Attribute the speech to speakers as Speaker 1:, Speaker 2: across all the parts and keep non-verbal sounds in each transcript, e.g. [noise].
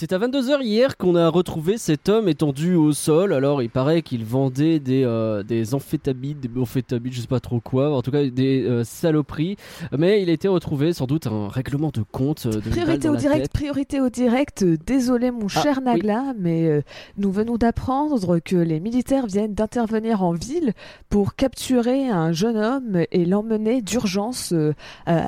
Speaker 1: C'est à 22h hier qu'on a retrouvé cet homme étendu au sol. Alors, il paraît qu'il vendait des, euh, des amphétamines, des amphétamines, je sais pas trop quoi, en tout cas des euh, saloperies. Mais il a été retrouvé, sans doute, un règlement de compte. euh, De
Speaker 2: Priorité au direct,
Speaker 1: tête.
Speaker 2: priorité au direct. Désolé mon
Speaker 1: Ah,
Speaker 2: cher
Speaker 1: oui.
Speaker 2: Nagla, mais euh, nous venons d'apprendre que les militaires viennent d'intervenir en ville pour capturer un jeune homme et l'emmener d'urgence euh,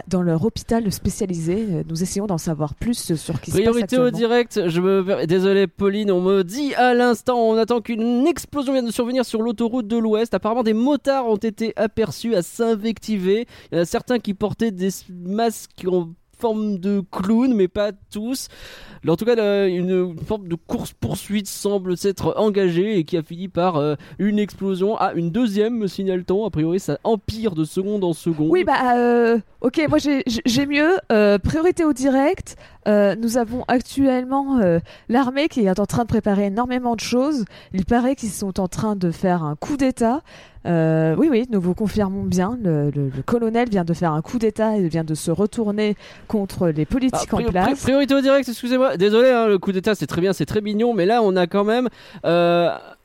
Speaker 2: dans leur hôpital spécialisé. Nous essayons d'en savoir plus sur qui se passe
Speaker 1: Priorité au direct, je désolé Pauline, on me dit à l'instant, on attend qu'une explosion vienne de survenir sur l'autoroute de l'Ouest. Apparemment des motards ont été aperçus à s'invectiver. Il y en a certains qui portaient des masques en forme de clown, mais pas tous. En tout cas, une, forme de course-poursuite semble s'être engagée et qui a fini par euh, une explosion. Ah, une deuxième, me signale-t-on. A priori, ça empire de seconde en seconde.
Speaker 2: Oui, bah, euh, ok, moi j'ai mieux. Euh, priorité au direct. Euh, nous avons actuellement euh, l'armée qui est en train de préparer énormément de choses. Il paraît qu'ils sont en train de faire un coup d'État. Euh, oui, oui, nous vous confirmons bien. Le, le- le colonel vient de faire un coup d'État et vient de se retourner contre les
Speaker 1: Ah,
Speaker 2: politiques en
Speaker 1: pri- pri-
Speaker 2: place.
Speaker 1: priorité au direct, excusez-moi. Désolé, hein, le coup d'état, c'est très bien, c'est très mignon, mais là, on a quand même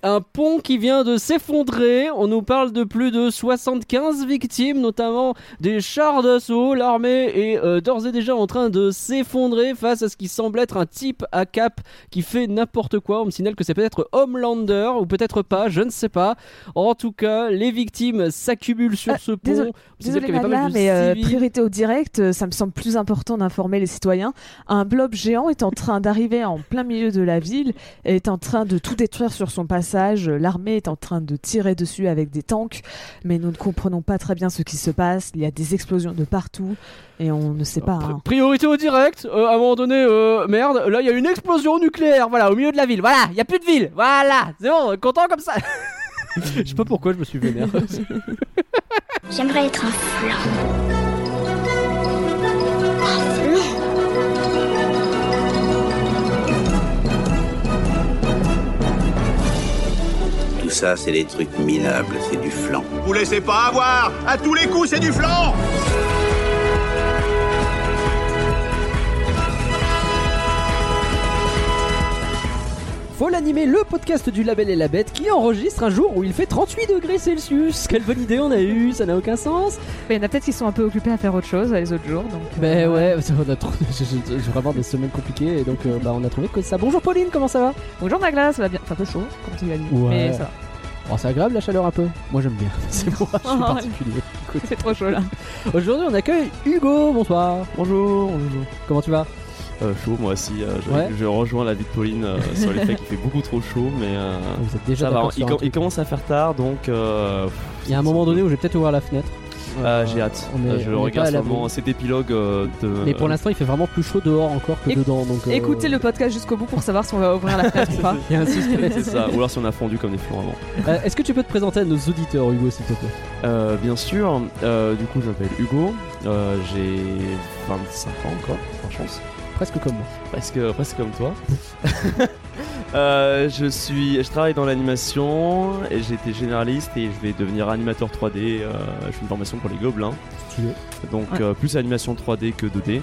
Speaker 1: un pont qui vient de s'effondrer. On nous parle de plus de 75 victimes, notamment des chars d'assaut. L'armée est euh, d'ores et déjà en train de s'effondrer face à ce qui semble être un type à cap qui fait n'importe quoi. On me signale que c'est peut-être Homelander ou peut-être pas, je ne sais pas. En tout cas, les victimes s'accumulent sur
Speaker 2: Ah,
Speaker 1: ce pont.
Speaker 2: désolé- Désolé
Speaker 1: qu'il y avait pas
Speaker 2: Nagla,
Speaker 1: mal de
Speaker 2: mais euh, priorité au direct, euh, ça me semble plus important d'informer les citoyens. Un blob géant est en train d'arriver en plein milieu de la ville, est en train de tout détruire sur son passage. L'armée est en train de tirer dessus avec des tanks, mais nous ne comprenons pas très bien ce qui se passe. Il y a des explosions de partout, et on ne sait pas.
Speaker 1: Pri-
Speaker 2: hein.
Speaker 1: Priorité au direct. Euh, à un moment donné, euh, merde, là il y a une explosion nucléaire, voilà, au milieu de la ville. Voilà, il y a plus de ville. Voilà, c'est bon, content comme ça. [laughs] Je sais pas pourquoi je me suis vénère.
Speaker 3: J'aimerais être un flan. Un flan
Speaker 4: ça, c'est des trucs minables, c'est du flan.
Speaker 5: Vous laissez pas avoir À tous les coups, c'est du flanc
Speaker 1: Faut l'animer, le podcast du Label et la Bête qui enregistre un jour où il fait 38 degrés Celsius. Quelle bonne idée on a eu, ça n'a aucun sens.
Speaker 2: Mais il y en a peut-être qui sont un peu occupés à faire autre chose les autres jours. Donc,
Speaker 1: Ben
Speaker 2: euh,
Speaker 1: ouais, on a trop- [laughs] vraiment des semaines compliquées et donc euh, bah, on a trouvé que ça. Bonjour Pauline, comment ça va?
Speaker 2: Bonjour Nagla, ça va bien. Enfin, un peu chaud, comme tu l'as dit.
Speaker 1: Ouais.
Speaker 2: Mais ça va.
Speaker 1: Oh, C'est agréable la chaleur un peu. Moi j'aime bien. [laughs] C'est moi, je suis [laughs] particulier.
Speaker 2: C'est trop chaud là.
Speaker 1: Aujourd'hui on accueille Hugo, bonsoir.
Speaker 6: Bonjour, bonjour.
Speaker 1: Comment tu vas?
Speaker 6: Euh, chaud, moi aussi. euh, je,
Speaker 1: Ouais.
Speaker 6: je rejoins la vie de Pauline euh, [laughs] sur le fait qu'il fait beaucoup trop chaud, mais euh,
Speaker 1: Vous êtes déjà
Speaker 6: ça va. Il, com- il commence à faire tard, donc. euh, pff,
Speaker 1: Il y a un moment donné où je vais peut-être ouvrir la fenêtre.
Speaker 6: Ah,
Speaker 1: Euh,
Speaker 6: J'ai hâte.
Speaker 1: on est-
Speaker 6: Euh, je
Speaker 1: à
Speaker 6: regarde vraiment cet épilogue euh, de.
Speaker 1: Mais pour l'instant, il fait vraiment plus chaud dehors encore que
Speaker 2: Éc-
Speaker 1: dedans. Donc, euh,
Speaker 2: Écoutez le podcast jusqu'au bout pour savoir si on va ouvrir la [laughs] fenêtre ou pas.
Speaker 1: Il y a un suspense.
Speaker 6: C'est ça. Ou alors si on a fondu comme des flancs avant.
Speaker 1: Euh, Est-ce que tu peux te présenter à nos auditeurs, Hugo, s'il te plaît?
Speaker 6: Euh, bien sûr. euh, du coup, je m'appelle Hugo. euh, J'ai 25 ans encore, par chance.
Speaker 1: Presque comme moi.
Speaker 6: Presque, presque comme toi. [laughs] Euh, je suis, je travaille dans l'animation et j'ai été généraliste et je vais devenir animateur 3D. euh, je fais une formation pour les gobelins,
Speaker 1: Stylé.
Speaker 6: donc
Speaker 2: Ouais.
Speaker 6: euh, plus animation 3D que 2D.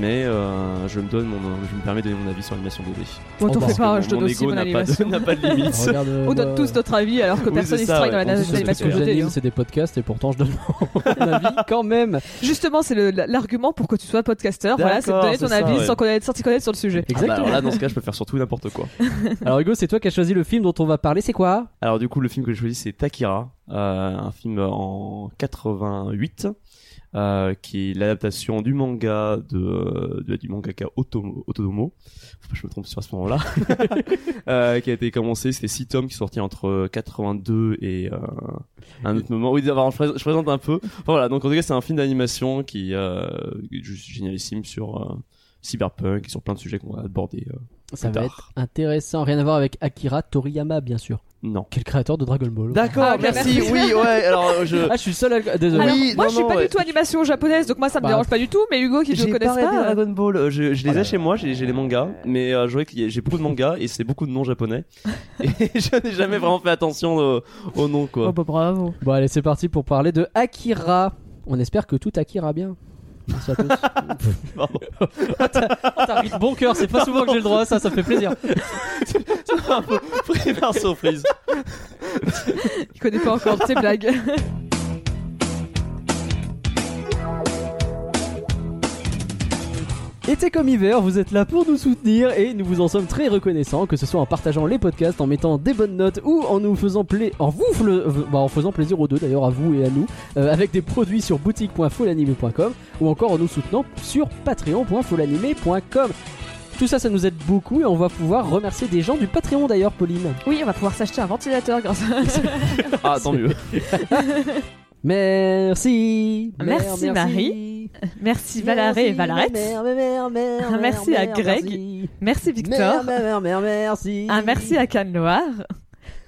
Speaker 6: Mais euh, je me donne mon, je me permets de donner mon avis sur l'animation 2D.
Speaker 2: Bon, t'en
Speaker 1: Oh,
Speaker 2: fais
Speaker 6: Parce
Speaker 2: pas, je donne aussi mon
Speaker 6: pas, de,
Speaker 2: animation.
Speaker 6: n'a pas de limite. [laughs]
Speaker 1: Regarde, euh,
Speaker 2: On donne tous notre avis alors que
Speaker 6: Oui,
Speaker 2: personne
Speaker 6: c'est
Speaker 2: ne
Speaker 6: ça,
Speaker 2: travaille
Speaker 6: ouais.
Speaker 2: dans
Speaker 6: On
Speaker 2: l'animation
Speaker 1: que
Speaker 2: que
Speaker 1: j'anime,
Speaker 2: hein.
Speaker 1: c'est des podcasts et pourtant je donne mon [laughs] avis quand même.
Speaker 2: Justement, c'est le- l'argument pour que tu sois podcasteur. Voilà, c'est de donner ton avis
Speaker 6: ouais.
Speaker 2: sans connaître, sans t'y connaître sur le sujet.
Speaker 6: Ah bah,
Speaker 1: Exactement.
Speaker 6: alors là, dans ce cas, je peux faire surtout n'importe quoi. [laughs]
Speaker 1: Alors Hugo, c'est toi qui as choisi le film dont on va parler. C'est quoi?
Speaker 6: Alors du coup, le film que j'ai choisi, c'est Takira, euh, un film en 88, euh, qui est l'adaptation du manga de, de- du mangaka Otomo, que je me trompe sur ce moment-là. [laughs] euh, qui a été commencé, c'était six tomes qui sont sortis entre 82 et euh, un autre moment. Oui, d'abord, je, prés- je présente un peu. Enfin, voilà, donc en tout cas, c'est un film d'animation qui euh, est juste génialissime sur euh, cyberpunk et sur plein de sujets qu'on va aborder. euh.
Speaker 1: Ça
Speaker 6: Plus
Speaker 1: va
Speaker 6: tard.
Speaker 1: être intéressant. Rien à voir avec Akira Toriyama, bien sûr.
Speaker 6: Non.
Speaker 1: Quel créateur de Dragon Ball.
Speaker 6: D'accord,
Speaker 2: Ah, ok,
Speaker 6: merci.
Speaker 2: merci.
Speaker 6: Oui, ouais. Alors je. [laughs]
Speaker 1: Ah, je suis seul à... Désolé.
Speaker 2: Alors,
Speaker 6: Oui,
Speaker 2: moi,
Speaker 6: non,
Speaker 2: je suis
Speaker 6: non,
Speaker 2: pas
Speaker 6: ouais.
Speaker 2: du tout animation japonaise, donc moi, ça me
Speaker 1: Bah,
Speaker 2: dérange pas du tout. Mais Hugo, qui ne
Speaker 6: J'ai
Speaker 2: connaisse
Speaker 6: pas regardé
Speaker 2: pas. euh,
Speaker 6: Dragon Ball, euh, je, je les ai chez moi, j'ai j'ai les mangas, mais euh, je vois qu'il y a- j'ai beaucoup de mangas et c'est beaucoup de noms japonais. [laughs] et je n'ai jamais vraiment fait attention euh, aux noms, quoi.
Speaker 2: Oh, bah, bravo.
Speaker 1: Bon, allez, c'est parti pour parler de Akira. On espère que tout Akira bien. Merci à tous. [laughs]
Speaker 6: Pardon.
Speaker 1: T'as ri de bon cœur, c'est pas souvent que j'ai le droit, ça, ça fait plaisir. [laughs]
Speaker 6: un peu pris par surprise.
Speaker 2: Il connaît pas encore tes blagues. [laughs]
Speaker 1: Été comme hiver, vous êtes là pour nous soutenir et nous vous en sommes très reconnaissants, que ce soit en partageant les podcasts, en mettant des bonnes notes ou en nous faisant plaisir, en vous, fle- bah, en faisant plaisir aux deux d'ailleurs, à vous et à nous, euh, avec des produits sur boutique.folanimé.com ou encore en nous soutenant sur patreon.folanimé.com. Tout ça, ça nous aide beaucoup et on va pouvoir remercier des gens du Patreon d'ailleurs, Pauline.
Speaker 2: Oui, on va pouvoir s'acheter un ventilateur grâce à
Speaker 6: Ah, tant mieux. [laughs]
Speaker 1: Merci.
Speaker 2: Merci, Marie. Merci Valaré et Valarette. Merci à Greg. Merci Victor.
Speaker 1: merci.
Speaker 2: Un merci à Cannes Noir.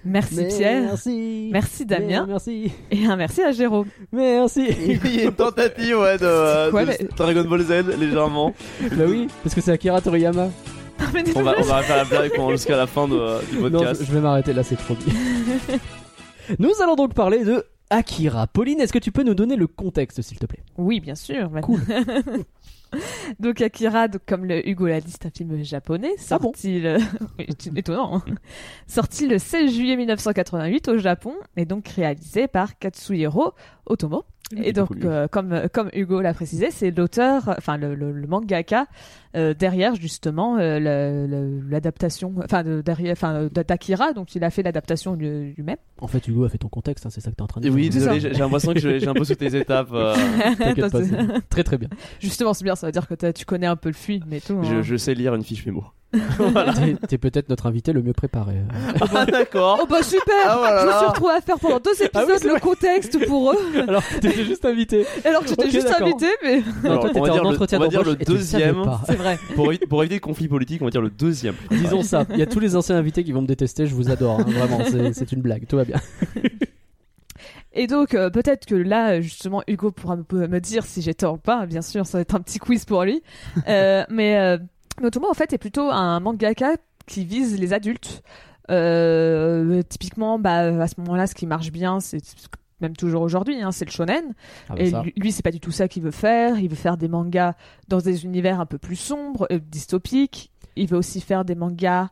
Speaker 2: Merci Pierre.
Speaker 1: Merci.
Speaker 2: Merci Damien.
Speaker 1: Merci.
Speaker 2: Et un merci à Jérôme.
Speaker 1: Merci. [laughs]
Speaker 6: Il y a une tentative ouais, de, euh,
Speaker 2: quoi,
Speaker 6: de
Speaker 2: mais-
Speaker 6: Dragon Ball Z légèrement.
Speaker 1: bah oui, parce que c'est Akira Toriyama.
Speaker 6: On va, on va faire la blague pendant- jusqu'à la fin de- du podcast.
Speaker 1: je, je vais m'arrêter là, c'est trop dit. [laughs] Nous allons donc parler de Akira. Pauline, est-ce que tu peux nous donner le contexte, s'il te plaît?
Speaker 2: Oui, bien sûr. [laughs]
Speaker 1: Cool.
Speaker 2: donc Akira, donc, comme le Hugo l'a dit, c'est un film japonais
Speaker 1: Ah bon?
Speaker 2: sorti le... [laughs] Étonnant. hein. sorti le 16 juillet 1988 au Japon et donc réalisé par Katsuhiro Otomo. Et donc,
Speaker 6: beaucoup mieux.
Speaker 2: euh, comme, comme Hugo l'a précisé, c'est l'auteur, enfin le, le, le mangaka euh, derrière justement euh, l'adaptation, enfin de, derrière, enfin de- d'Akira, donc il a fait l'adaptation lui- lui-même.
Speaker 1: En fait, Hugo a fait ton contexte, hein, c'est ça que t'es en train de dire.
Speaker 6: oui, désolé, j'ai l'impression que je- j'ai un peu sauté les étapes. euh, [laughs]
Speaker 1: pas, très très bien.
Speaker 2: Justement, c'est bien, ça veut dire que tu connais un peu le film et tout.
Speaker 6: je,
Speaker 2: hein.
Speaker 6: je sais lire une fiche mémo.
Speaker 1: T'es- T'es peut-être notre invité le mieux préparé.
Speaker 6: Ah, d'accord.
Speaker 2: Oh bah super
Speaker 6: Ah, voilà,
Speaker 2: Je me suis retrouvée à faire pendant deux épisodes
Speaker 1: Ah oui, c'est
Speaker 2: le
Speaker 1: vrai.
Speaker 2: contexte pour eux,
Speaker 1: Alors, t'étais juste invité.
Speaker 2: alors que j'étais juste
Speaker 1: d'accord.
Speaker 2: invitée, mais
Speaker 6: Alors,
Speaker 1: toi,
Speaker 6: on va dire
Speaker 1: en
Speaker 6: le-
Speaker 1: entretien
Speaker 6: on va dire le deuxième.
Speaker 2: c'est vrai.
Speaker 6: Pour, évi- pour éviter le conflit politique, on va dire le deuxième.
Speaker 1: Disons ça. Il y a tous les anciens invités qui vont me détester. Je vous adore. hein, vraiment, c'est c'est une blague. Tout va bien.
Speaker 2: Et donc, euh, peut-être que là, justement, Hugo pourra me, me dire si j'ai tort ou pas. Bien sûr, ça va être un petit quiz pour lui. Euh, mais euh, Notomo, en fait, est plutôt un mangaka qui vise les adultes. Euh, typiquement, bah, à ce moment-là, ce qui marche bien, c'est même toujours aujourd'hui, hein, c'est le shonen.
Speaker 1: Ah, bah,
Speaker 2: Et
Speaker 1: ça.
Speaker 2: lui, lui, c'est pas du tout ça qu'il veut faire. Il veut faire des mangas dans des univers un peu plus sombres, euh, dystopiques. Il veut aussi faire des mangas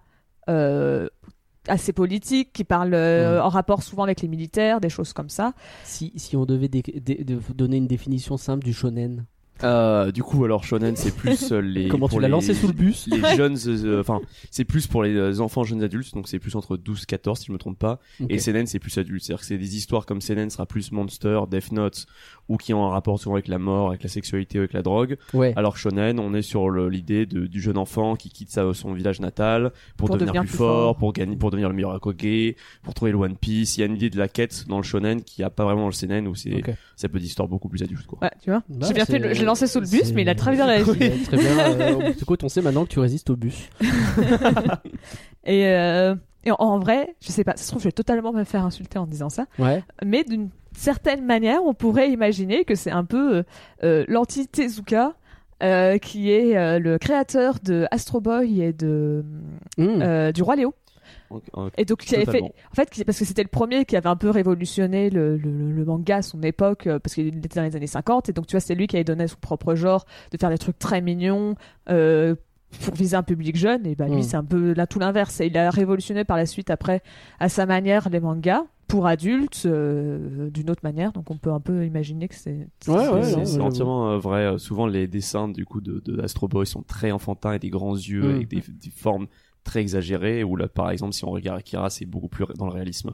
Speaker 2: euh, assez politiques, qui parlent euh, en rapport souvent avec les militaires, des choses comme ça.
Speaker 1: Si, si on devait dé- dé- de- donner une définition simple du shonen,
Speaker 6: Euh, du coup, alors Shonen, c'est plus euh, les. [laughs]
Speaker 1: comment tu l'as
Speaker 6: les-
Speaker 1: lancé sous le bus
Speaker 6: les jeunes, euh, enfin, c'est plus pour les euh, enfants jeunes adultes, donc c'est plus entre 12 14 si je me trompe pas. Et Seinen, c'est plus adulte. C'est-à-dire que c'est des histoires comme Seinen sera plus Monster, Death Note, ou qui ont un rapport souvent avec la mort, avec la sexualité, avec la drogue.
Speaker 1: Ouais.
Speaker 6: Alors Shonen, on est sur l'idée du jeune enfant qui quitte sa, son village natal pour,
Speaker 2: Pour
Speaker 6: devenir,
Speaker 2: devenir
Speaker 6: plus,
Speaker 2: plus
Speaker 6: fort,
Speaker 2: fort.
Speaker 6: pour gagner, pour devenir le meilleur Hokage, pour trouver le One Piece. Il y a une idée de la quête dans le Shonen qui a pas vraiment dans le Seinen où c'est,
Speaker 1: Ok.
Speaker 6: c'est un peu d'histoires beaucoup plus adultes, quoi.
Speaker 2: Ouais, tu vois.
Speaker 1: Bah,
Speaker 2: J'ai bien fait, le- lancé sous le bus, mais il a très bien réagi. [laughs]
Speaker 1: Très bien. Euh, écoute, on sait maintenant que tu résistes au bus. [laughs]
Speaker 2: Et, euh, et en, en vrai, je sais pas, ça se trouve, je vais totalement me faire insulter en disant ça,
Speaker 1: Ouais.
Speaker 2: mais d'une certaine manière, on pourrait imaginer que c'est un peu euh, l'anti-Tezuka. qui est le créateur de Astro Boy et de
Speaker 1: Mmh.
Speaker 2: euh, du roi Léo et donc qui avait fait en fait parce que c'était le premier qui avait un peu révolutionné le, le, le manga à son époque euh, parce qu'il était dans les années 50 et donc tu vois c'est lui qui avait donné son propre genre de faire des trucs très mignons euh, pour viser un public jeune et bah lui
Speaker 1: Mm.
Speaker 2: c'est un peu là tout l'inverse et il a révolutionné par la suite après à sa manière les mangas pour adultes euh, d'une autre manière donc on peut un peu imaginer que c'est
Speaker 1: Ouais, ouais,
Speaker 6: c'est entièrement euh, vrai. Euh, Souvent, les dessins du coup de, de Astro Boy sont très enfantins et des grands yeux
Speaker 1: Mm.
Speaker 6: avec des, des formes très exagérées. Ou là, par exemple, si on regarde Akira, c'est beaucoup plus dans le réalisme.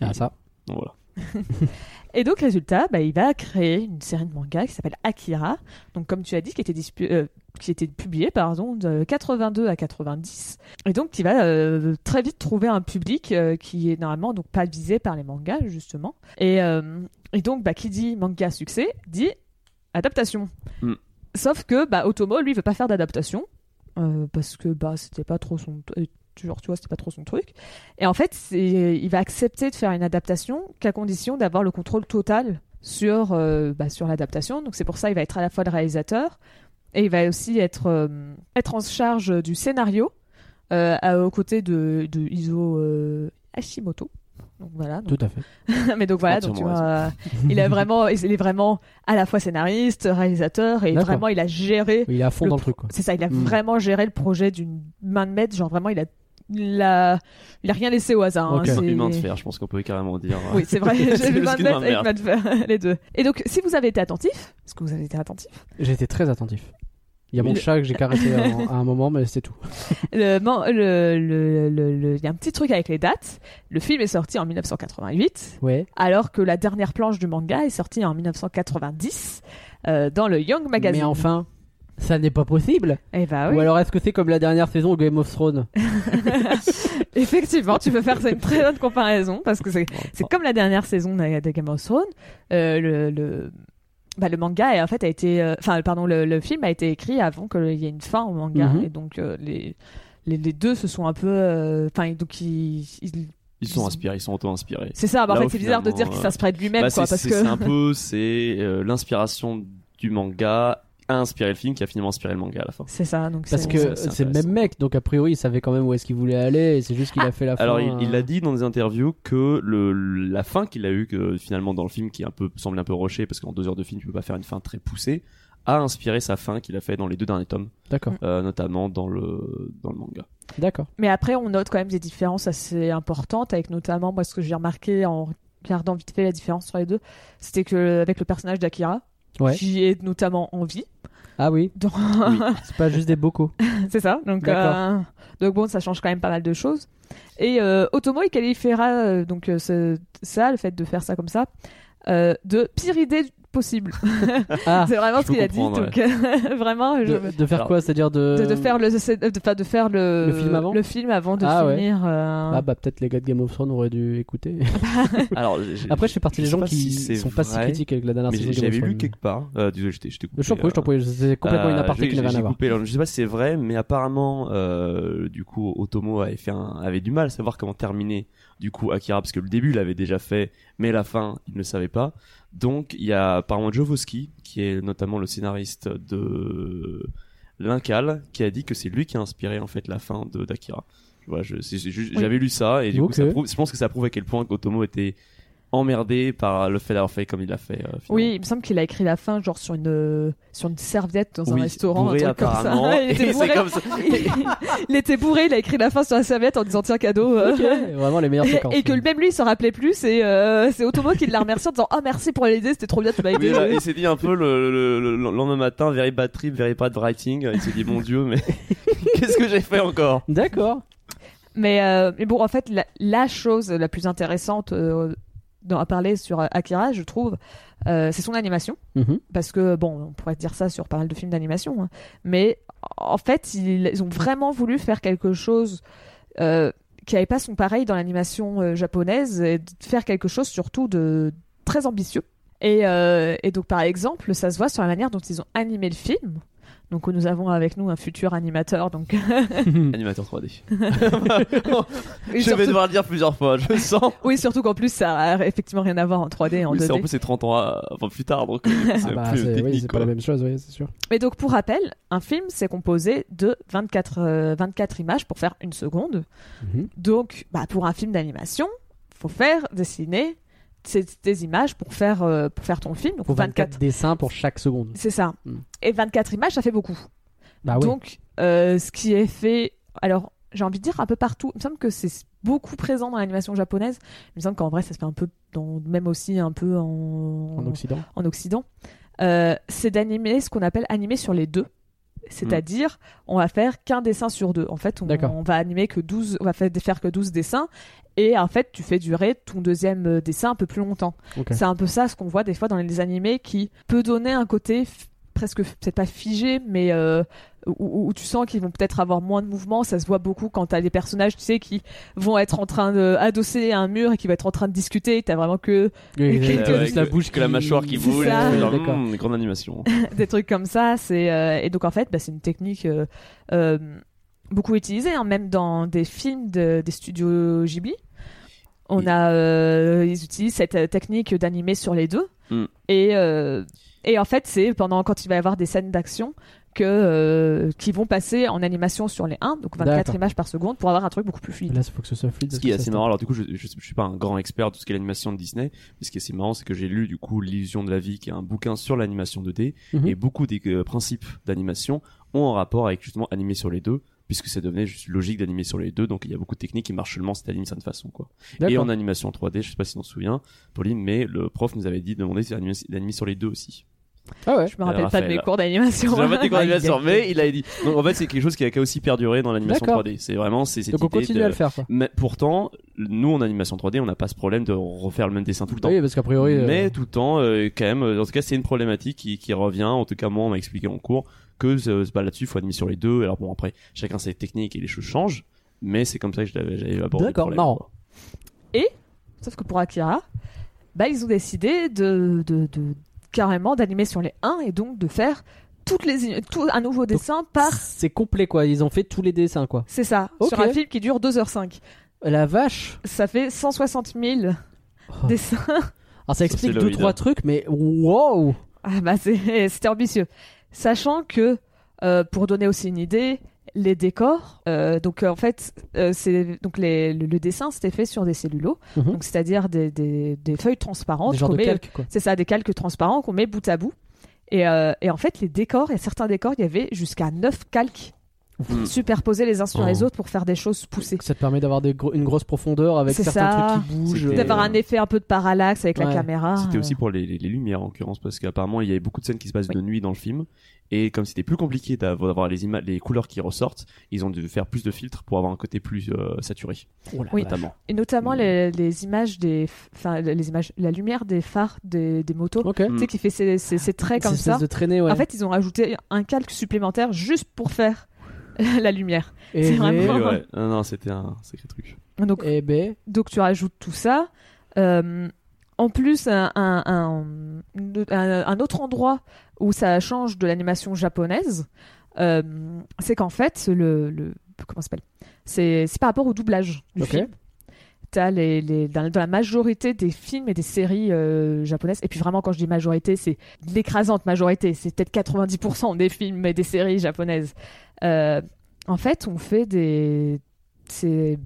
Speaker 1: Ah, ça.
Speaker 6: Donc voilà. [laughs]
Speaker 2: Et donc, résultat, bah, il va créer une série de mangas qui s'appelle Akira. Donc, comme tu as dit, qui était, dispu- euh, qui était publié pardon, de 82 à 90. Et donc, qui va euh, très vite trouver un public euh, qui est normalement donc pas visé par les mangas, justement. Et, euh, et donc, bah, qui dit manga succès dit adaptation.
Speaker 6: Mm.
Speaker 2: Sauf que bah, Otomo, lui, veut pas faire d'adaptation. Euh, parce que bah, c'était pas trop son. euh, Genre, tu vois, c'était pas trop son truc. Et en fait, il va accepter de faire une adaptation qu'à condition d'avoir le contrôle total sur, euh, bah, sur l'adaptation. Donc c'est pour ça il va être à la fois le réalisateur et il va aussi être, être en charge du scénario aux côtés de, de Iso Hashimoto. Donc voilà. donc-
Speaker 1: Tout à fait. [laughs]
Speaker 2: mais donc voilà, donc tu vois, euh, il est vraiment, il est vraiment à la fois scénariste, réalisateur, et vraiment il a géré.
Speaker 1: Il est à fond
Speaker 2: Le
Speaker 1: dans le truc. Quoi.
Speaker 2: C'est ça, il a
Speaker 1: Mm.
Speaker 2: vraiment géré le projet d'une main de maître. Genre vraiment, il a, il a, il a rien laissé au hasard. hein,
Speaker 1: Ok.
Speaker 2: c'est-
Speaker 6: Une main de fer, je pense qu'on peut carrément dire.
Speaker 2: Oui, c'est vrai. [laughs] J'ai vu main de maître
Speaker 6: main de fer, [laughs]
Speaker 2: les deux. Et donc, si vous avez été attentif, est-ce que vous avez été attentif
Speaker 1: J'ai été très attentif. Il y a mon
Speaker 2: Le-
Speaker 1: chat que j'ai caressé [laughs] à, à un moment, mais c'est tout.
Speaker 2: le, le, le, le- le- il y a un petit truc avec les dates. Le film est sorti en 1988,
Speaker 1: Ouais.
Speaker 2: alors que la dernière planche du manga est sortie en 1990 euh, dans le Young Magazine.
Speaker 1: Mais enfin, ça n'est pas possible.
Speaker 2: Eh bah oui.
Speaker 1: Ou alors est-ce que c'est comme la dernière saison de Game of Thrones? [laughs]
Speaker 2: Effectivement, tu peux faire une très bonne comparaison parce que c'est comme la dernière saison de, de Game of Thrones. Euh, le, le, bah, le manga en fait a été, euh, enfin pardon, le, le film a été écrit avant qu'il y ait une fin au manga
Speaker 1: Mhm.
Speaker 2: et donc euh, les, les les deux se sont un peu, euh, enfin donc ils, ils-
Speaker 6: Ils sont inspirés, ils sont auto-inspirés.
Speaker 2: c'est ça. bah, en fait c'est bizarre de dire qu'il
Speaker 6: euh,
Speaker 2: s'inspire de lui-même
Speaker 6: Bah,
Speaker 2: quoi
Speaker 6: c'est
Speaker 2: parce que
Speaker 6: c'est un peu c'est euh, l'inspiration du manga a inspiré le film qui a finalement inspiré le manga à la fin.
Speaker 2: c'est ça. Donc
Speaker 1: Parce
Speaker 2: c'est-
Speaker 1: que
Speaker 6: c'est-
Speaker 1: le même mec, donc a priori il savait quand même où est-ce qu'il voulait aller, et c'est juste qu'il a fait la fin.
Speaker 6: Alors il, il
Speaker 1: euh,
Speaker 6: a dit dans des interviews que le, la fin qu'il a eue que finalement dans le film qui est un peu semble un peu rushé parce qu'en deux heures de film tu peux pas faire une fin très poussée a inspiré sa fin qu'il a fait dans les deux derniers tomes,
Speaker 1: D'accord,
Speaker 6: euh, notamment dans le dans le manga.
Speaker 1: d'accord.
Speaker 2: Mais après, on note quand même des différences assez importantes, avec notamment, moi, ce que j'ai remarqué en regardant vite fait la différence sur les deux, c'était que avec le personnage d'Akira,
Speaker 1: Ouais.
Speaker 2: qui est notamment en vie,
Speaker 1: Ah oui, [laughs]
Speaker 2: dans-
Speaker 1: c'est pas juste des bocaux. [laughs]
Speaker 2: c'est ça. Donc, euh, donc bon, ça change quand même pas mal de choses. Et euh, Otomo, il qualifiera euh, donc euh, ce- ça, le fait de faire ça comme ça, de pire idée possible. [laughs]
Speaker 1: Ah,
Speaker 2: c'est vraiment ce qu'il a dit.
Speaker 6: comprendre,
Speaker 2: Donc [laughs] vraiment, je-
Speaker 1: de, de faire
Speaker 6: Alors,
Speaker 1: quoi C'est-à-dire de...
Speaker 2: de, de faire le, de, enfin, de faire le,
Speaker 1: Le film avant
Speaker 2: le film avant de
Speaker 1: Ah ouais.
Speaker 2: finir. euh,
Speaker 1: Ah bah peut-être les gars de Game of Thrones auraient dû écouter. [laughs]
Speaker 6: Alors
Speaker 1: Après je fais partie des gens qui
Speaker 6: si
Speaker 1: sont pas si
Speaker 6: vrai,
Speaker 1: critiques avec la dernière saison
Speaker 6: j'ai-
Speaker 1: de Game of
Speaker 6: j'avais lu quelque part. Euh, désolé, je t'ai coupé.
Speaker 1: Je t'en prie, je t'en
Speaker 6: euh,
Speaker 1: prie, c'est complètement une
Speaker 6: Euh,
Speaker 1: aparté qui n'a
Speaker 6: j'ai-
Speaker 1: rien à voir.
Speaker 6: je sais pas si c'est vrai, mais apparemment, euh, du coup, Otomo avait fait avait du mal à savoir comment terminer, du coup, Akira, parce que le début, il l'avait déjà fait, mais la fin, il ne savait pas. Donc, il y a apparemment Jovosky, qui est notamment le scénariste de L'Incal, qui a dit que c'est lui qui a inspiré, en fait, la fin de d'Akira. Voilà,
Speaker 2: Oui.
Speaker 6: j'avais lu ça, et du coup, ça prouve, je pense que ça prouve à quel point Otomo était emmerdé par le fait d'avoir fait comme il l'a fait. euh.
Speaker 2: Oui, il me semble qu'il a écrit la fin genre sur une euh, sur une serviette dans
Speaker 6: Oui,
Speaker 2: un restaurant,
Speaker 6: bourré,
Speaker 2: un truc comme ça.
Speaker 6: apparemment. [laughs]
Speaker 2: il, était
Speaker 6: Et
Speaker 2: bourré.
Speaker 6: comme ça. [laughs]
Speaker 2: il était bourré, il a écrit la fin sur la serviette en disant tiens cadeau. euh.
Speaker 1: Vraiment les meilleures
Speaker 2: Et,
Speaker 1: séquences.
Speaker 2: et que le- même lui il s'en rappelait plus, c'est euh, c'est Otomo qui l'a remercié en disant ah merci pour l'idée, c'était trop bien, tu m'as
Speaker 6: Oui,
Speaker 2: aidé.
Speaker 6: là, il s'est dit un peu le, le- le- le lendemain matin, very bad trip, very bad writing. Il s'est dit, mon dieu, mais [laughs] qu'est-ce que j'ai fait encore?
Speaker 1: D'accord.
Speaker 2: Mais, euh, mais bon, en fait, la, la chose la plus intéressante euh, à parler sur euh, Akira, je trouve, euh, c'est son animation.
Speaker 1: Mhm.
Speaker 2: Parce que, bon, on pourrait dire ça sur pas mal de films d'animation, hein. mais en fait, ils, ils ont vraiment voulu faire quelque chose euh, qui n'avait pas son pareil dans l'animation euh, japonaise, et de faire quelque chose surtout de très ambitieux. Et, et donc, par exemple, ça se voit sur la manière dont ils ont animé le film. Donc, nous avons avec nous un futur animateur, donc [laughs]
Speaker 6: Animateur 3D.
Speaker 2: Et [laughs]
Speaker 6: je
Speaker 2: surtout-
Speaker 6: vais devoir le dire plusieurs fois, je sens.
Speaker 2: Oui, surtout qu'en plus, ça a effectivement rien à voir en 3D et en
Speaker 6: Oui, c'est-
Speaker 2: 2D.
Speaker 6: en plus, c'est 30 ans à- enfin, plus tard, donc [laughs] euh, c'est
Speaker 1: Ah bah, oui,
Speaker 6: technique.
Speaker 1: c'est pas la même chose, oui, c'est sûr.
Speaker 2: Et donc, pour rappel, un film, c'est composé de 24, euh, 24 images pour faire une seconde.
Speaker 1: Mhm.
Speaker 2: Donc, bah, pour un film d'animation, faut faire dessiner ces, des images pour faire, euh, pour faire ton film. Donc,
Speaker 1: Faut
Speaker 2: 24.
Speaker 1: 24 dessins pour chaque seconde.
Speaker 2: C'est ça.
Speaker 1: Mm.
Speaker 2: Et 24 images, ça fait beaucoup.
Speaker 1: Bah ouais.
Speaker 2: Donc, euh, ce qui est fait, alors j'ai envie de dire un peu partout. Il me semble que c'est beaucoup présent dans l'animation japonaise. Il me semble qu'en vrai, ça se fait un peu, dans, même aussi un peu en,
Speaker 1: en Occident.
Speaker 2: en Occident. Euh, c'est d'animer ce qu'on appelle animer sur les deux. C'est-à-dire, on va faire qu'un dessin sur deux. En fait, on, va animer que 12, on va faire que 12 dessins. Et en fait, tu fais durer ton deuxième euh, dessin un peu plus longtemps. C'est un peu ça ce qu'on voit des fois dans les animés qui peut donner un côté presque peut-être pas figé mais euh, où, où- où tu sens qu'ils vont peut-être avoir moins de mouvement ça se voit beaucoup quand t'as des personnages tu sais qui vont être en train de adosser un mur et qui vont être en train de discuter t'as vraiment que
Speaker 1: Oui,
Speaker 2: que-
Speaker 1: la bouche
Speaker 6: que la mâchoire qui
Speaker 2: C'est
Speaker 6: bouge,
Speaker 2: ça.
Speaker 6: genre,
Speaker 1: D'accord.
Speaker 6: hmm, grande animation. [laughs]
Speaker 2: des trucs comme ça c'est euh, et donc en fait bah, c'est une technique euh, euh, beaucoup utilisée hein, même dans des films de- des studios Ghibli on a euh, ils utilisent cette technique d'animer sur les deux
Speaker 6: Mm.
Speaker 2: et euh, et en fait c'est pendant quand il va y avoir des scènes d'action que euh, qui vont passer en animation sur les 1, donc 24
Speaker 1: D'accord.
Speaker 2: images par seconde pour avoir un truc beaucoup plus fluide.
Speaker 1: Là, il faut que ce soit fluide.
Speaker 6: Ce qui est assez
Speaker 1: se
Speaker 6: marrant, alors du coup, je, je, je suis pas un grand expert de tout ce qui est l'animation de Disney, mais ce qui est assez marrant, c'est que j'ai lu du coup L'illusion de la vie, qui est un bouquin sur l'animation 2D,
Speaker 1: Mhm.
Speaker 6: et beaucoup des euh, principes d'animation ont un rapport avec justement animer sur les deux, puisque ça devenait juste logique d'animer sur les deux, donc il y a beaucoup de techniques qui marchent seulement si t'animes certaine façon, quoi. Et en animation 3D, je sais pas si tu t'en souviens, Pauline, mais le prof nous avait dit de demander d'animer d'animer sur les deux aussi.
Speaker 1: Ah ouais.
Speaker 2: Je me rappelle pas de mes cours d'animation. [laughs]
Speaker 6: J'ai pas des cours d'animation, [laughs]
Speaker 1: aïe,
Speaker 6: mais il avait dit. Donc en fait, c'est quelque chose qui a, qui a aussi perduré dans l'animation
Speaker 1: D'accord.
Speaker 6: 3D. C'est vraiment, c'est cette
Speaker 1: Donc on continue
Speaker 6: de-
Speaker 1: à le faire. Quoi.
Speaker 6: Mais pourtant, nous en animation 3D, on n'a pas ce problème de refaire le même dessin tout le temps.
Speaker 1: Oui, parce qu'a priori. euh,
Speaker 6: Mais tout le temps, euh, quand même, euh, en tout cas, c'est une problématique qui, qui revient. En tout cas, moi, on m'a expliqué en cours que euh, bah, là-dessus, il faut animer sur les deux. Alors bon, après, chacun ses techniques et les choses changent. Mais c'est comme ça que je l'avais- j'avais abordé.
Speaker 1: D'accord, marrant.
Speaker 6: quoi.
Speaker 2: Sauf que pour Akira, bah, ils ont décidé de, de, de- carrément d'animer sur les 1 et donc de faire toutes les, tout un nouveau dessin par.
Speaker 1: C'est complet quoi. Ils ont fait tous les dessins quoi.
Speaker 2: C'est ça, sur un film qui dure 2h05.
Speaker 1: La vache.
Speaker 2: Ça fait 160 000
Speaker 1: Oh.
Speaker 2: dessins. [laughs]
Speaker 1: Alors ça explique deux trois trucs, mais wow.
Speaker 2: Ah bah c'est- [laughs] c'était ambitieux. Sachant que, euh, pour donner aussi une idée, les décors, euh, donc euh, en fait, euh, c'est donc les, le, le dessin c'était fait sur des cellulos,
Speaker 1: Mhm.
Speaker 2: donc c'est-à-dire des, des, des feuilles transparentes. C'est ça, des calques transparents qu'on met bout à bout. Et, euh, et en fait, les décors, il y a certains décors, il y avait jusqu'à 9 calques
Speaker 6: Mm.
Speaker 2: superposés les uns sur les
Speaker 1: Oh.
Speaker 2: autres pour faire des choses poussées.
Speaker 1: Ça te permet d'avoir une grosse profondeur avec
Speaker 2: C'est
Speaker 1: certains
Speaker 2: ça.
Speaker 1: trucs qui bougent.
Speaker 6: C'était-
Speaker 2: D'avoir un effet un peu de parallaxe avec la caméra.
Speaker 6: C'était
Speaker 2: euh.
Speaker 6: aussi pour les, les, les lumières en l'occurrence parce qu'apparemment il y avait beaucoup de scènes qui se passent de nuit dans le film et comme c'était plus compliqué d'avoir les images les couleurs qui ressortent ils ont dû faire plus de filtres pour avoir un côté plus euh, saturé
Speaker 1: Oh
Speaker 2: Oui.
Speaker 6: notamment
Speaker 2: Et notamment
Speaker 6: Mm.
Speaker 2: les, les images des, enfin les images, la lumière des phares des, des motos. Tu sais qui fait ces, ces, ces traits comme ça.
Speaker 1: de traînée, ouais.
Speaker 2: En fait, ils ont ajouté un calque supplémentaire juste pour faire [laughs] la lumière.
Speaker 1: Et
Speaker 2: c'est
Speaker 1: ben,
Speaker 2: vraiment-
Speaker 6: ouais. non, non c'était un sacré truc
Speaker 2: Donc,
Speaker 1: eh ben,
Speaker 2: donc tu rajoutes tout ça. Euh, en plus, un, un, un, un- un autre endroit où ça change de l'animation japonaise, euh, c'est qu'en fait, le, le comment s'appelle? C'est c'est par rapport au doublage du film. T'as les, les, dans, dans la majorité des films et des séries euh, japonaises, et puis vraiment quand je dis majorité, c'est l'écrasante majorité, c'est peut-être 90% des films et des séries japonaises. Euh, en fait, on fait des... C'est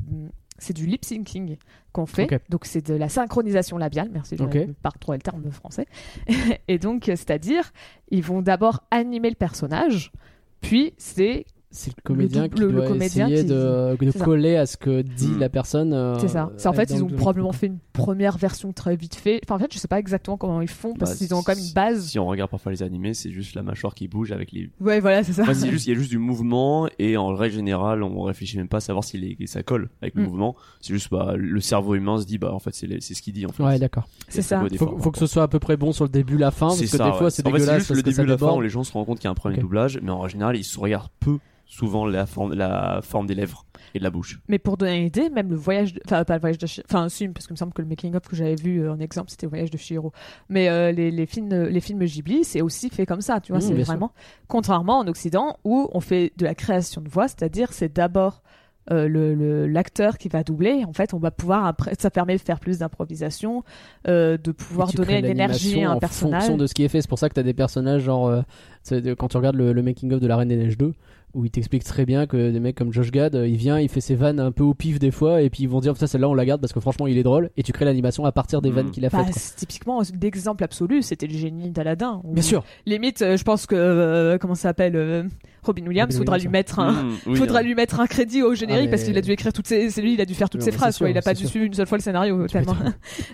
Speaker 2: c'est du lip syncing qu'on fait. Donc c'est de la synchronisation labiale, merci, je
Speaker 1: Ok.
Speaker 2: ne parle trop le terme français. [laughs] et donc, c'est-à-dire, ils vont d'abord animer le personnage, puis c'est
Speaker 1: c'est le comédien
Speaker 2: double-
Speaker 1: qui
Speaker 2: le
Speaker 1: doit
Speaker 2: comédien
Speaker 1: essayer
Speaker 2: qui-
Speaker 1: de, de
Speaker 2: c'est ça.
Speaker 1: coller à ce que dit
Speaker 6: Mm.
Speaker 1: la personne. euh,
Speaker 2: C'est ça. C'est en fait,
Speaker 1: dans
Speaker 2: ils ont
Speaker 1: le-
Speaker 2: probablement fait une première version très vite fait. Enfin, en fait, je sais pas exactement comment ils font parce
Speaker 6: Bah,
Speaker 2: qu'ils ont quand même une base.
Speaker 6: si on regarde parfois les animés c'est juste la mâchoire qui bouge avec les
Speaker 2: Ouais, voilà, c'est ça.
Speaker 6: Enfin, c'est juste, il y a juste du mouvement et en règle générale, on réfléchit même pas à savoir si les, ça colle avec le
Speaker 2: Mm.
Speaker 6: mouvement. C'est juste, bah, le cerveau humain se dit, bah, en fait, c'est les- c'est ce qu'il dit, en fait.
Speaker 1: Ouais, d'accord.
Speaker 2: C'est ça.
Speaker 1: Faut, faut que ce soit à peu près bon sur le début, la fin, parce que des fois c'est
Speaker 6: fait,
Speaker 1: dégueulasse
Speaker 6: le
Speaker 1: que
Speaker 6: début la fin où les gens se rendent compte qu'il y a un de doublage, mais en général, ils se regardent peu souvent la forme, la forme des lèvres et de la bouche.
Speaker 2: Mais pour donner une idée, même le voyage, de... enfin pas le voyage de, enfin si, parce qu'il me semble que le making of que j'avais vu euh, en exemple, c'était le voyage de Chihiro. Mais euh, les, les films, les films Ghibli, c'est aussi fait comme ça, tu vois,
Speaker 1: Mmh,
Speaker 2: c'est
Speaker 1: sûr.
Speaker 2: vraiment. Contrairement en Occident où on fait de la création de voix, c'est-à-dire c'est d'abord euh, le l'acteur qui va doubler. En fait, on va pouvoir après, ça permet de faire plus d'improvisation, euh, de pouvoir donner
Speaker 1: crées
Speaker 2: une énergie
Speaker 1: l'animation
Speaker 2: à un
Speaker 1: en
Speaker 2: personnage.
Speaker 1: fonction de ce qui est fait. C'est pour ça que tu as des personnages genre euh, de- quand tu regardes le, le making of de la Reine des Neiges 2 où il t'explique très bien que des mecs comme Josh Gad, euh, il vient, il fait ses vannes un peu au pif des fois et puis ils vont dire ça celle-là on la garde parce que franchement il est drôle et tu crées l'animation à partir des
Speaker 6: Mm.
Speaker 1: vannes qu'il a
Speaker 2: Bah,
Speaker 1: faites.
Speaker 2: typiquement l'exemple absolu, c'était le génie d'Aladin.
Speaker 1: Bien sûr.
Speaker 2: Limite, euh, je pense que euh, comment ça s'appelle euh, Robin Williams,
Speaker 1: Robin
Speaker 2: faudra
Speaker 1: Williams,
Speaker 2: lui mettre un,
Speaker 6: Mmh, oui, [laughs]
Speaker 2: faudra
Speaker 6: hein.
Speaker 2: lui mettre un crédit au générique
Speaker 1: Ah, mais-
Speaker 2: parce qu'il a dû écrire toutes ses, c'est lui, il a dû faire toutes
Speaker 1: Non,
Speaker 2: ses
Speaker 1: mais
Speaker 2: phrases, quoi. Il a pas dû suivre une seule fois le scénario [laughs] tellement.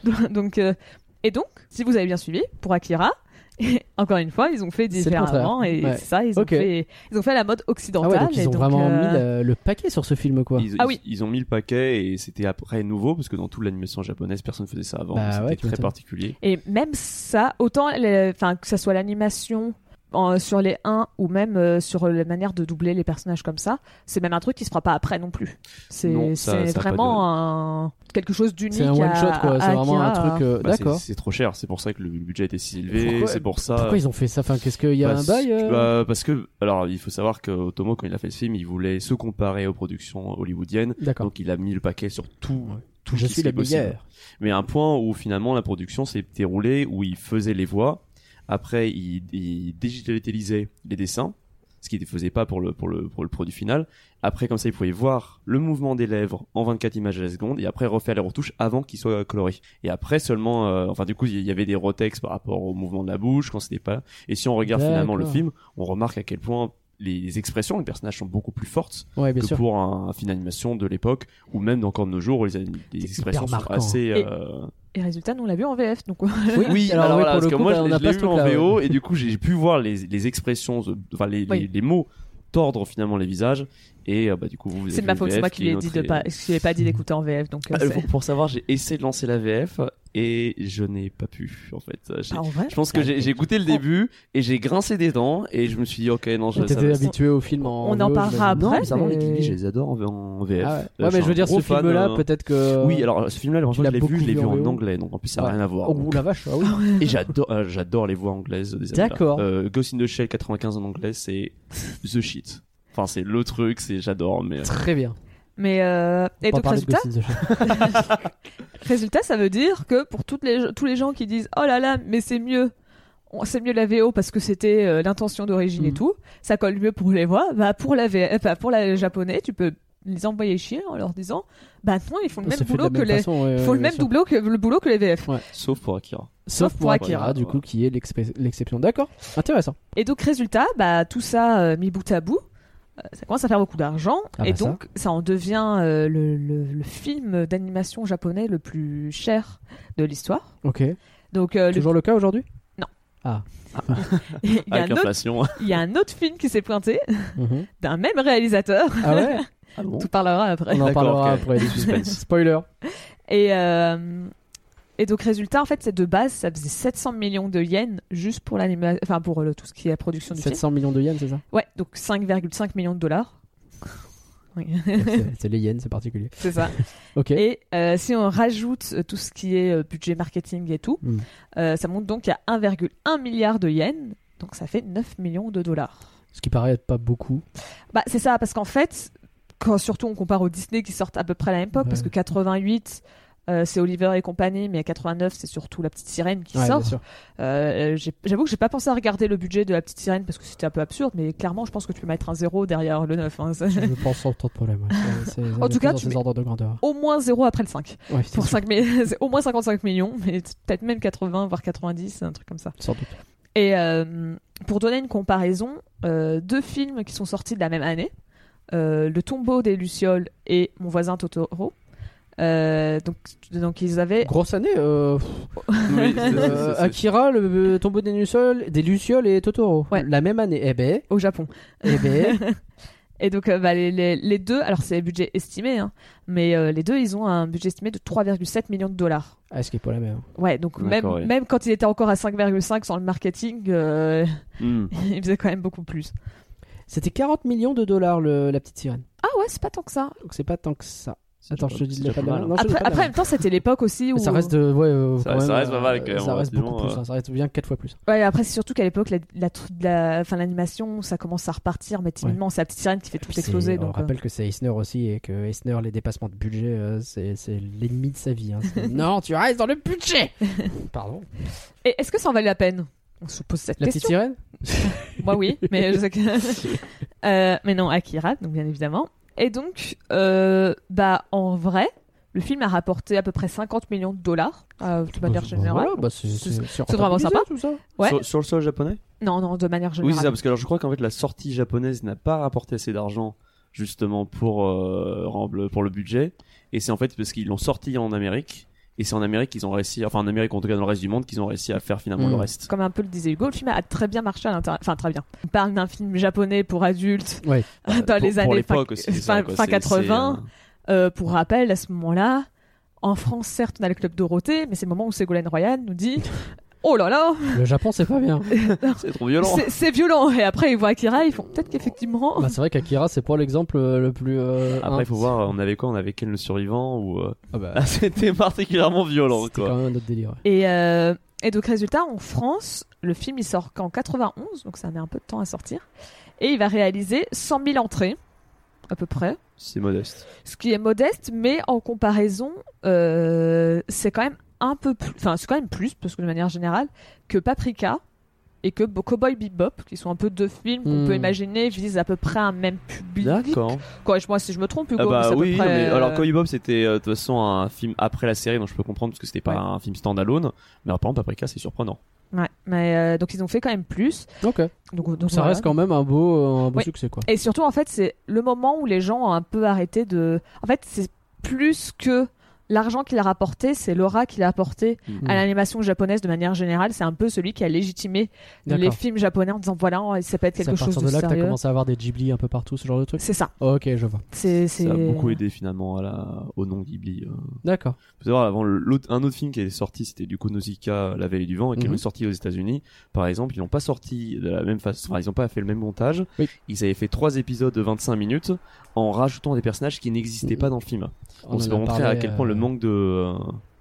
Speaker 2: donc, [laughs] donc, euh, et donc, si vous avez bien suivi, pour Akira, [laughs] encore une fois, ils ont fait différemment et
Speaker 1: Ouais.
Speaker 2: c'est ça, ils ont fait, ils ont fait la mode
Speaker 1: Ah
Speaker 2: occidentale.
Speaker 1: ouais, donc
Speaker 2: et
Speaker 1: ils ont
Speaker 2: donc,
Speaker 1: vraiment
Speaker 2: euh,
Speaker 1: mis le, le paquet sur ce film quoi.
Speaker 6: Ils,
Speaker 2: Ah
Speaker 6: ils-
Speaker 2: oui.
Speaker 6: ils ont mis le paquet et c'était après nouveau parce que dans toute l'animation japonaise, personne faisait ça avant.
Speaker 1: Bah
Speaker 6: c'était
Speaker 1: ouais,
Speaker 6: très particulier.
Speaker 2: Et même ça, autant, les- enfin, que ça soit l'animation en- sur les 1 ou même euh, sur la manière de doubler les personnages comme ça, c'est même un truc qui se fera pas après non plus. C'est vraiment un, quelque chose d'unique.
Speaker 1: C'est un one shot quoi, c'est vraiment un truc euh,
Speaker 6: Bah, c'est-
Speaker 1: d'accord.
Speaker 6: C'est trop cher, c'est pour ça que le budget était si élevé,
Speaker 1: Pourquoi-
Speaker 6: c'est pour ça.
Speaker 1: Pourquoi ils ont fait ça? Enfin, qu'est-ce qu'il y a
Speaker 6: Parce-
Speaker 1: un bail euh?
Speaker 6: bah, Parce que, alors, il faut savoir que Otomo, quand il a fait ce film, il voulait se comparer aux productions hollywoodiennes. Donc, il a mis le paquet sur tout, tout
Speaker 1: Je
Speaker 6: ce
Speaker 1: suis
Speaker 6: qui
Speaker 1: la meilleure.
Speaker 6: Mais à un point où finalement la production s'est déroulée, où il faisait les voix, après il, il digitalisait les dessins, ce qui ne faisait pas pour le, pour le, pour le produit final. Après, comme ça, il pouvait voir le mouvement des lèvres en 24 images à la seconde et après refaire les retouches avant qu'il soit coloré. Et après seulement, euh, enfin du coup, il y avait des retex par rapport au mouvement de la bouche quand c'était pas. Et si on regarde finalement le film, on remarque à quel point les expressions, les personnages sont beaucoup plus fortes
Speaker 1: Ouais, bien
Speaker 6: que
Speaker 1: sûr.
Speaker 6: pour un, un film d'animation de l'époque ou même encore de nos jours où les, les expressions sont assez. Euh,
Speaker 2: Et résultat, nous on l'a vu en VF, donc [laughs]
Speaker 6: oui,
Speaker 1: alors,
Speaker 6: alors,
Speaker 1: oui,
Speaker 6: voilà, parce que
Speaker 1: coup,
Speaker 6: moi
Speaker 1: bah,
Speaker 6: je, l'ai vu en VO et du coup j'ai pu voir les, les expressions, enfin les, les,
Speaker 2: Oui.
Speaker 6: les mots tordre finalement les visages et euh, bah du coup vous vous
Speaker 2: c'est de ma faute, c'est moi
Speaker 6: VF
Speaker 2: qui lui ai dit de pas, je lui ai pas dit d'écouter en VF, donc euh,
Speaker 6: Ah,
Speaker 2: c'est-
Speaker 6: pour, pour savoir, j'ai essayé de lancer la VF et je n'ai pas pu en fait. J'ai-
Speaker 2: Ah, en vrai
Speaker 6: Je pense que j'ai j'ai écouté le début et j'ai grincé des dents et je me suis dit ok non je
Speaker 1: T'étais habitué au film en.
Speaker 2: On en parlera
Speaker 1: j'imagine.
Speaker 6: non,
Speaker 2: après,
Speaker 6: bizarrement, les
Speaker 2: mais-
Speaker 6: Ghibli, je les adore en, en VF.
Speaker 1: Ah ouais.
Speaker 6: Euh,
Speaker 1: Ouais, mais je veux dire, ce film-là,
Speaker 6: euh,
Speaker 1: peut-être que.
Speaker 6: Oui, alors ce film-là, franchement, je l'ai vu, je l'ai vu en anglais, donc en plus ça n'a rien à voir.
Speaker 1: Oh la vache, ah oui.
Speaker 6: Et j'adore, euh, j'adore les voix anglaises des.
Speaker 1: D'accord.
Speaker 6: Euh, Ghost in the Shell 95 en anglais, c'est the shit. Enfin, c'est le truc, c'est j'adore, mais euh,
Speaker 1: Très bien.
Speaker 2: Mais euh, et donc résultat, [laughs] résultat, ça veut dire que pour toutes les tous les gens qui disent oh là là, mais c'est mieux, on- c'est mieux la VO parce que c'était euh, l'intention d'origine et
Speaker 1: Mm.
Speaker 2: tout, ça colle mieux pour les voix. Bah pour la V, enfin, pour la japonais, tu peux les envoyer chier en leur disant bah non, ils font le même boulot que les,
Speaker 1: façon, ouais,
Speaker 2: ils font
Speaker 1: ouais,
Speaker 2: le même que le boulot que les VF.
Speaker 6: sauf pour Akira.
Speaker 1: Sauf pour
Speaker 2: pour
Speaker 1: Akira,
Speaker 6: Akira,
Speaker 1: du
Speaker 6: ouais.
Speaker 1: coup, qui est l'exception. D'accord, intéressant.
Speaker 2: Et donc résultat, bah tout ça euh, mis bout à bout, euh, ça commence à faire beaucoup d'argent
Speaker 1: Ah
Speaker 2: et
Speaker 1: bah
Speaker 2: donc ça. en devient euh, le, le- le film d'animation japonais le plus cher de l'histoire.
Speaker 1: Ok.
Speaker 2: Donc euh,
Speaker 1: Toujours le cas aujourd'hui? [laughs]
Speaker 2: Il, y a un
Speaker 6: Avec
Speaker 2: autre,
Speaker 6: l'inflation.
Speaker 2: il y a un autre film qui s'est pointé
Speaker 1: Mhm.
Speaker 2: d'un même réalisateur.
Speaker 1: Ah ouais? [laughs]
Speaker 6: Ah bon?
Speaker 2: On parlera après.
Speaker 1: On en parlera
Speaker 6: ok.
Speaker 1: après.
Speaker 6: Suspense.
Speaker 1: Spoiler.
Speaker 2: Et euh, et donc résultat en fait c'est de base ça faisait 700 millions de yens juste pour l'animation, enfin pour le- tout ce qui est la production du film.
Speaker 1: 700 millions de yens, c'est ça?
Speaker 2: Ouais, donc 5,5 millions de dollars. [laughs] Oui,
Speaker 1: C'est les yens, c'est particulier. [laughs]
Speaker 2: c'est ça.
Speaker 1: Ok.
Speaker 2: Et euh, si on rajoute euh, tout ce qui est euh, budget marketing et tout,
Speaker 1: Mm.
Speaker 2: euh, ça monte donc à 1,1 milliard de yens. Donc ça fait 9 millions de dollars.
Speaker 1: Ce qui paraît être pas beaucoup.
Speaker 2: Bah c'est ça, parce qu'en fait, quand surtout on compare au Disney qui sortent à peu près à la même époque, parce que 88 euh, c'est Oliver et compagnie, mais à 89 c'est surtout la petite sirène qui
Speaker 1: Ouais,
Speaker 2: sort. Euh, j'ai- J'avoue que j'ai pas pensé à regarder le budget de la petite sirène parce que c'était un peu absurde, mais clairement je pense que tu peux mettre un zéro derrière le 9. hein.
Speaker 1: Je pense sans trop de problème. ouais. [laughs]
Speaker 2: En tout cas, tu mets-
Speaker 1: de grandeur.
Speaker 2: Au moins zéro après le 5.
Speaker 1: Ouais, c'est
Speaker 2: Pour
Speaker 1: sûr,
Speaker 2: 5 mi- [laughs] c'est au moins 55 millions, mais peut-être même 80, voire 90, un truc comme ça.
Speaker 1: sans doute.
Speaker 2: Et euh, pour donner une comparaison, euh, deux films qui sont sortis de la même année, euh, Le tombeau des Lucioles et Mon voisin Totoro. Euh, donc, donc ils avaient.
Speaker 1: Grosse année. euh,
Speaker 6: Oui, c'est-
Speaker 1: euh,
Speaker 6: c'est- c'est-
Speaker 1: Akira, le, le tombeau des lucioles, des lucioles et Totoro.
Speaker 2: Ouais.
Speaker 1: La même année. Eh ben,
Speaker 2: Au Japon.
Speaker 1: eh ben. [laughs]
Speaker 2: Et donc euh, bah, les, les, les deux, alors c'est budget estimé, hein, mais euh, les deux ils ont un budget estimé de 3,7 millions de dollars.
Speaker 1: ah, ce qui est pas la même.
Speaker 2: Ouais, donc même, même quand il était encore à 5,5 sans le marketing, euh,
Speaker 6: Hmm. [laughs]
Speaker 2: il faisait quand même beaucoup plus.
Speaker 1: C'était 40 millions de dollars le- la petite sirène.
Speaker 2: Ah ouais, c'est pas tant que ça.
Speaker 1: Donc c'est pas tant que ça. Attends, je te
Speaker 6: pas-
Speaker 1: dis de la. Non,
Speaker 2: Après, en même temps, c'était l'époque aussi où.
Speaker 1: Mais ça reste de ouais, euh,
Speaker 6: Ça- reste pas mal, quand même,
Speaker 1: Ça reste beaucoup plus.
Speaker 6: euh.
Speaker 1: hein, Ça reste bien 4 fois plus.
Speaker 2: Ouais, après, c'est surtout qu'à l'époque, la, la, la, l'animation, ça commence à repartir, mais timidement, c'est la petite sirène qui fait tout exploser.
Speaker 1: On
Speaker 2: Donc, euh,
Speaker 1: rappelle que c'est Eisner aussi et que Eisner, les dépassements de budget, euh, c'est l'ennemi de sa vie. hein. [laughs] Non, tu restes dans le budget [laughs] Pardon.
Speaker 2: Et est-ce que ça en valait la peine? On se pose cette
Speaker 1: La petite
Speaker 2: question.
Speaker 1: sirène?
Speaker 2: Moi, oui, mais je sais que. [laughs] Mais non, Akira, donc bien évidemment. Et donc, euh, bah, en vrai, le film a rapporté à peu près 50 millions de dollars, euh, de manière
Speaker 1: Bah,
Speaker 2: générale.
Speaker 1: voilà, bah, c'est
Speaker 2: vraiment sympa.
Speaker 1: tout ça.
Speaker 2: Ouais.
Speaker 6: Sur, sur le sol japonais
Speaker 2: Non, non, de manière
Speaker 6: Oui,
Speaker 2: générale.
Speaker 6: c'est ça, parce que alors, je crois qu'en fait la sortie japonaise n'a pas rapporté assez d'argent justement pour, euh, pour le budget. Et c'est en fait parce qu'ils l'ont sorti en Amérique. Et c'est en Amérique qu'ils ont réussi, enfin en Amérique en tout cas dans le reste du monde, qu'ils ont réussi à faire finalement
Speaker 1: Mm.
Speaker 6: le reste.
Speaker 2: Comme un peu le disait Hugo, le film a très bien marché à l'intérieur. Enfin, très bien. On parle d'un film japonais pour adultes
Speaker 1: Ouais. [laughs]
Speaker 2: dans
Speaker 6: Bah, Pour-
Speaker 2: les
Speaker 6: pour
Speaker 2: années fin,
Speaker 6: l'époque aussi,
Speaker 2: fin-
Speaker 6: quoi.
Speaker 2: fin
Speaker 6: C'est-
Speaker 2: 80.
Speaker 6: c'est,
Speaker 2: Euh, pour rappel, à ce moment-là, en France, certes, on a le club Dorothée, mais c'est le moment où Ségolène Royal nous dit [laughs] Oh là là,
Speaker 1: Le Japon, c'est pas bien. [laughs]
Speaker 6: C'est trop violent.
Speaker 2: c'est- c'est violent. Et après, ils voient Akira, ils font peut-être qu'effectivement.
Speaker 1: Bah, c'est vrai qu'Akira, c'est pas l'exemple euh, le plus. euh,
Speaker 6: Après,
Speaker 1: hein.
Speaker 6: il faut voir, on avait quoi? On avait Ken le survivant ou euh,
Speaker 1: Ah bah,
Speaker 6: ah, [laughs] c'était particulièrement violent
Speaker 1: c'était
Speaker 6: quoi.
Speaker 1: quand même un autre délire. ouais.
Speaker 2: Et, euh, et donc, résultat, en France, le film il sort qu'en 91, donc ça met un peu de temps à sortir. Et il va réaliser 100 000 entrées, à peu près.
Speaker 6: C'est modeste.
Speaker 2: Ce qui est modeste, mais en comparaison, euh, c'est quand même un peu plus. Enfin, c'est quand même plus, parce que de manière générale, que Paprika, et que Bo- Cowboy Bebop, qui sont un peu deux films qu'on
Speaker 1: Hmm.
Speaker 2: peut imaginer, visent à peu près un même public.
Speaker 6: D'accord.
Speaker 2: Quoi, moi, si je me trompe, Hugo,
Speaker 6: Ah
Speaker 2: mais
Speaker 6: bah
Speaker 2: c'est à peu
Speaker 6: oui,
Speaker 2: près,
Speaker 6: mais alors
Speaker 2: euh,
Speaker 6: Cowboy Bob c'était euh, de toute façon un film après la série, donc je peux comprendre parce que c'était pas
Speaker 2: Ouais.
Speaker 6: un film standalone. Mais alors, par exemple Paprika c'est surprenant.
Speaker 2: Ouais, mais euh, donc ils ont fait quand même plus.
Speaker 1: Ok.
Speaker 2: Donc, donc
Speaker 1: ça
Speaker 2: voilà.
Speaker 1: reste quand même un beau, un beau
Speaker 2: Oui.
Speaker 1: succès quoi.
Speaker 2: Et surtout, en fait, c'est le moment où les gens ont un peu arrêté de. En fait, c'est plus que l'argent qu'il a rapporté, c'est l'aura qu'il a apporté
Speaker 1: Mm.
Speaker 2: à l'animation japonaise de manière générale. C'est un peu celui qui a légitimé les films japonais en disant voilà, ça peut être
Speaker 1: C'est à
Speaker 2: quelque chose
Speaker 1: partir
Speaker 2: de,
Speaker 1: de là que t'as commencé à avoir des Ghibli un peu partout, ce genre de truc.
Speaker 2: C'est ça.
Speaker 1: Ok, je vois.
Speaker 2: C'est.
Speaker 6: Ça a beaucoup aidé finalement à la... au nom Ghibli. euh.
Speaker 1: D'accord.
Speaker 6: Faut savoir, avant l'autre, un autre film qui est sorti, c'était du coup Nausicaa, La Vallée du Vent, et qui
Speaker 1: Mhm.
Speaker 6: est sorti aux États-Unis. Par exemple, ils l'ont pas sorti de la même façon. Enfin, ils ont pas fait le même montage.
Speaker 1: Oui.
Speaker 6: Ils avaient fait trois épisodes de 25 minutes en rajoutant des personnages qui n'existaient
Speaker 1: Mhm.
Speaker 6: pas dans le film.
Speaker 1: On
Speaker 6: va montrer
Speaker 1: parlé,
Speaker 6: à quel point
Speaker 1: euh,
Speaker 6: le manque de.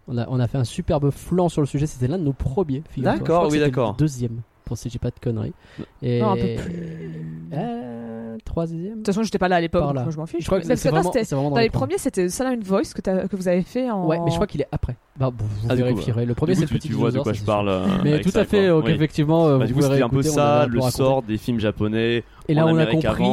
Speaker 1: On a, on a fait un superbe flanc sur le sujet. C'était l'un de nos premiers.
Speaker 6: D'accord, oui, d'accord.
Speaker 1: Deuxième, pour si j'ai pas de conneries. Et...
Speaker 2: Non, un peu plus.
Speaker 1: Euh, troisième.
Speaker 2: De toute façon, j'étais pas là à l'époque, je m'en fiche.
Speaker 1: Je crois que c'est vraiment,
Speaker 2: c'était-
Speaker 1: c'est vraiment
Speaker 2: Dans
Speaker 1: dans
Speaker 2: les premiers, c'était Silent Voice que, vous avez fait en.
Speaker 1: Ouais, mais je crois qu'il est après. Bah, bon, vous
Speaker 6: Ah,
Speaker 1: vérifierez. Le premier,
Speaker 6: du coup,
Speaker 1: c'est le petit
Speaker 6: tu vois de quoi
Speaker 1: ça,
Speaker 6: je parle. euh,
Speaker 1: Mais tout
Speaker 6: ça,
Speaker 1: à fait, effectivement, euh,
Speaker 6: Bah,
Speaker 1: vous
Speaker 6: du coup, c'était un peu ça, le sort des films japonais.
Speaker 1: Et là, on a compris.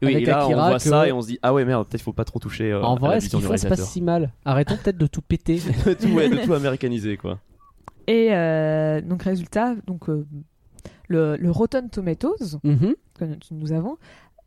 Speaker 6: Et oui,
Speaker 1: avec
Speaker 6: et là,
Speaker 1: Akira
Speaker 6: on voit
Speaker 1: que-
Speaker 6: ça et on se dit, ah ouais, merde, peut-être faut pas trop toucher euh,
Speaker 1: En
Speaker 6: à la
Speaker 1: vrai, ce
Speaker 6: du
Speaker 1: font, c'est pas si mal. Arrêtons peut-être de tout péter. [laughs]
Speaker 6: de tout, ouais, de tout américaniser, quoi.
Speaker 2: Et euh, donc, résultat, donc, euh, le, le Rotten Tomatoes
Speaker 1: Mhm.
Speaker 2: que nous avons,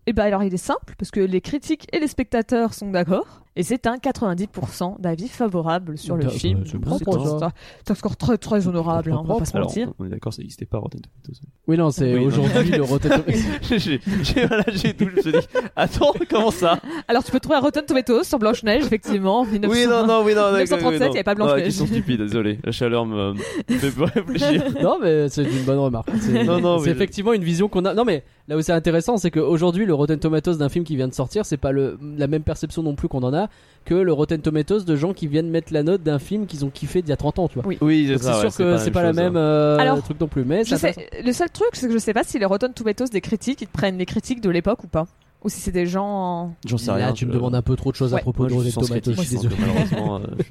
Speaker 2: et ben alors il est simple parce que les critiques et les spectateurs sont d'accord et c'est un 90% d'avis favorable sur le
Speaker 1: Bah,
Speaker 2: film.
Speaker 1: c'est
Speaker 2: un- un score très très honorable, hein, on va pas se
Speaker 6: Alors,
Speaker 2: mentir.
Speaker 6: on est d'accord, ça n'existait pas Rotten Tomatoes.
Speaker 1: Oui, non, c'est
Speaker 6: Oui,
Speaker 1: aujourd'hui le Rotten Tomatoes. [laughs]
Speaker 6: j'ai, j'ai, voilà, j'ai tout, je me suis dit, attends, comment ça?
Speaker 2: Alors tu peux trouver un Rotten Tomatoes sur Blanche Neige effectivement. en 1900.
Speaker 6: Oui, non, non, oui, non, d'accord,
Speaker 2: 1937,
Speaker 6: oui, non.
Speaker 2: il y avait pas Blanche-Neige.
Speaker 6: Ah, question stupide, désolé. La chaleur me, me fait réfléchir. [laughs]
Speaker 1: non, mais c'est une bonne remarque. C'est
Speaker 6: Non, non,
Speaker 1: c'est
Speaker 6: mais-
Speaker 1: effectivement une vision qu'on a. Non, mais là où c'est intéressant, c'est qu'aujourd'hui, le Rotten Tomatoes d'un film qui vient de sortir, c'est pas le, la même perception non plus qu'on en a que le Rotten Tomatoes de gens qui viennent mettre la note d'un film qu'ils ont kiffé d'il y a 30 ans, tu vois.
Speaker 2: Oui.
Speaker 6: Oui, c'est ouais,
Speaker 1: sûr que c'est pas, la
Speaker 6: chose,
Speaker 1: même
Speaker 6: hein.
Speaker 1: euh,
Speaker 2: Alors,
Speaker 1: truc non plus, mais
Speaker 2: Je
Speaker 1: c'est
Speaker 2: sais, le seul truc c'est que je sais pas si les Rotten Tomatoes des critiques ils prennent les critiques de l'époque ou pas. Ou si c'est des gens.
Speaker 6: J'en sais
Speaker 1: Là,
Speaker 6: rien.
Speaker 1: tu me
Speaker 6: je-
Speaker 1: demandes un peu trop de choses à propos
Speaker 6: Moi,
Speaker 1: de Rotten Tomatoes, je suis désolé.
Speaker 6: malheureusement, euh, je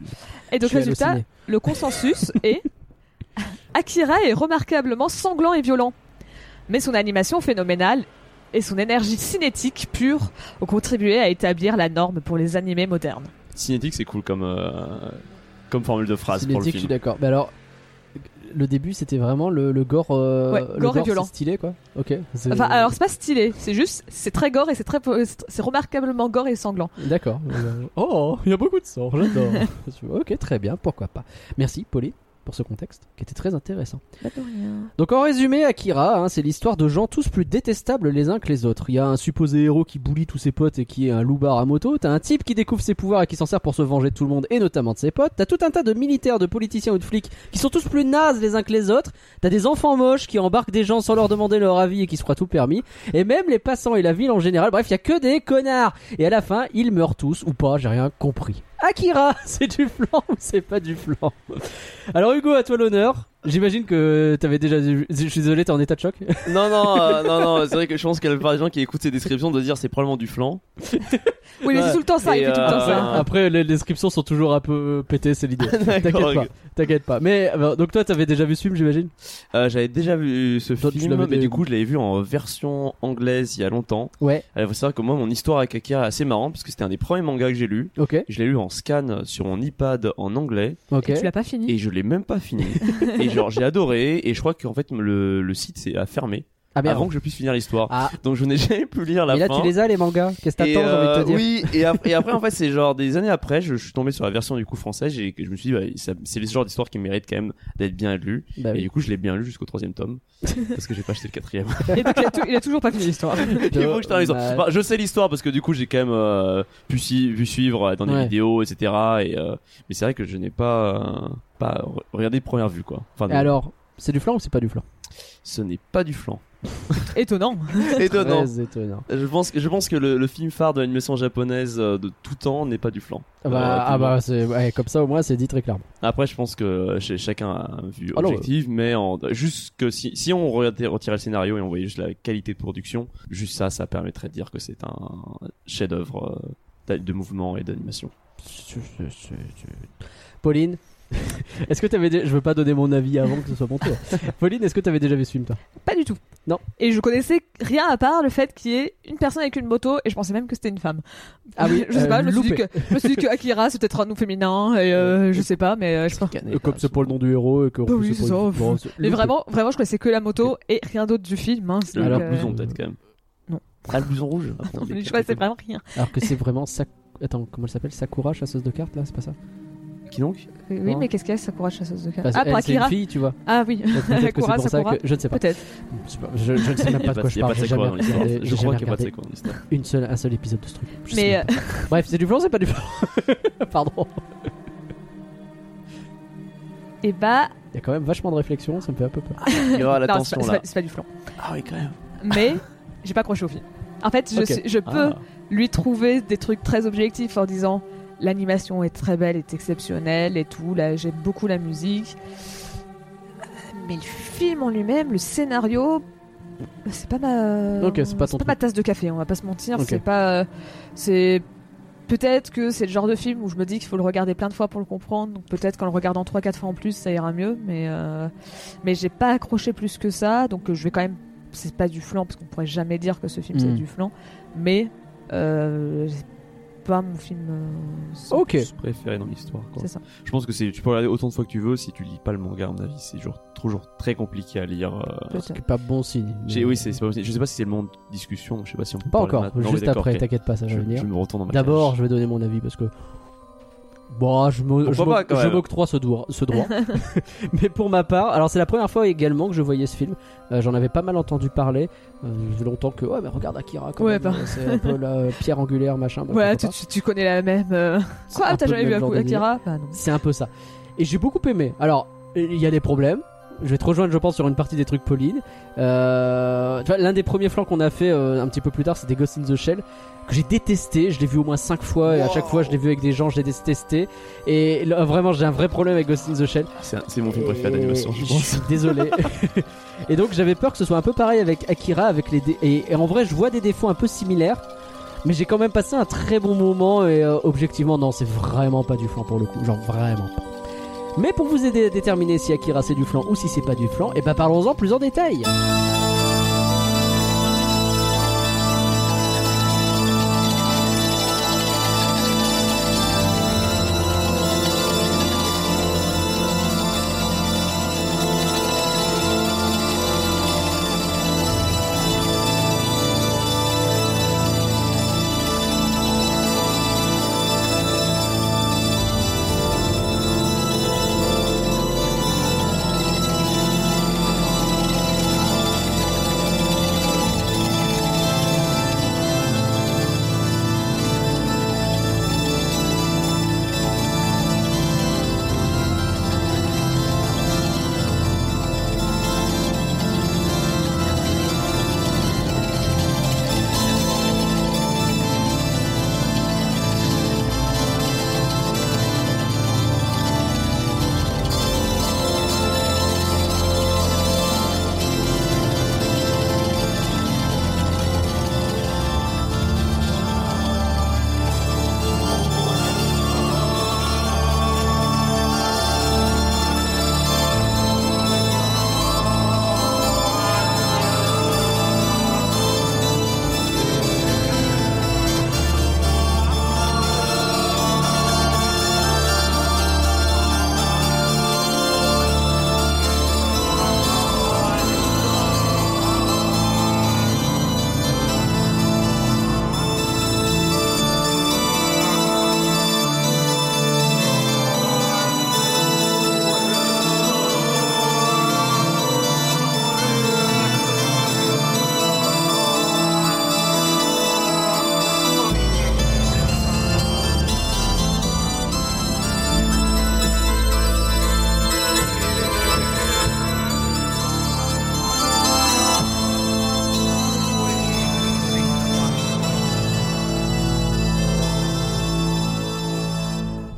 Speaker 6: [laughs]
Speaker 2: Et donc résultat, le consensus est [laughs] Akira est remarquablement sanglant et violent, mais son animation phénoménale et son énergie cinétique pure ont contribué à établir la norme pour les animés modernes.
Speaker 6: Cinétique, c'est cool comme, euh, comme formule de phrase pour le
Speaker 1: Cinétique, je suis d'accord. Mais alors, le début, c'était vraiment le, le gore. euh,
Speaker 2: Ouais,
Speaker 1: le
Speaker 2: gore
Speaker 1: c'est
Speaker 2: violent.
Speaker 1: stylé, quoi. Ok.
Speaker 2: Enfin, alors c'est pas stylé, c'est juste, c'est très gore et c'est très, c'est remarquablement gore et sanglant.
Speaker 1: D'accord. Oh, il y a beaucoup de sang, j'adore. [laughs] ok, très bien, pourquoi pas. Merci, Pauline, pour ce contexte qui était très intéressant. Donc en résumé, Akira, hein, c'est l'histoire de gens tous plus détestables les uns que les autres. Il y a un supposé héros qui bully tous ses potes et qui est un loupard à moto. T'as un type qui découvre ses pouvoirs et qui s'en sert pour se venger de tout le monde et notamment de ses potes. T'as tout un tas de militaires, de politiciens ou de flics qui sont tous plus nazes les uns que les autres. T'as des enfants moches qui embarquent des gens sans leur demander leur avis et qui se croient tout permis. Et même les passants et la ville en général. Bref, il y a que des connards. Et à la fin, ils meurent tous ou pas, j'ai rien compris. Akira, [laughs] c'est du flan ou c'est pas du flan? Alors Hugo, à toi l'honneur. J'imagine que t'avais déjà. vu- Je suis désolé, t'es en état de choc. [laughs]
Speaker 6: Non, non, euh, non, non, c'est vrai que je pense qu'il y a la plupart des gens qui écoutent ces descriptions de dire c'est probablement du flan. [laughs]
Speaker 2: Oui, mais
Speaker 1: Ouais.
Speaker 2: c'est tout le temps ça, il fait tout le temps
Speaker 6: euh,
Speaker 2: ça.
Speaker 1: Après, les descriptions sont toujours un peu pétées, c'est l'idée. [laughs] T'inquiète pas, t'inquiète pas. Mais euh, donc toi, t'avais déjà vu ce film, j'imagine?
Speaker 6: Euh, J'avais déjà vu ce
Speaker 1: Toi, tu
Speaker 6: film,
Speaker 1: l'avais
Speaker 6: mais
Speaker 1: déjà
Speaker 6: du coup, je l'avais vu en version anglaise il y a longtemps.
Speaker 1: Ouais.
Speaker 6: Il faut savoir que moi, mon histoire avec Akira est assez marrante parce que c'était un des premiers mangas que j'ai lu.
Speaker 1: Ok,
Speaker 6: Je l'ai lu en scan sur mon iPad en anglais
Speaker 1: ok.
Speaker 2: Et tu l'as pas fini?
Speaker 6: Et je l'ai même pas fini. et genre, j'ai adoré et je crois qu'en fait, le, le site s'est fermé
Speaker 1: Ah
Speaker 6: avant que je puisse finir l'histoire.
Speaker 1: Ah,
Speaker 6: Donc, je n'ai jamais pu lire la
Speaker 1: et là,
Speaker 6: fin.
Speaker 1: tu les as les mangas? Qu'est-ce que t'attends, j'ai envie de te
Speaker 6: euh,
Speaker 1: dire?
Speaker 6: Oui, et, ap- et après, en fait, c'est genre des années après, je, je suis tombé sur la version du coup française et je me suis dit, bah, c'est le genre d'histoire qui mérite quand même d'être bien lu.
Speaker 1: Bah
Speaker 6: Et
Speaker 1: oui.
Speaker 6: du coup, je l'ai bien lu jusqu'au troisième tome parce que j'ai pas acheté le quatrième. [laughs]
Speaker 2: Et donc il a, il a toujours pas fini l'histoire. [laughs]
Speaker 6: Il faut que je termine l'histoire. Enfin, je sais l'histoire parce que du coup, j'ai quand même euh, pu, si- pu suivre euh, dans des
Speaker 1: Ouais.
Speaker 6: vidéos, etc. Et, euh, mais c'est vrai que je n'ai pas, euh, pas regardé de première vue, quoi. Enfin,
Speaker 1: Et
Speaker 6: de-
Speaker 1: alors, c'est du flan ou c'est pas du flan
Speaker 6: ce n'est pas du flan.
Speaker 2: Étonnant.
Speaker 6: Étonnant.
Speaker 1: Très étonnant.
Speaker 6: Je pense, que- je pense que le, le film phare de l'animation japonaise euh, de tout temps n'est pas du flan.
Speaker 1: Ah
Speaker 6: Euh,
Speaker 1: bah, ah bah c'est ouais, comme ça au moins c'est dit très clairement.
Speaker 6: Après, je pense que ch- chacun a une vue
Speaker 1: Ah
Speaker 6: objective, mais en, juste que si, si on regardait- retirait le scénario et on voyait juste la qualité de production, juste ça, ça permettrait de dire que c'est un chef-d'œuvre euh, de mouvement et d'animation.
Speaker 1: Pauline, [laughs] Est-ce que t'avais dé- je veux pas donner mon avis avant que ce soit mon tour. [laughs] Pauline, est-ce que t'avais déjà vu ce film toi?
Speaker 2: Pas du tout.
Speaker 1: Non.
Speaker 2: Et je connaissais rien à part le fait qu'il y ait une personne avec une moto et je pensais même que c'était une femme.
Speaker 1: Ah oui, [laughs]
Speaker 2: je sais
Speaker 1: euh,
Speaker 2: pas, je me, suis dit
Speaker 1: loupé.
Speaker 2: que, je me suis dit que Akira c'est peut-être un nom féminin et euh, je sais pas, mais euh, je.
Speaker 1: Euh, Comme c'est pour le nom du héros et que.
Speaker 2: Bah oui,
Speaker 1: bon,
Speaker 2: Mais vraiment, vraiment, je connaissais que la moto et rien d'autre du film. Hein, euh,
Speaker 6: blouson peut-être quand même.
Speaker 2: Non.
Speaker 6: Ah le blouson rouge. Ah, bon,
Speaker 2: Je connaissais vraiment rien.
Speaker 1: Alors que c'est vraiment Attends, comment elle s'appelle? Sakura, chasseuse de cartes là, c'est pas ça?
Speaker 6: Qui donc
Speaker 2: Oui, mais qu'est-ce qu'il y a? Sakura chasseuse de cartes
Speaker 1: Parce
Speaker 2: Ah,
Speaker 1: qu'elle,
Speaker 2: pour
Speaker 1: c'est une
Speaker 2: Akira
Speaker 1: fille, tu vois.
Speaker 2: Ah oui,
Speaker 1: Donc peut-être [laughs] que c'est
Speaker 2: Sakura,
Speaker 1: je ne sais pas.
Speaker 2: peut-être.
Speaker 1: Je sais pas, Je, je ne sais même pas de quoi
Speaker 6: il
Speaker 1: je parle.
Speaker 6: Je
Speaker 1: j'ai
Speaker 6: crois qu'il n'y a pas de Sakura dans l'histoire.
Speaker 1: une seule, un seul épisode de ce truc.
Speaker 2: Mais
Speaker 1: pas. Bref, c'est du flan, c'est pas du flan. [laughs] Pardon.
Speaker 2: et bah,
Speaker 1: Il y a quand même vachement de réflexion, ça me fait un peu peur. [laughs]
Speaker 6: Il y aura
Speaker 2: non, c'est
Speaker 6: l'attention
Speaker 2: pas, c'est
Speaker 6: là.
Speaker 2: pas- c'est pas du flan.
Speaker 6: Ah oui quand même.
Speaker 2: Mais j'ai pas accroché au film. En fait, je, je peux
Speaker 6: Ah.
Speaker 2: lui trouver des trucs très objectifs en disant l'animation est très belle, est exceptionnelle et tout. Là, j'aime beaucoup la musique. Mais le film en lui-même, le scénario, c'est pas ma.
Speaker 1: C'est pas ton
Speaker 2: ma tasse de café. On va pas se mentir. C'est pas. C'est peut-être que c'est le genre de film où je me dis qu'il faut le regarder plein de fois pour le comprendre. Donc peut-être qu'en le regardant 3-4 fois en plus, ça ira mieux. Mais euh, mais j'ai pas accroché plus que ça. Donc euh, je vais quand même. C'est pas du flan parce qu'on pourrait jamais dire que ce film c'est
Speaker 1: Mm.
Speaker 2: du flan. Mais euh, pas mon film. euh,
Speaker 1: Ok.
Speaker 6: Préféré dans l'histoire. quoi.
Speaker 2: C'est ça.
Speaker 6: Je pense que c'est tu peux regarder autant de fois que tu veux si tu lis pas le manga à mon avis c'est toujours toujours très compliqué à lire. euh,
Speaker 2: Peut-être.
Speaker 1: C'est pas bon signe.
Speaker 6: J'ai oui c'est c'est pas possible. Je sais pas si c'est le monde discussion. Je sais pas si on peut
Speaker 1: Pas
Speaker 6: parler
Speaker 1: encore,
Speaker 6: maintenant.
Speaker 1: Juste
Speaker 6: d'accord,
Speaker 1: après,
Speaker 6: ok.
Speaker 1: t'inquiète pas, ça va
Speaker 6: Je,
Speaker 1: venir.
Speaker 6: je me retourne dans ma
Speaker 1: D'abord, je vais donner mon avis parce que. Bon, je m'octroie ce droit. Ce droit. [laughs] [laughs] Mais pour ma part, alors c'est la première fois également que je voyais ce film. Euh, J'en avais pas mal entendu parler. Euh, longtemps que. Ouais, mais regarde Akira quand
Speaker 2: Ouais,
Speaker 1: même.
Speaker 2: bah.
Speaker 1: C'est un peu la [laughs] pierre angulaire, machin. bah,
Speaker 2: Ouais, tu,
Speaker 1: pas.
Speaker 2: tu, tu connais la même. euh, Quoi
Speaker 1: un
Speaker 2: T'as jamais vu Akira Bah.
Speaker 1: C'est un peu ça. Et j'ai beaucoup aimé. Alors, il y a des problèmes. Je vais te rejoindre, je pense, sur une partie des trucs Pauline. Euh, l'un des premiers flancs qu'on a fait euh, un petit peu plus tard, c'était Ghost in the Shell, que j'ai détesté. Je l'ai vu au moins 5 fois, et à chaque fois, je l'ai vu avec des gens, je l'ai détesté. Et là, vraiment, j'ai un vrai problème avec Ghost in the Shell.
Speaker 6: C'est mon film préféré d'animation je
Speaker 1: suis désolé. [laughs] [laughs] et donc, j'avais peur que ce soit un peu pareil avec Akira, avec les et, et en vrai, je vois des défauts un peu similaires. Mais j'ai quand même passé un très bon moment et euh, objectivement non c'est vraiment pas du flan pour le coup genre vraiment pas. Mais pour vous aider à déterminer si Akira c'est du flan ou si c'est pas du flan, et ben parlons-en plus en détail.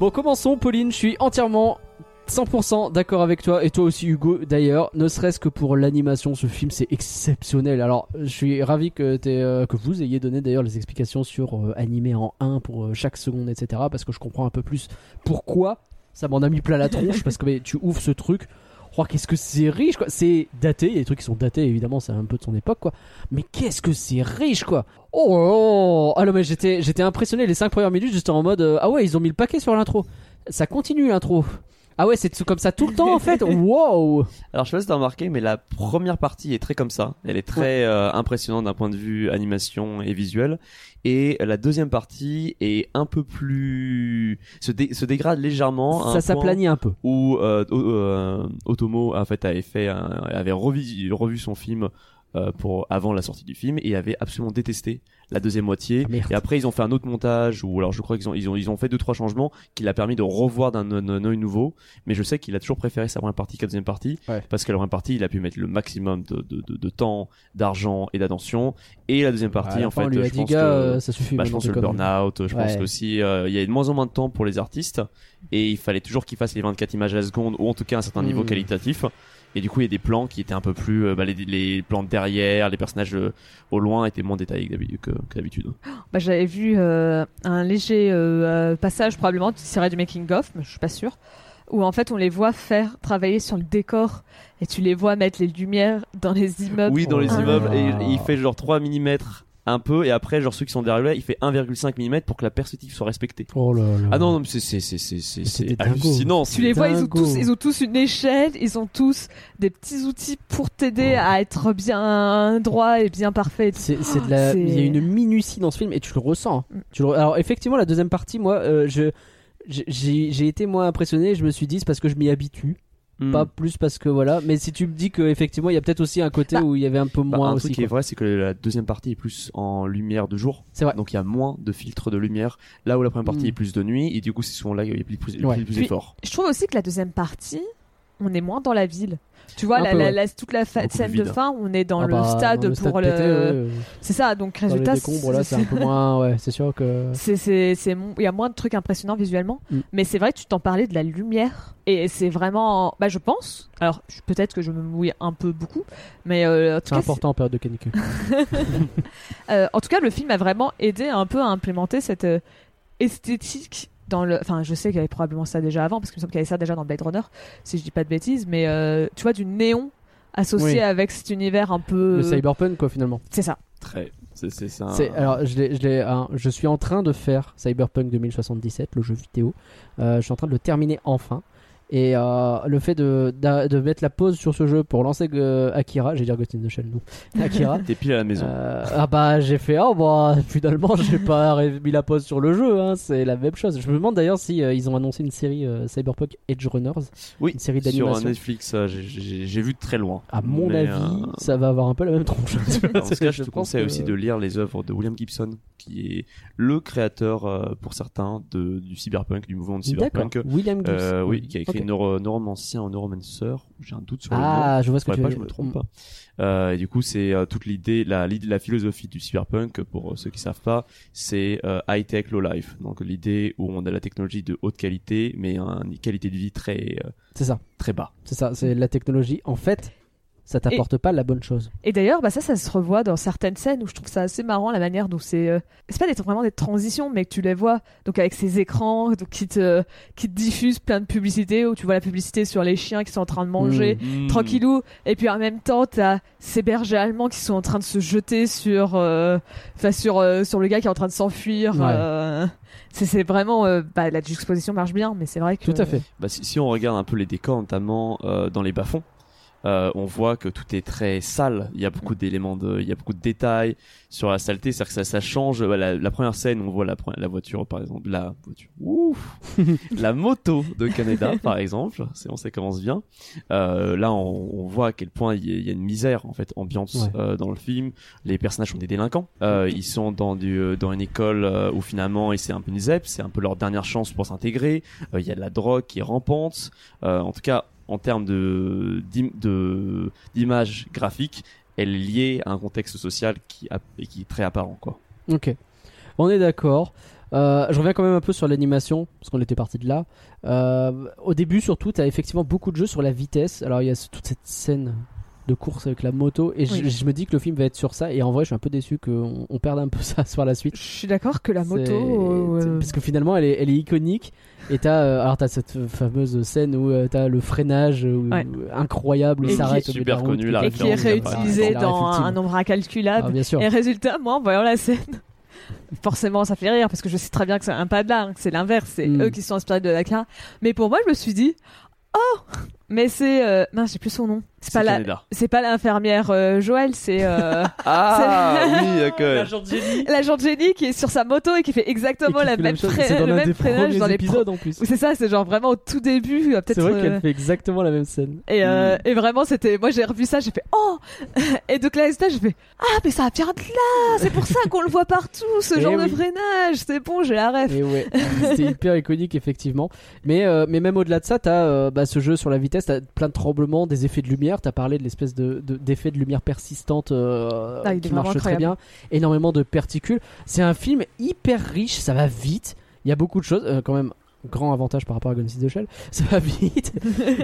Speaker 1: Bon, commençons, Pauline. Je suis entièrement 100% d'accord avec toi et toi aussi Hugo d'ailleurs ne serait-ce que pour l'animation ce film c'est exceptionnel alors je suis ravi que, euh, que vous ayez donné d'ailleurs les explications sur euh, animé en 1 pour euh, chaque seconde etc parce que je comprends un peu plus pourquoi ça m'en a mis plein la tronche parce que tu ouvres ce truc. Oh, qu'est-ce que c'est riche quoi. C'est daté, il y a des trucs qui sont datés évidemment, c'est un peu de son époque quoi. Mais qu'est-ce que c'est riche quoi. Oh, oh, ah non mais j'étais j'étais impressionné les 5 premières minutes juste en mode euh, ah ouais, ils ont mis le paquet sur l'intro. Ça continue l'intro. Ah ouais, c'est comme ça tout le temps en fait. Wow. [laughs]
Speaker 6: Alors je sais pas si t'as remarqué, mais la première partie est très comme ça. Elle est très euh, impressionnante d'un point de vue animation et visuel. Et la deuxième partie est un peu plus se, dé- se dégrade légèrement. à
Speaker 1: Ça s'aplanit un peu.
Speaker 6: Où euh, euh, Otomo en fait avait fait, un- avait revu, revu son film. Euh, pour avant la sortie du film et avait absolument détesté la deuxième moitié
Speaker 1: Ah,
Speaker 6: et après ils ont fait un autre montage ou alors je crois qu'ils ont ils ont ils ont fait deux trois changements qui l'a permis de revoir d'un œil nouveau mais je sais qu'il a toujours préféré sa première partie qu'à la deuxième partie
Speaker 1: Ouais.
Speaker 6: parce que la première partie il a pu mettre le maximum de, de, de, de temps d'argent et d'attention et la deuxième partie
Speaker 1: la
Speaker 6: en
Speaker 1: fin,
Speaker 6: fait
Speaker 1: lui a
Speaker 6: je pense
Speaker 1: gars,
Speaker 6: que
Speaker 1: ça suffit.
Speaker 6: bah, je pense que le burn-out, je pense
Speaker 1: Ouais.
Speaker 6: qu'aussi euh, il y a de moins en moins de temps pour les artistes et il fallait toujours qu'ils fassent les 24 images à la seconde ou en tout cas un certain niveau
Speaker 1: Mm.
Speaker 6: qualitatif. Et du coup, il y a des plans qui étaient un peu plus, euh, bah, les, les plans de derrière, les personnages euh, au loin étaient moins détaillés que d'habi- que- que d'habitude.
Speaker 2: Bah, J'avais vu euh, un léger euh, passage, probablement tiré du making-of, mais je suis pas sûre, où en fait on les voit faire travailler sur le décor et tu les vois mettre les lumières dans les immeubles.
Speaker 6: Oui, dans les immeubles, et,
Speaker 1: Ah.
Speaker 6: et il fait genre 3 mm un peu, et après, genre ceux qui sont derrière lui, il fait 1,5 mm pour que la perspective soit respectée.
Speaker 1: Oh là là.
Speaker 6: Ah non, non, mais c'est, c'est, c'est, c'est, hallucinant.
Speaker 2: Tu les vois, ils ont, tous, ils ont tous une échelle, ils ont tous des petits outils pour t'aider à être bien droit et bien parfait. et tout.
Speaker 1: C'est c'est de la. Il y a une minutie dans ce film et tu le ressens. hein.
Speaker 2: Mm.
Speaker 1: Tu le- Alors effectivement, la deuxième partie, moi, euh, je j'ai- j'ai j'ai été moins impressionné. Je me suis dit c'est parce que je m'y habitue,
Speaker 6: Hmm.
Speaker 1: pas plus parce que voilà. Mais si tu me dis que effectivement, il y a peut-être aussi un côté
Speaker 2: Bah,
Speaker 1: où il y avait un peu
Speaker 6: Bah,
Speaker 1: moins
Speaker 6: un
Speaker 1: aussi.
Speaker 6: truc qui est vrai, c'est que la deuxième partie est plus en lumière de jour.
Speaker 1: C'est vrai.
Speaker 6: Donc il y a moins de filtres de lumière. Là où la première partie
Speaker 1: Mm.
Speaker 6: est plus de nuit, et du coup, c'est souvent là qu'il y a plus, plus,
Speaker 1: Ouais.
Speaker 6: plus, plus
Speaker 2: Puis-
Speaker 6: effort.
Speaker 2: Je trouve aussi que la deuxième partie, on est moins dans la ville. Tu vois, la,
Speaker 1: peu,
Speaker 2: la-
Speaker 1: ouais.
Speaker 2: la- toute la fa- scène de fin, on est dans
Speaker 1: Ah
Speaker 2: le
Speaker 1: bah,
Speaker 2: stade
Speaker 1: dans le
Speaker 2: pour
Speaker 1: stade
Speaker 2: le.
Speaker 1: pété, ouais, ouais.
Speaker 2: C'est ça, donc résultat.
Speaker 1: décombres là, c'est un peu [laughs] moins. Ouais, c'est sûr que.
Speaker 2: C'est, c'est, c'est mon- il y a moins de trucs impressionnants visuellement,
Speaker 1: Mm.
Speaker 2: mais c'est vrai que tu t'en parlais de la lumière et c'est vraiment, bah je pense. Alors peut-être que je me mouille un peu beaucoup, mais euh, en tout
Speaker 1: C'est
Speaker 2: cas,
Speaker 1: important en période de canicule. [laughs] [laughs]
Speaker 2: euh, en tout cas, le film a vraiment aidé un peu à implémenter cette euh, esthétique dans le. Enfin, je sais qu'il y avait probablement ça déjà avant parce qu'il me semble qu'il y avait ça déjà dans Blade Runner, si je dis pas de bêtises, mais euh, tu vois du néon associé
Speaker 1: Oui.
Speaker 2: avec cet univers un peu.
Speaker 1: Le cyberpunk quoi finalement.
Speaker 2: C'est ça.
Speaker 6: Très. C'est, C'est-
Speaker 1: Alors, je, hein, je suis en train de faire Cyberpunk 2077, le jeu vidéo. Euh, je suis en train de le terminer enfin. Et euh, le fait de, de mettre la pause sur ce jeu pour lancer Akira, j'ai dire Ghost in the Shell, nous. Akira. [laughs]
Speaker 6: T'es pile à la maison.
Speaker 1: euh, ah bah j'ai fait oh bah finalement j'ai pas mis la pause sur le jeu hein, c'est la même chose je me demande d'ailleurs si euh, ils ont annoncé une série Cyberpunk Edge Runners
Speaker 6: oui,
Speaker 1: une série
Speaker 6: sur
Speaker 1: d'animation.
Speaker 6: Netflix, euh, j'ai, vu de très loin.
Speaker 1: à mon
Speaker 6: Mais,
Speaker 1: avis ça va avoir un peu la même tronche [laughs]
Speaker 6: Dans ce cas, je te conseille
Speaker 1: que-
Speaker 6: aussi de lire les œuvres de William Gibson, qui est le créateur, pour certains, de, du cyberpunk, du mouvement de cyberpunk.
Speaker 1: William Gibson
Speaker 6: oui, qui a écrit
Speaker 1: Ok.
Speaker 6: Neuro, Neuromancien ou Neuromancer. J'ai un doute sur le nom.
Speaker 1: ah je vois ce que tu
Speaker 6: pas,
Speaker 1: veux
Speaker 6: je me
Speaker 1: dire.
Speaker 6: trompe pas. Euh, et du coup, c'est euh, toute l'idée, la, la philosophie du cyberpunk, pour ceux qui savent pas, c'est euh, high tech, low life. Donc l'idée où on a la technologie de haute qualité, mais une qualité de vie très euh,
Speaker 1: c'est ça
Speaker 6: très bas.
Speaker 1: C'est ça, c'est la technologie. En fait, ça t'apporte pas la bonne chose.
Speaker 2: Et d'ailleurs, bah ça, ça se revoit dans certaines scènes où je trouve ça assez marrant la manière dont c'est. euh, C'est pas des, vraiment des transitions, mais que tu les vois. Donc avec ces écrans donc, qui te qui te diffusent plein de publicités où tu vois la publicité sur les chiens qui sont en train de manger.
Speaker 6: Mm.
Speaker 2: Tranquillou, et puis en même temps, t'as ces bergers allemands qui sont en train de se jeter sur, euh, enfin sur euh, sur le gars qui est en train de s'enfuir.
Speaker 1: Ouais.
Speaker 2: euh, c'est c'est vraiment, euh, bah, la juxtaposition marche bien, mais c'est vrai que
Speaker 1: Tout à fait.
Speaker 6: Bah, si, si on regarde un peu les décors, notamment euh, dans les bas-fonds, euh, on voit que tout est très sale. Il y a beaucoup d'éléments de, il y a beaucoup de détails sur la saleté. C'est-à-dire que ça, ça change. Bah, la, la première scène, on voit la, la voiture, par exemple, la voiture, ouf, [laughs] la moto de Canada, par exemple. C'est bon, ça commence bien. Euh, là, on, on voit à quel point il y, a, il y a une misère en fait ambiante
Speaker 1: Ouais.
Speaker 6: euh, dans le film. Les personnages sont des délinquants. Euh, ils sont dans du, euh, dans une école euh, où finalement, et c'est un peu une ZEP, c'est un peu leur dernière chance pour s'intégrer. Euh, Il y a de la drogue qui est rampante. Euh, en tout cas, en termes de d'im- de d'image graphique, elle est liée à un contexte social qui est très apparent quoi.
Speaker 1: Ok. On est d'accord. Euh, je reviens quand même un peu sur l'animation, parce qu'on était parti de là. Euh, au début, surtout, tu as effectivement beaucoup de jeux sur la vitesse. Alors, il y a toute cette scène de course avec la moto. Et je-
Speaker 2: Oui.
Speaker 1: je, me dis que le film va être sur ça. Et en vrai, je suis un peu déçu qu'on on perde un peu [laughs] ça sur la suite.
Speaker 2: Je suis d'accord que la moto. Euh,
Speaker 1: Parce que finalement, elle est, elle est iconique. Et t'as, euh, alors t'as cette fameuse scène où euh, t'as le freinage
Speaker 2: Ouais.
Speaker 1: incroyable,
Speaker 2: Et
Speaker 1: s'arrête au
Speaker 6: super
Speaker 1: route,
Speaker 6: connu, la
Speaker 2: et qui est réutilisé dans un nombre incalculable.
Speaker 1: Ah, bien sûr.
Speaker 2: Et résultat, moi, en voyant la scène, [laughs] forcément, ça fait rire parce que je sais très bien que c'est un pas de là, hein, que c'est l'inverse, c'est
Speaker 1: Mm.
Speaker 2: eux qui sont inspirés de Dakar. Mais pour moi, je me suis dit, oh, mais c'est, euh... non, j'ai plus son nom. C'est pas la, c'est pas l'infirmière euh, Joël, c'est euh, [laughs]
Speaker 6: Ah oui, [laughs] d'accord.
Speaker 2: l'agent Jenny qui est sur sa moto et qui fait exactement
Speaker 1: qui
Speaker 2: la
Speaker 1: fait la
Speaker 2: même,
Speaker 1: chose.
Speaker 2: fra-
Speaker 1: C'est dans
Speaker 2: le même
Speaker 1: des
Speaker 2: freinage
Speaker 1: premiers
Speaker 2: dans les
Speaker 1: épisodes en plus.
Speaker 2: C'est ça, c'est genre vraiment au tout début, euh, peut-être.
Speaker 1: C'est vrai
Speaker 2: euh,
Speaker 1: qu'elle fait exactement la même scène.
Speaker 2: Et, euh,
Speaker 6: Mm.
Speaker 2: et vraiment, c'était. Moi, j'ai revu ça, j'ai fait Oh [laughs] Et donc là, j'ai fait Ah, mais ça vient de là C'est pour ça qu'on le voit partout, ce
Speaker 1: Eh
Speaker 2: genre
Speaker 1: oui.
Speaker 2: de freinage C'est bon, j'ai la ref.
Speaker 1: Et ouais, c'était hyper iconique effectivement. Mais, euh, mais même au-delà de ça, t'as euh, bah, ce jeu sur la vitesse, t'as plein de tremblements, des effets de lumière. T'as parlé de l'espèce de, de- d'effet de lumière persistante euh,
Speaker 2: Ah,
Speaker 1: qui marche très bien. Énormément de particules. C'est un film hyper riche, ça va vite. Il y a beaucoup de choses, euh, quand même. Grand avantage par rapport à in the Shell, [laughs] ça va vite.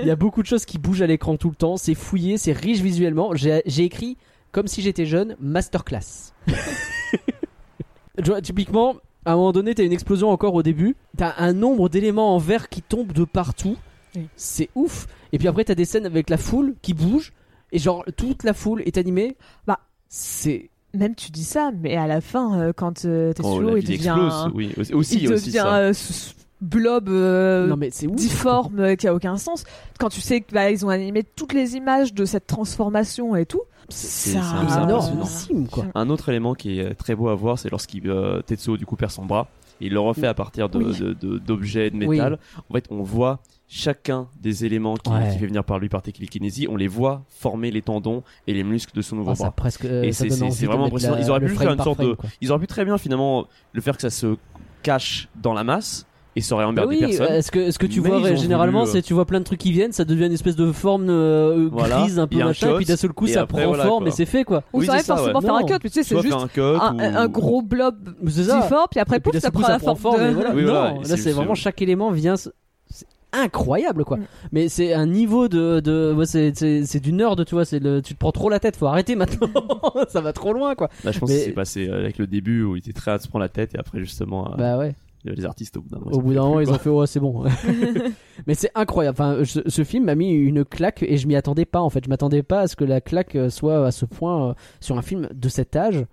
Speaker 1: Il y a beaucoup de choses qui bougent à l'écran tout le temps. C'est fouillé, c'est riche visuellement. J'ai j'ai écrit comme si j'étais jeune, masterclass. [laughs] Typiquement, à un moment donné, t'as une explosion encore au début. T'as un nombre d'éléments en verre qui tombent de partout.
Speaker 2: Oui.
Speaker 1: C'est ouf. Et puis après, t'as des scènes avec la foule qui bouge. Et genre, toute la foule est animée.
Speaker 2: Bah.
Speaker 1: c'est.
Speaker 2: Même tu dis ça, mais à la fin, euh, quand euh,
Speaker 6: Quand
Speaker 2: Tetsuo
Speaker 6: la
Speaker 2: il devient.
Speaker 6: explose, oui, aussi, aussi,
Speaker 2: il
Speaker 6: aussi
Speaker 2: devient
Speaker 6: ça.
Speaker 2: euh, blob euh,
Speaker 1: non, mais
Speaker 2: difforme euh, qui a aucun sens. Quand tu sais qu'ils ont animé toutes les images de cette transformation et tout,
Speaker 6: C'est-
Speaker 1: énormissime, quoi.
Speaker 6: Un autre élément qui est très beau à voir, c'est lorsqu'il euh, Tetsuo du coup perd son bras. Il le refait à partir de-
Speaker 2: Oui.
Speaker 6: de- de- d'objets de, métal. En fait, on voit chacun des éléments qui,
Speaker 1: Ouais.
Speaker 6: qui fait venir par lui par télékinésie. On les voit former les tendons et les muscles de son nouveau
Speaker 1: Ah, ça
Speaker 6: bras.
Speaker 1: presque. euh,
Speaker 6: Et c'est- vraiment impressionnant.
Speaker 1: la-
Speaker 6: Ils auraient pu faire une sorte
Speaker 1: frame,
Speaker 6: de-
Speaker 1: quoi.
Speaker 6: Ils auraient pu très bien finalement le faire que ça se cache dans la masse et ça aurait
Speaker 1: Bah
Speaker 6: emmerdé
Speaker 1: oui,
Speaker 6: personne.
Speaker 1: est-ce que, est-ce que tu
Speaker 6: Mais
Speaker 1: vois généralement,
Speaker 6: voulu, euh,
Speaker 1: c'est tu vois plein de trucs qui viennent, ça devient une espèce de forme euh,
Speaker 6: Voilà,
Speaker 1: grise, un peu et puis d'un seul coup ça
Speaker 6: après,
Speaker 1: prend
Speaker 6: voilà,
Speaker 1: forme
Speaker 6: quoi.
Speaker 1: et c'est fait quoi.
Speaker 2: ou
Speaker 6: Oui,
Speaker 2: ça va forcément
Speaker 1: ouais.
Speaker 2: faire un cut, mais tu sais, c'est juste
Speaker 6: un cut
Speaker 2: un,
Speaker 6: ou-
Speaker 2: un gros blob difforme, puis après,
Speaker 1: Et
Speaker 2: pouf, ça
Speaker 1: coup,
Speaker 2: prend la forme de.
Speaker 1: et voilà.
Speaker 6: Oui,
Speaker 1: non, là
Speaker 6: c'est-
Speaker 1: vraiment chaque élément vient. Incroyable quoi.
Speaker 2: Mm.
Speaker 1: Mais c'est un niveau de, de ouais, c'est, du nerd, tu vois. C'est le, tu te prends trop la tête. Faut arrêter maintenant. [laughs] ça va trop loin quoi.
Speaker 6: Là, je pense
Speaker 1: Mais-
Speaker 6: que c'est passé euh, avec le début où il était très à se prendre la tête et après justement euh,
Speaker 1: Bah ouais.
Speaker 6: les artistes au bout d'un moment.
Speaker 1: Au
Speaker 6: ils
Speaker 1: bout d'un
Speaker 6: en
Speaker 1: moment,
Speaker 6: pouvaient
Speaker 1: ils
Speaker 6: plus,
Speaker 1: ont fait ouais, c'est bon. [laughs] [laughs] Mais c'est incroyable. Enfin, ce, ce film m'a mis une claque et je m'y attendais pas en fait. Je m'attendais pas à ce que la claque euh, soit à ce point euh, sur un film de cet âge.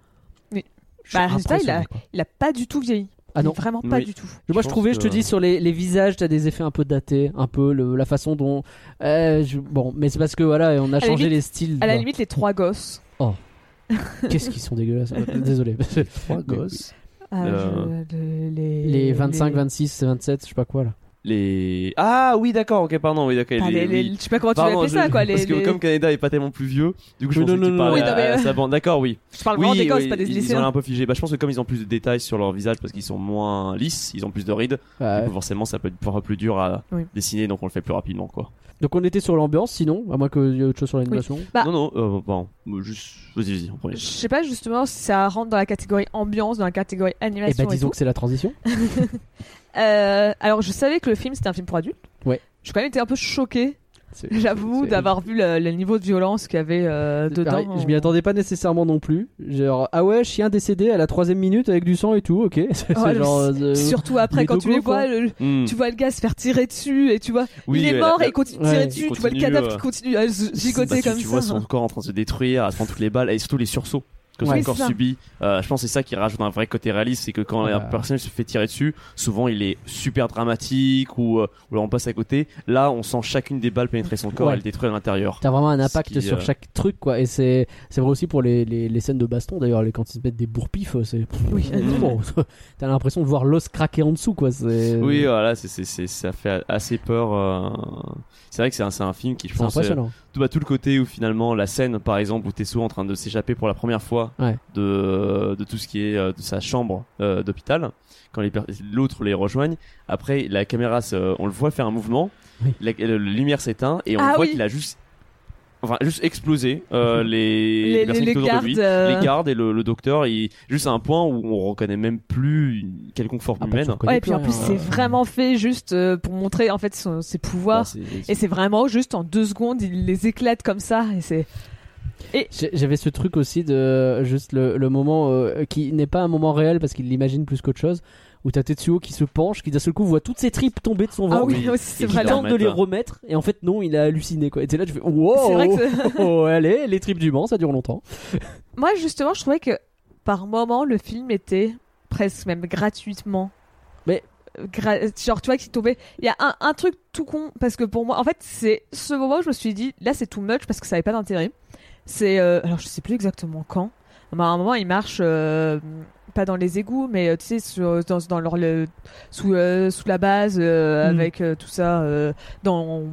Speaker 2: Oui.
Speaker 1: Suis
Speaker 2: Bah, résultat, a-. Il a pas du tout vieilli.
Speaker 1: Ah non.
Speaker 2: Vraiment pas
Speaker 6: Oui.
Speaker 2: du tout.
Speaker 1: Moi,
Speaker 6: Je
Speaker 1: trouvais, je te dis, sur les, les visages, t'as des effets un peu datés, un peu le- la façon dont. euh, je- Bon, mais c'est parce que voilà, on a changé
Speaker 2: limite-
Speaker 1: les styles.
Speaker 2: À la limite, les trois gosses.
Speaker 1: Qu'est-ce qu'ils sont dégueulasses. [laughs] [laughs] Désolé.
Speaker 6: Trois gosses.
Speaker 2: Euh,
Speaker 6: Euh,
Speaker 2: je- les,
Speaker 1: Les 25,
Speaker 2: les-
Speaker 1: 26, 27, je sais pas quoi là.
Speaker 6: Les ah oui d'accord ok pardon oui d'accord les-
Speaker 2: les- je sais pas comment tu vas appeler ça quoi. Les,
Speaker 6: parce que
Speaker 2: les-
Speaker 6: comme Canada est pas tellement plus vieux, du coup je
Speaker 1: Oui,
Speaker 6: pensais
Speaker 1: non.
Speaker 2: Oui,
Speaker 6: à, à
Speaker 2: euh,
Speaker 6: sa bande. D'accord, oui.
Speaker 2: Je parle vraiment
Speaker 6: oui,
Speaker 2: des gosses,
Speaker 6: oui,
Speaker 2: pas des
Speaker 6: ils, ils ont un peu figé. Bah, je pense que comme ils ont plus de détails sur leur visage parce qu'ils sont moins lisses, ils ont plus de rides.
Speaker 1: Ouais.
Speaker 6: Du coup, forcément, ça peut être plus dur à dessiner, donc on le fait plus rapidement, quoi.
Speaker 1: Donc on était sur l'ambiance, sinon, à moins qu'il y ait autre chose sur l'animation.
Speaker 2: Bah-
Speaker 6: Non, non, euh, bon, euh, juste, vas-y, vas-y, en premier.
Speaker 2: Je sais pas justement si ça rentre dans la catégorie ambiance, dans la catégorie
Speaker 1: Et
Speaker 2: animation.
Speaker 1: bah
Speaker 2: et
Speaker 1: disons
Speaker 2: tout.
Speaker 1: que c'est la transition. [laughs]
Speaker 2: Euh, alors je savais que le film c'était un film pour adultes.
Speaker 1: Ouais.
Speaker 2: J'ai quand même été un peu choqué, j'avoue, d'avoir vu le, le niveau de violence qu'il y avait euh, dedans.
Speaker 1: Pareil, je m'y attendais pas nécessairement non plus. Genre, ah ouais, chien décédé à la troisième minute avec du sang et tout, ok. [laughs] C'est
Speaker 2: Ouais,
Speaker 1: genre. euh,
Speaker 2: Surtout après quand tu les vois, le-
Speaker 6: Hmm.
Speaker 2: tu vois le gars se faire tirer dessus et tu vois,
Speaker 6: Oui,
Speaker 2: il est
Speaker 6: euh,
Speaker 2: mort
Speaker 6: la-
Speaker 2: et il continue de tirer dessus, tu vois le cadavre
Speaker 6: euh,
Speaker 2: qui continue à gigoter
Speaker 6: Bah, tu-
Speaker 2: comme
Speaker 6: tu
Speaker 2: ça.
Speaker 6: vois son corps en train de se détruire, à se prendre toutes les balles et surtout les sursauts que
Speaker 2: Ouais,
Speaker 6: son corps
Speaker 2: c'est ça.
Speaker 6: subit. Euh, je pense que c'est ça qui rajoute un vrai côté réaliste, c'est que quand
Speaker 1: Ouais.
Speaker 6: un personnage se fait tirer dessus, souvent il est super dramatique ou, euh, ou là on passe à côté. Là, on sent chacune des balles pénétrer son corps
Speaker 1: Ouais.
Speaker 6: et le détruire à l'intérieur.
Speaker 1: T'as vraiment un impact
Speaker 6: qui,
Speaker 1: sur
Speaker 6: euh,
Speaker 1: chaque truc, quoi. Et c'est c'est vrai aussi pour les, les, les scènes de baston, d'ailleurs, les- quand ils se mettent des bourpifs, c'est. [laughs]
Speaker 2: Oui. [laughs]
Speaker 1: Bon, [laughs] T'as l'impression de voir l'os craquer en dessous, quoi.
Speaker 6: Oui, voilà, c'est, c'est, c'est- ça fait assez peur. euh, C'est vrai que c'est un, c'est un film qui, je pense,
Speaker 1: impressionnant.
Speaker 6: euh, tout, bah, tout le côté où finalement la scène, par exemple, où Tessou est en train de s'échapper pour la première fois
Speaker 1: Ouais.
Speaker 6: de, de tout ce qui est euh, de sa chambre euh, d'hôpital, quand les l'autre les rejoigne. Après, la caméra, se- on le voit faire un mouvement,
Speaker 1: Oui.
Speaker 6: la, la lumière s'éteint et on
Speaker 2: Ah
Speaker 6: voit
Speaker 2: oui.
Speaker 6: qu'il a juste, enfin, juste explosé euh, les,
Speaker 2: Les- les-
Speaker 6: personnes
Speaker 2: les
Speaker 6: qui lui,
Speaker 2: gardes, euh,
Speaker 6: les gardes et le, le docteur. Il, juste à un point où on reconnaît même plus une quelconque forme
Speaker 1: Ah, bah,
Speaker 6: humaine.
Speaker 2: Ouais, et puis en
Speaker 1: plus
Speaker 2: c'est vraiment fait juste pour montrer en fait son- ses pouvoirs.
Speaker 6: Bah,
Speaker 2: Et c'est vraiment juste en deux secondes, il les éclate comme ça. Et c'est.
Speaker 1: J'avais ce truc aussi de juste le, le moment euh, qui n'est pas un moment réel parce qu'il l'imagine plus qu'autre chose. Où t'as Tetsuo qui se penche, qui d'un seul coup voit toutes ses tripes tomber de son
Speaker 2: Ah
Speaker 1: ventre.
Speaker 2: oui,
Speaker 6: oui.
Speaker 2: aussi, c'est
Speaker 1: Il
Speaker 2: vrai. là.
Speaker 1: tente de les
Speaker 6: remettre.
Speaker 1: et en fait non il a halluciné quoi et t'es là tu fais wow
Speaker 2: C'est vrai que [laughs] [laughs]
Speaker 1: oh, allez les tripes du Mans ça dure longtemps [laughs]
Speaker 2: Moi, justement, je trouvais que par moment, le film était presque même gratuitement.
Speaker 1: Mais-
Speaker 2: gra- genre, tu vois, qui tombait. Il y a un, un truc tout con, parce que pour moi, en fait, c'est ce moment où je me suis dit, là, c'est too much parce que ça avait pas d'intérêt. C'est. euh, alors, je sais plus exactement quand. Mais à un moment, il marche. euh, pas dans les égouts, mais euh, tu sais, sur, dans, dans leur, le, sous, euh, sous la base, euh,
Speaker 1: Mm.
Speaker 2: avec euh, tout ça, euh, dans.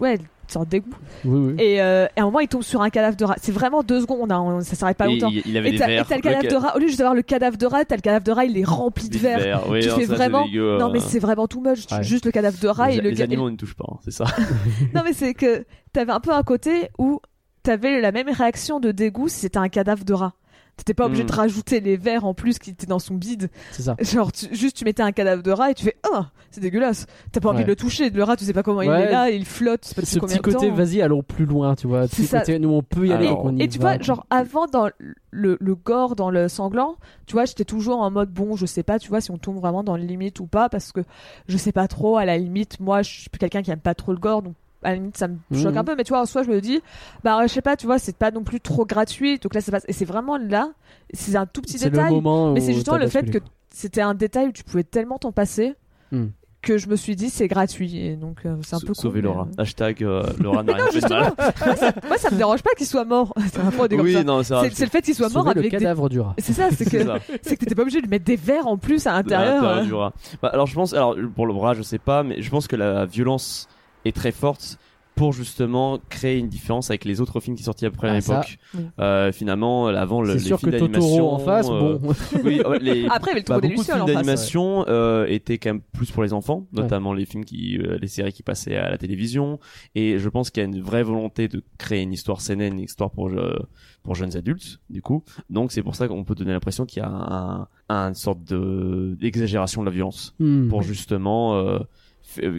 Speaker 2: Ouais, une sorte d'égout.
Speaker 1: oui oui
Speaker 2: Et, euh, et à un moment, il tombe sur un cadavre de rat. C'est vraiment deux secondes, hein, ça s'arrête pas
Speaker 6: Et
Speaker 2: longtemps.
Speaker 6: il, avait
Speaker 2: Et
Speaker 6: des
Speaker 2: t'as et
Speaker 6: verres.
Speaker 2: t'as le cadavre
Speaker 6: ca-
Speaker 2: de rat. Au lieu juste d'avoir le cadavre de rat, t'as le cadavre de rat, il est rempli de verre.
Speaker 6: Oui,
Speaker 2: Tu
Speaker 6: non,
Speaker 2: fais
Speaker 6: ça, c'est
Speaker 2: vraiment-
Speaker 6: dégueu,
Speaker 2: Non, mais c'est vraiment too much.
Speaker 1: Ouais.
Speaker 2: Juste le cadavre de rat
Speaker 6: les,
Speaker 2: et le
Speaker 6: les animaux on ne touche pas, hein, c'est ça. [laughs]
Speaker 2: Non, mais c'est que t'avais un peu un côté où t'avais la même réaction de dégoût si c'était un cadavre de rat. T'étais pas obligé de rajouter les verres en plus qui étaient dans son bide.
Speaker 1: c'est ça
Speaker 2: Genre, tu- juste tu mettais un cadavre de rat et tu fais Oh, c'est dégueulasse. T'as pas envie
Speaker 1: Ouais.
Speaker 2: de le toucher. Le rat, tu sais pas comment il est là, il flotte. pas
Speaker 1: ce
Speaker 2: combien
Speaker 1: petit
Speaker 2: de
Speaker 1: côté
Speaker 2: temps.
Speaker 1: vas-y allons plus loin tu vois
Speaker 2: C'est ça.
Speaker 1: côté nous on peut y aller
Speaker 6: Alors-
Speaker 1: y
Speaker 2: Et tu vois, genre avant dans le, le gore, dans le sanglant, tu vois, j'étais toujours en mode bon, je sais pas, tu vois, si on tombe vraiment dans le limite ou pas, parce que je sais pas trop. À la limite, moi, je suis quelqu'un qui aime pas trop le gore, donc à la limite, ça me choque
Speaker 1: Mhm.
Speaker 2: un peu. Mais tu vois, en soi, je me dis, bah, je sais pas, tu vois, c'est pas non plus trop gratuit. Donc là, ça passe. Et c'est vraiment là, c'est un tout petit détail. Mais c'est justement le fait que c'était un détail où tu pouvais tellement t'en passer.
Speaker 1: Hmm.
Speaker 2: Que je me suis dit c'est gratuit et donc euh, c'est un peu
Speaker 6: Sauver
Speaker 2: cool,
Speaker 6: Laura.
Speaker 2: mais,
Speaker 6: Hashtag euh, [laughs] Laura n'a
Speaker 2: Mais
Speaker 6: rien
Speaker 2: non,
Speaker 6: fait de mal.
Speaker 2: euh, Moi ça me dérange pas qu'il soit mort. [laughs] c'est un peu.
Speaker 6: Oui, non, c'est vrai.
Speaker 2: C'est c'est le fait qu'il soit mort
Speaker 1: Sauver le
Speaker 2: avec des
Speaker 1: cadavre du rat
Speaker 2: c'est ça, c'est [laughs] que c'est que t'étais pas obligé de mettre des verres en plus à l'intérieur.
Speaker 6: l'intérieur
Speaker 2: euh.
Speaker 6: du rat. Bah, alors je pense, alors pour le bras, je sais pas, mais je pense que la violence est très forte pour justement créer une différence avec les autres films qui sortaient après
Speaker 1: Ah,
Speaker 6: l'époque.
Speaker 2: oui.
Speaker 6: Euh, finalement, avant le, les
Speaker 1: sûr
Speaker 6: films d'animation
Speaker 1: en face
Speaker 6: euh,
Speaker 1: bon
Speaker 6: oui, [laughs] les,
Speaker 2: Après, il y avait le
Speaker 6: bah,
Speaker 2: des
Speaker 6: beaucoup de films d'animation euh, étaient quand même plus pour les enfants, notamment les films qui, euh, les séries qui passaient à la télévision. Et je pense qu'il y a une vraie volonté de créer une histoire saine, une histoire pour euh, pour jeunes adultes, du coup. Donc c'est pour ça qu'on peut donner l'impression qu'il y a un, un, une sorte de d'exagération de la violence
Speaker 1: Hmm.
Speaker 6: pour justement euh, euh,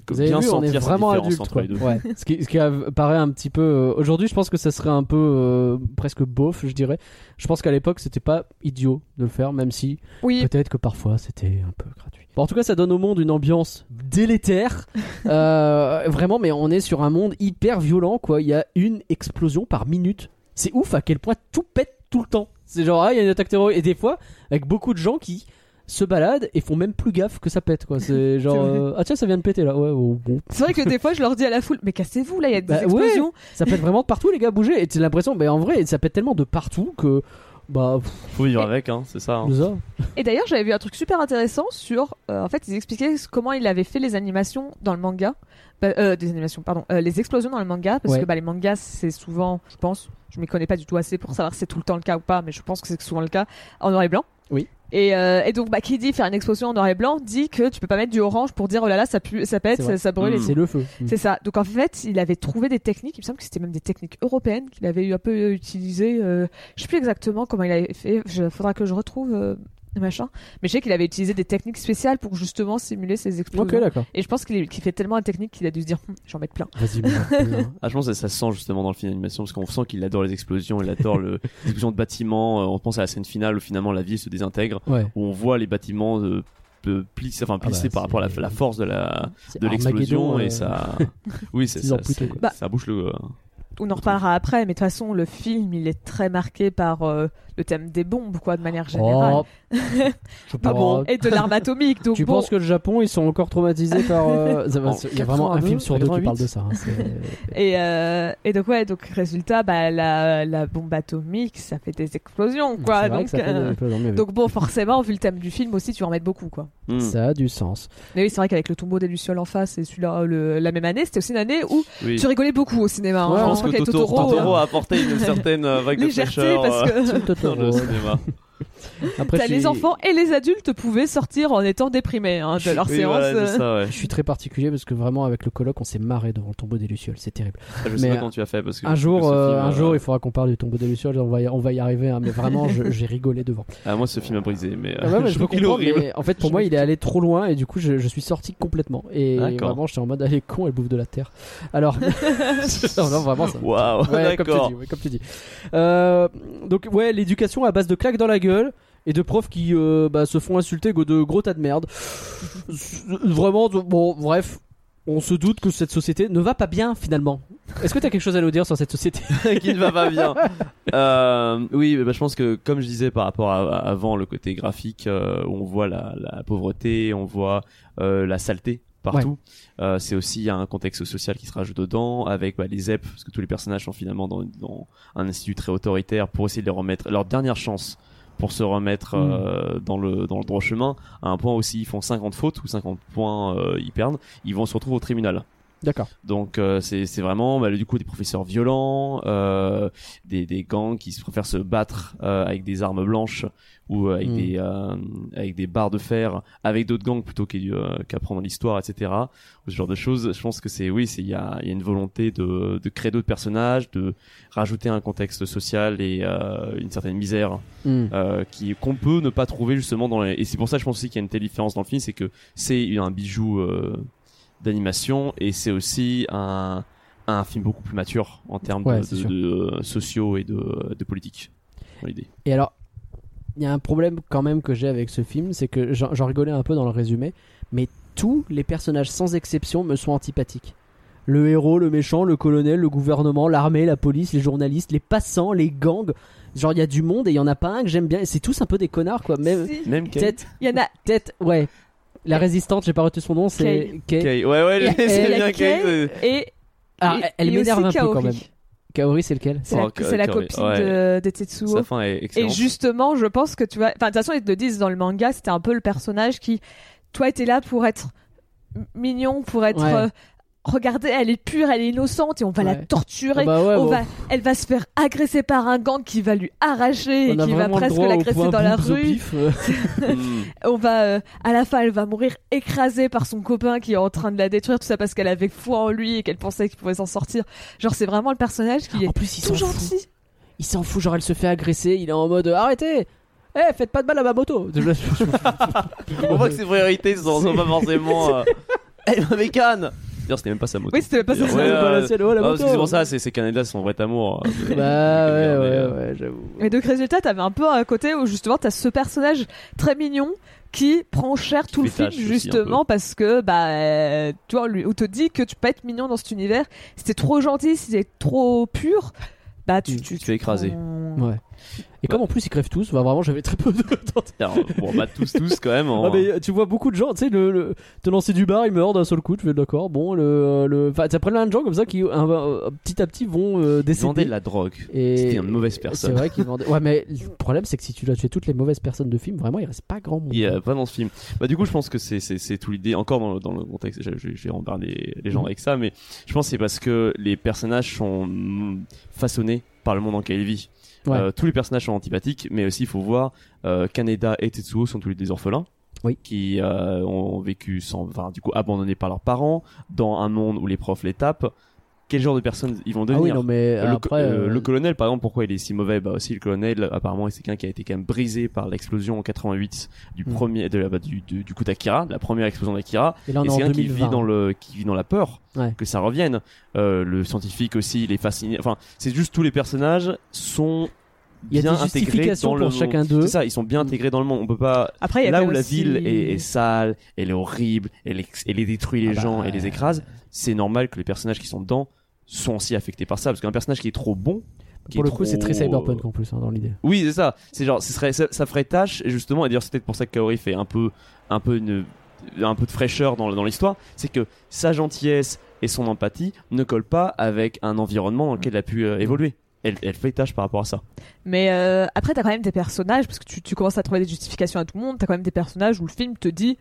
Speaker 1: Vous avez
Speaker 6: bien
Speaker 1: vu, on est vraiment adulte.
Speaker 6: entre
Speaker 1: quoi.
Speaker 6: les deux.
Speaker 1: Ouais. ce, qui, ce qui paraît un petit peu. euh, Aujourd'hui, je pense que ça serait un peu euh, presque beauf, je dirais. Je pense qu'à l'époque, c'était pas idiot de le faire, même si
Speaker 2: Oui,
Speaker 1: peut-être que parfois c'était un peu gratuit. Bon, en tout cas, ça donne au monde une ambiance délétère. [laughs] Euh, vraiment, mais on est sur un monde hyper violent, quoi. Il y a une explosion par minute. C'est ouf à quel point tout pète tout le temps. C'est genre, ah, il y a une attaque terroriste. Et des fois, avec beaucoup de gens qui se baladent et font même plus gaffe que ça pète, quoi. C'est [laughs] genre, euh, ah tiens, ça vient de péter là. Ouais, oh, bon.
Speaker 2: c'est vrai que des fois je leur dis à la foule, mais cassez-vous là, il y a des
Speaker 1: Bah,
Speaker 2: explosions.
Speaker 1: Ça pète vraiment de partout, les gars, bougez. Et t'as l'impression, mais en vrai, ça pète tellement de partout que. Bah, pff,
Speaker 6: Faut vivre avec, hein, c'est ça. hein.
Speaker 1: ça.
Speaker 2: Et d'ailleurs, j'avais vu un truc super intéressant sur. euh, en fait, ils expliquaient comment il avait fait les animations dans le manga. Bah, euh, des animations, pardon. euh, les explosions dans le manga. Parce
Speaker 1: Ouais.
Speaker 2: que bah, les mangas, c'est souvent, je pense, je m'y connais pas du tout assez pour savoir si c'est tout le temps le cas ou pas, mais je pense que c'est souvent le cas, en noir et blanc.
Speaker 1: Oui.
Speaker 2: Et, euh, et donc, bah, qui dit faire une explosion en noir et blanc dit que tu peux pas mettre du orange pour dire oh là là, ça, pue, ça pète, ça, ça brûle. et
Speaker 6: Mm.
Speaker 2: tout.
Speaker 1: C'est le feu. Mm.
Speaker 2: C'est ça. Donc en fait, il avait trouvé des techniques. Il me semble que c'était même des techniques européennes qu'il avait eu un peu euh, utilisées. euh, je sais plus exactement comment il avait fait. Il faudra que je retrouve euh, machin. Mais je sais qu'il avait utilisé des techniques spéciales pour justement simuler ces explosions.
Speaker 1: Ok, d'accord.
Speaker 2: Et je pense qu'il est- qu'il fait tellement de techniques qu'il a dû se dire, Hum, j'en mets plein.
Speaker 1: Vas-y, [laughs]
Speaker 6: Ah, je pense que ça se sent justement dans le film d'animation parce qu'on sent qu'il adore les explosions, il adore le, [laughs] les explosions de bâtiments. euh, On pense à la scène finale où finalement la ville se désintègre,
Speaker 1: ouais.
Speaker 6: où on voit les bâtiments de, de plisser, enfin
Speaker 1: Ah
Speaker 6: plisser
Speaker 1: bah,
Speaker 6: par rapport à
Speaker 1: c'est-
Speaker 6: la, la force de la
Speaker 1: C'est
Speaker 6: de l'explosion et
Speaker 1: euh,
Speaker 6: ça, [laughs] oui, c'est
Speaker 1: six
Speaker 6: ça, c'est-
Speaker 1: quoi.
Speaker 6: Ça bouche le.
Speaker 2: On en reparlera après, mais de toute façon, le film, il est très marqué par euh, le thème des bombes, quoi, de manière générale.
Speaker 1: Oh, [laughs] je sais pas.
Speaker 2: Bon, et de l'arme atomique. Donc
Speaker 1: tu
Speaker 2: bon,
Speaker 1: penses que le Japon ils sont encore traumatisés par euh, [laughs] il y a vraiment un
Speaker 6: 82,
Speaker 1: film sur deux qui
Speaker 6: 88.
Speaker 1: parle de ça hein, [laughs]
Speaker 2: Et, euh, et donc ouais, donc résultat, bah, la, la bombe atomique, ça fait des explosions, quoi. donc,
Speaker 1: que ça fait des explosions, mais oui.
Speaker 2: donc bon, forcément, vu le thème du film aussi, tu en mettre beaucoup, quoi.
Speaker 6: hmm,
Speaker 1: ça a du sens
Speaker 2: Mais oui, c'est vrai qu'avec le tombeau des lucioles en face et celui-là, le- la même année, c'était aussi une année où
Speaker 6: oui.
Speaker 2: tu rigolais beaucoup au cinéma.
Speaker 1: Ouais,
Speaker 2: hein.
Speaker 6: Que Totoro,
Speaker 2: Totoro,
Speaker 6: a apporté une certaine euh, vague de [laughs] fraîcheur
Speaker 2: parce
Speaker 6: euh,
Speaker 2: que [laughs]
Speaker 6: dans le cinéma.
Speaker 1: Après,
Speaker 2: T'as
Speaker 1: je
Speaker 2: les enfants et les adultes pouvaient sortir en étant déprimés hein, de leur
Speaker 6: Oui,
Speaker 2: séance.
Speaker 6: voilà,
Speaker 2: euh.
Speaker 6: c'est ça, ouais.
Speaker 1: Je suis très particulier parce que vraiment avec le coloc on s'est marré devant le tombeau des lucioles, c'est terrible.
Speaker 6: Je
Speaker 1: Mais,
Speaker 6: sais pas comment tu as fait parce que
Speaker 1: Un
Speaker 6: je
Speaker 1: jour, euh,
Speaker 6: film,
Speaker 1: un
Speaker 6: euh,
Speaker 1: jour, il faudra qu'on parle du tombeau des lucioles, on va y, on va y arriver, hein, mais vraiment, je- [laughs] j'ai rigolé devant.
Speaker 6: Ah, moi, ce film a brisé, mais.
Speaker 1: Ah ouais, mais [laughs] je
Speaker 6: est
Speaker 1: comprendre,
Speaker 6: horrible.
Speaker 1: mais en fait, pour moi, il est allé trop loin et du coup, je, je suis sorti complètement. Et vraiment, j'étais en mode, allez, con, elle bouffe de la terre. Alors, [laughs] non, non, vraiment, ça.
Speaker 6: Waouh,
Speaker 1: Ouais, comme tu
Speaker 6: d'accord.
Speaker 1: dis, ouais, comme tu dis. Euh, donc ouais, l'éducation à base de claques dans la gueule et de profs qui euh, bah, se font insulter de gros tas de merde. Vraiment, de- bon, bref, on se doute que cette société ne va pas bien finalement. Est-ce que tu as quelque chose à nous dire sur cette société [laughs]
Speaker 6: qui ne va pas bien. Euh, oui, bah, je pense que comme je disais par rapport à, à- avant le côté graphique, euh, on voit la, la pauvreté, on voit euh, la saleté partout. Euh, c'est aussi il y a un contexte social qui se rajoute dedans avec bah, les ZEP, parce que tous les personnages sont finalement dans, dans un institut très autoritaire pour essayer de les remettre leur dernière chance pour se remettre euh, dans le dans le droit chemin à un point aussi ils font 50 fautes ou 50 points euh, ils perdent ils vont se retrouver au tribunal
Speaker 1: D'accord.
Speaker 6: donc euh, c'est c'est vraiment bah, du coup des professeurs violents, euh, des des gangs qui se préfèrent se battre euh, avec des armes blanches ou avec
Speaker 1: Mm.
Speaker 6: des euh, avec des barres de fer avec d'autres gangs plutôt euh, qu'apprendre l'histoire etc. Ou ce genre de choses. Je pense que c'est oui c'est il y a il y a une volonté de de créer d'autres personnages, de rajouter un contexte social et euh, une certaine misère euh, qui qu'on peut ne pas trouver justement dans les... et c'est pour ça je pense aussi qu'il y a une telle différence dans le film c'est que c'est un bijou euh, d'animation et c'est aussi un un film beaucoup plus mature en termes
Speaker 1: Ouais,
Speaker 6: de, euh, sociaux et de, de politique
Speaker 1: Et alors, il y a un problème quand même que j'ai avec ce film, c'est que j'en rigolais un peu dans le résumé, mais tous les personnages sans exception me sont antipathiques. Le héros, le méchant, le colonel, le gouvernement, l'armée, la police, les journalistes, les passants, les gangs. Genre, il y a du monde et il y en a pas un que j'aime bien. Et C'est tous un peu des connards, quoi. Même
Speaker 2: Si.
Speaker 6: même
Speaker 1: tête,
Speaker 2: Il y en a
Speaker 1: tête, ouais. La résistante, j'ai pas retenu son nom, c'est Kay.
Speaker 6: Kay. ouais ouais [laughs] c'est bien Kay,
Speaker 2: Kay,
Speaker 6: c'est-
Speaker 2: et
Speaker 1: Ah,
Speaker 2: et-
Speaker 1: elle m'énerve un peu quand
Speaker 2: Kaori.
Speaker 1: même. Kaori, c'est lequel
Speaker 2: C'est la,
Speaker 6: Oh,
Speaker 2: la copine
Speaker 6: ouais.
Speaker 2: de, de Tetsuo.
Speaker 6: sa fin est
Speaker 2: Et justement, je pense que tu vois. Enfin, de toute façon, ils te le disent dans le manga, c'était un peu le personnage qui, toi, était là pour être mignon, pour être.
Speaker 1: Ouais.
Speaker 2: euh, regardez, elle est pure, elle est innocente et on va la torturer.
Speaker 1: Ah bah ouais,
Speaker 2: on
Speaker 1: bon.
Speaker 2: va, elle va se faire agresser par un gang qui va lui arracher et
Speaker 1: On
Speaker 2: qui va presque l'agresser dans la rue.
Speaker 1: euh. [laughs]
Speaker 2: On va, euh, à la fin, elle va mourir écrasée par son copain qui est en train de la détruire, tout ça parce qu'elle avait foi en lui et qu'elle pensait qu'il pouvait s'en sortir. Genre, c'est vraiment le personnage qui est
Speaker 1: En plus, il
Speaker 2: tout
Speaker 1: s'en fout.
Speaker 2: gentil.
Speaker 1: Il s'en fout, genre elle se fait agresser, il est en mode arrêtez Eh, faites pas de mal à ma moto [laughs]
Speaker 6: on voit que ses priorités sont, sont pas forcément [laughs] euh, hey ma bécane D'ailleurs, c'était même pas sa moto
Speaker 2: Oui, c'était pas ça.
Speaker 6: Ouais,
Speaker 1: C'est pas la sienne, ouais, la
Speaker 6: ah,
Speaker 1: moto.
Speaker 6: c'est pour ça c'est c'est son vrai amour
Speaker 1: Bah ouais,
Speaker 6: Mais,
Speaker 1: ouais,
Speaker 6: euh,
Speaker 1: ouais, j'avoue.
Speaker 2: Et donc, résultat, t'avais un peu un côté où justement, t'as ce personnage très mignon qui prend cher tout le film justement parce que bah tu vois lui on te dit que tu peux être mignon dans cet univers si t'es trop gentil si t'es trop pur bah tu tu,
Speaker 6: Tu
Speaker 2: prends-
Speaker 1: Ouais. Et comme en plus ils crèvent tous, bah vraiment j'avais très peu de [laughs] temps.
Speaker 6: Bon bah tous tous quand même en-
Speaker 1: Ah, mais tu vois beaucoup de gens, tu sais, le, le te lancer du bar, il meurt d'un seul coup, tu fais d'accord. Bon, le, le, enfin, t'as plein de gens comme ça qui, un- un- petit à petit, vont euh,
Speaker 6: Ils
Speaker 1: décéder.
Speaker 6: vendaient de la drogue
Speaker 1: Et
Speaker 6: C'était une mauvaise
Speaker 1: C'est
Speaker 6: personne.
Speaker 1: vrai qu'ils vendaient. Ouais, mais le problème c'est que si tu dois tuer toutes les mauvaises personnes de film, vraiment il reste pas grand monde.
Speaker 6: Il y a pas dans ce film. Bah du coup, je pense que c'est c'est c'est tout l'idée. Encore dans le, dans le contexte, vais rembarrer les, gens
Speaker 1: Mhm.
Speaker 6: avec ça, mais je pense que c'est parce que les personnages sont mm, façonnés par le monde dans lequel ils vivent.
Speaker 1: Ouais.
Speaker 6: Euh, tous les personnages sont antipathiques, mais aussi il faut voir euh, Kaneda et Tetsuo sont tous les deux orphelins.
Speaker 1: Oui.
Speaker 6: Qui euh, ont vécu sans, enfin du coup abandonnés par leurs parents dans un monde où les profs les tapent. Quel genre de personnes ils vont
Speaker 1: Ah oui,
Speaker 6: devenir
Speaker 1: non, mais
Speaker 6: le,
Speaker 1: après.
Speaker 6: euh,
Speaker 1: euh,
Speaker 6: le colonel, par exemple, pourquoi il est si mauvais? Bah aussi le colonel, apparemment, c'est quelqu'un qui a été quand même brisé par l'explosion en 88 du
Speaker 1: Hmm.
Speaker 6: premier, de la, bah, du, du, du coup d'Akira, la première explosion d'Akira.
Speaker 1: Et là on
Speaker 6: Et
Speaker 1: est
Speaker 6: c'est quelqu'un qui
Speaker 1: 2020.
Speaker 6: vit dans le, qui vit dans la peur
Speaker 1: Ouais.
Speaker 6: que ça revienne. Euh, le scientifique aussi, il est fasciné. Enfin, c'est juste tous les personnages sont
Speaker 1: Il y a
Speaker 6: bien
Speaker 1: des
Speaker 6: intégrés
Speaker 1: justifications
Speaker 6: dans le
Speaker 1: pour chacun d'eux.
Speaker 6: C'est ça, ils sont bien intégrés dans le monde. On peut pas.
Speaker 2: après il y a
Speaker 6: Là où la ville est, sale, elle est horrible, elle, elle les détruit les
Speaker 1: Ah bah,
Speaker 6: gens et les écrase, c'est normal que les personnages qui sont dedans sont aussi affectés par ça. Parce qu'un personnage qui est trop bon,
Speaker 1: Pour le coup, c'est très cyberpunk en plus hein, dans l'idée.
Speaker 6: Oui, c'est ça. C'est genre, ce serait, ça, ça ferait tâche, et justement, et d'ailleurs, c'est peut-être pour ça que Kaori fait un peu, un peu une, un peu de fraîcheur dans, dans l'histoire, c'est que sa gentillesse et son empathie ne collent pas avec un environnement dans lequel elle a pu euh, évoluer. Elle, elle fait tâche par rapport à ça.
Speaker 2: mais euh, après t'as quand même des personnages parce que tu, tu commences à trouver des justifications à tout le monde t'as quand même des personnages où le film te dit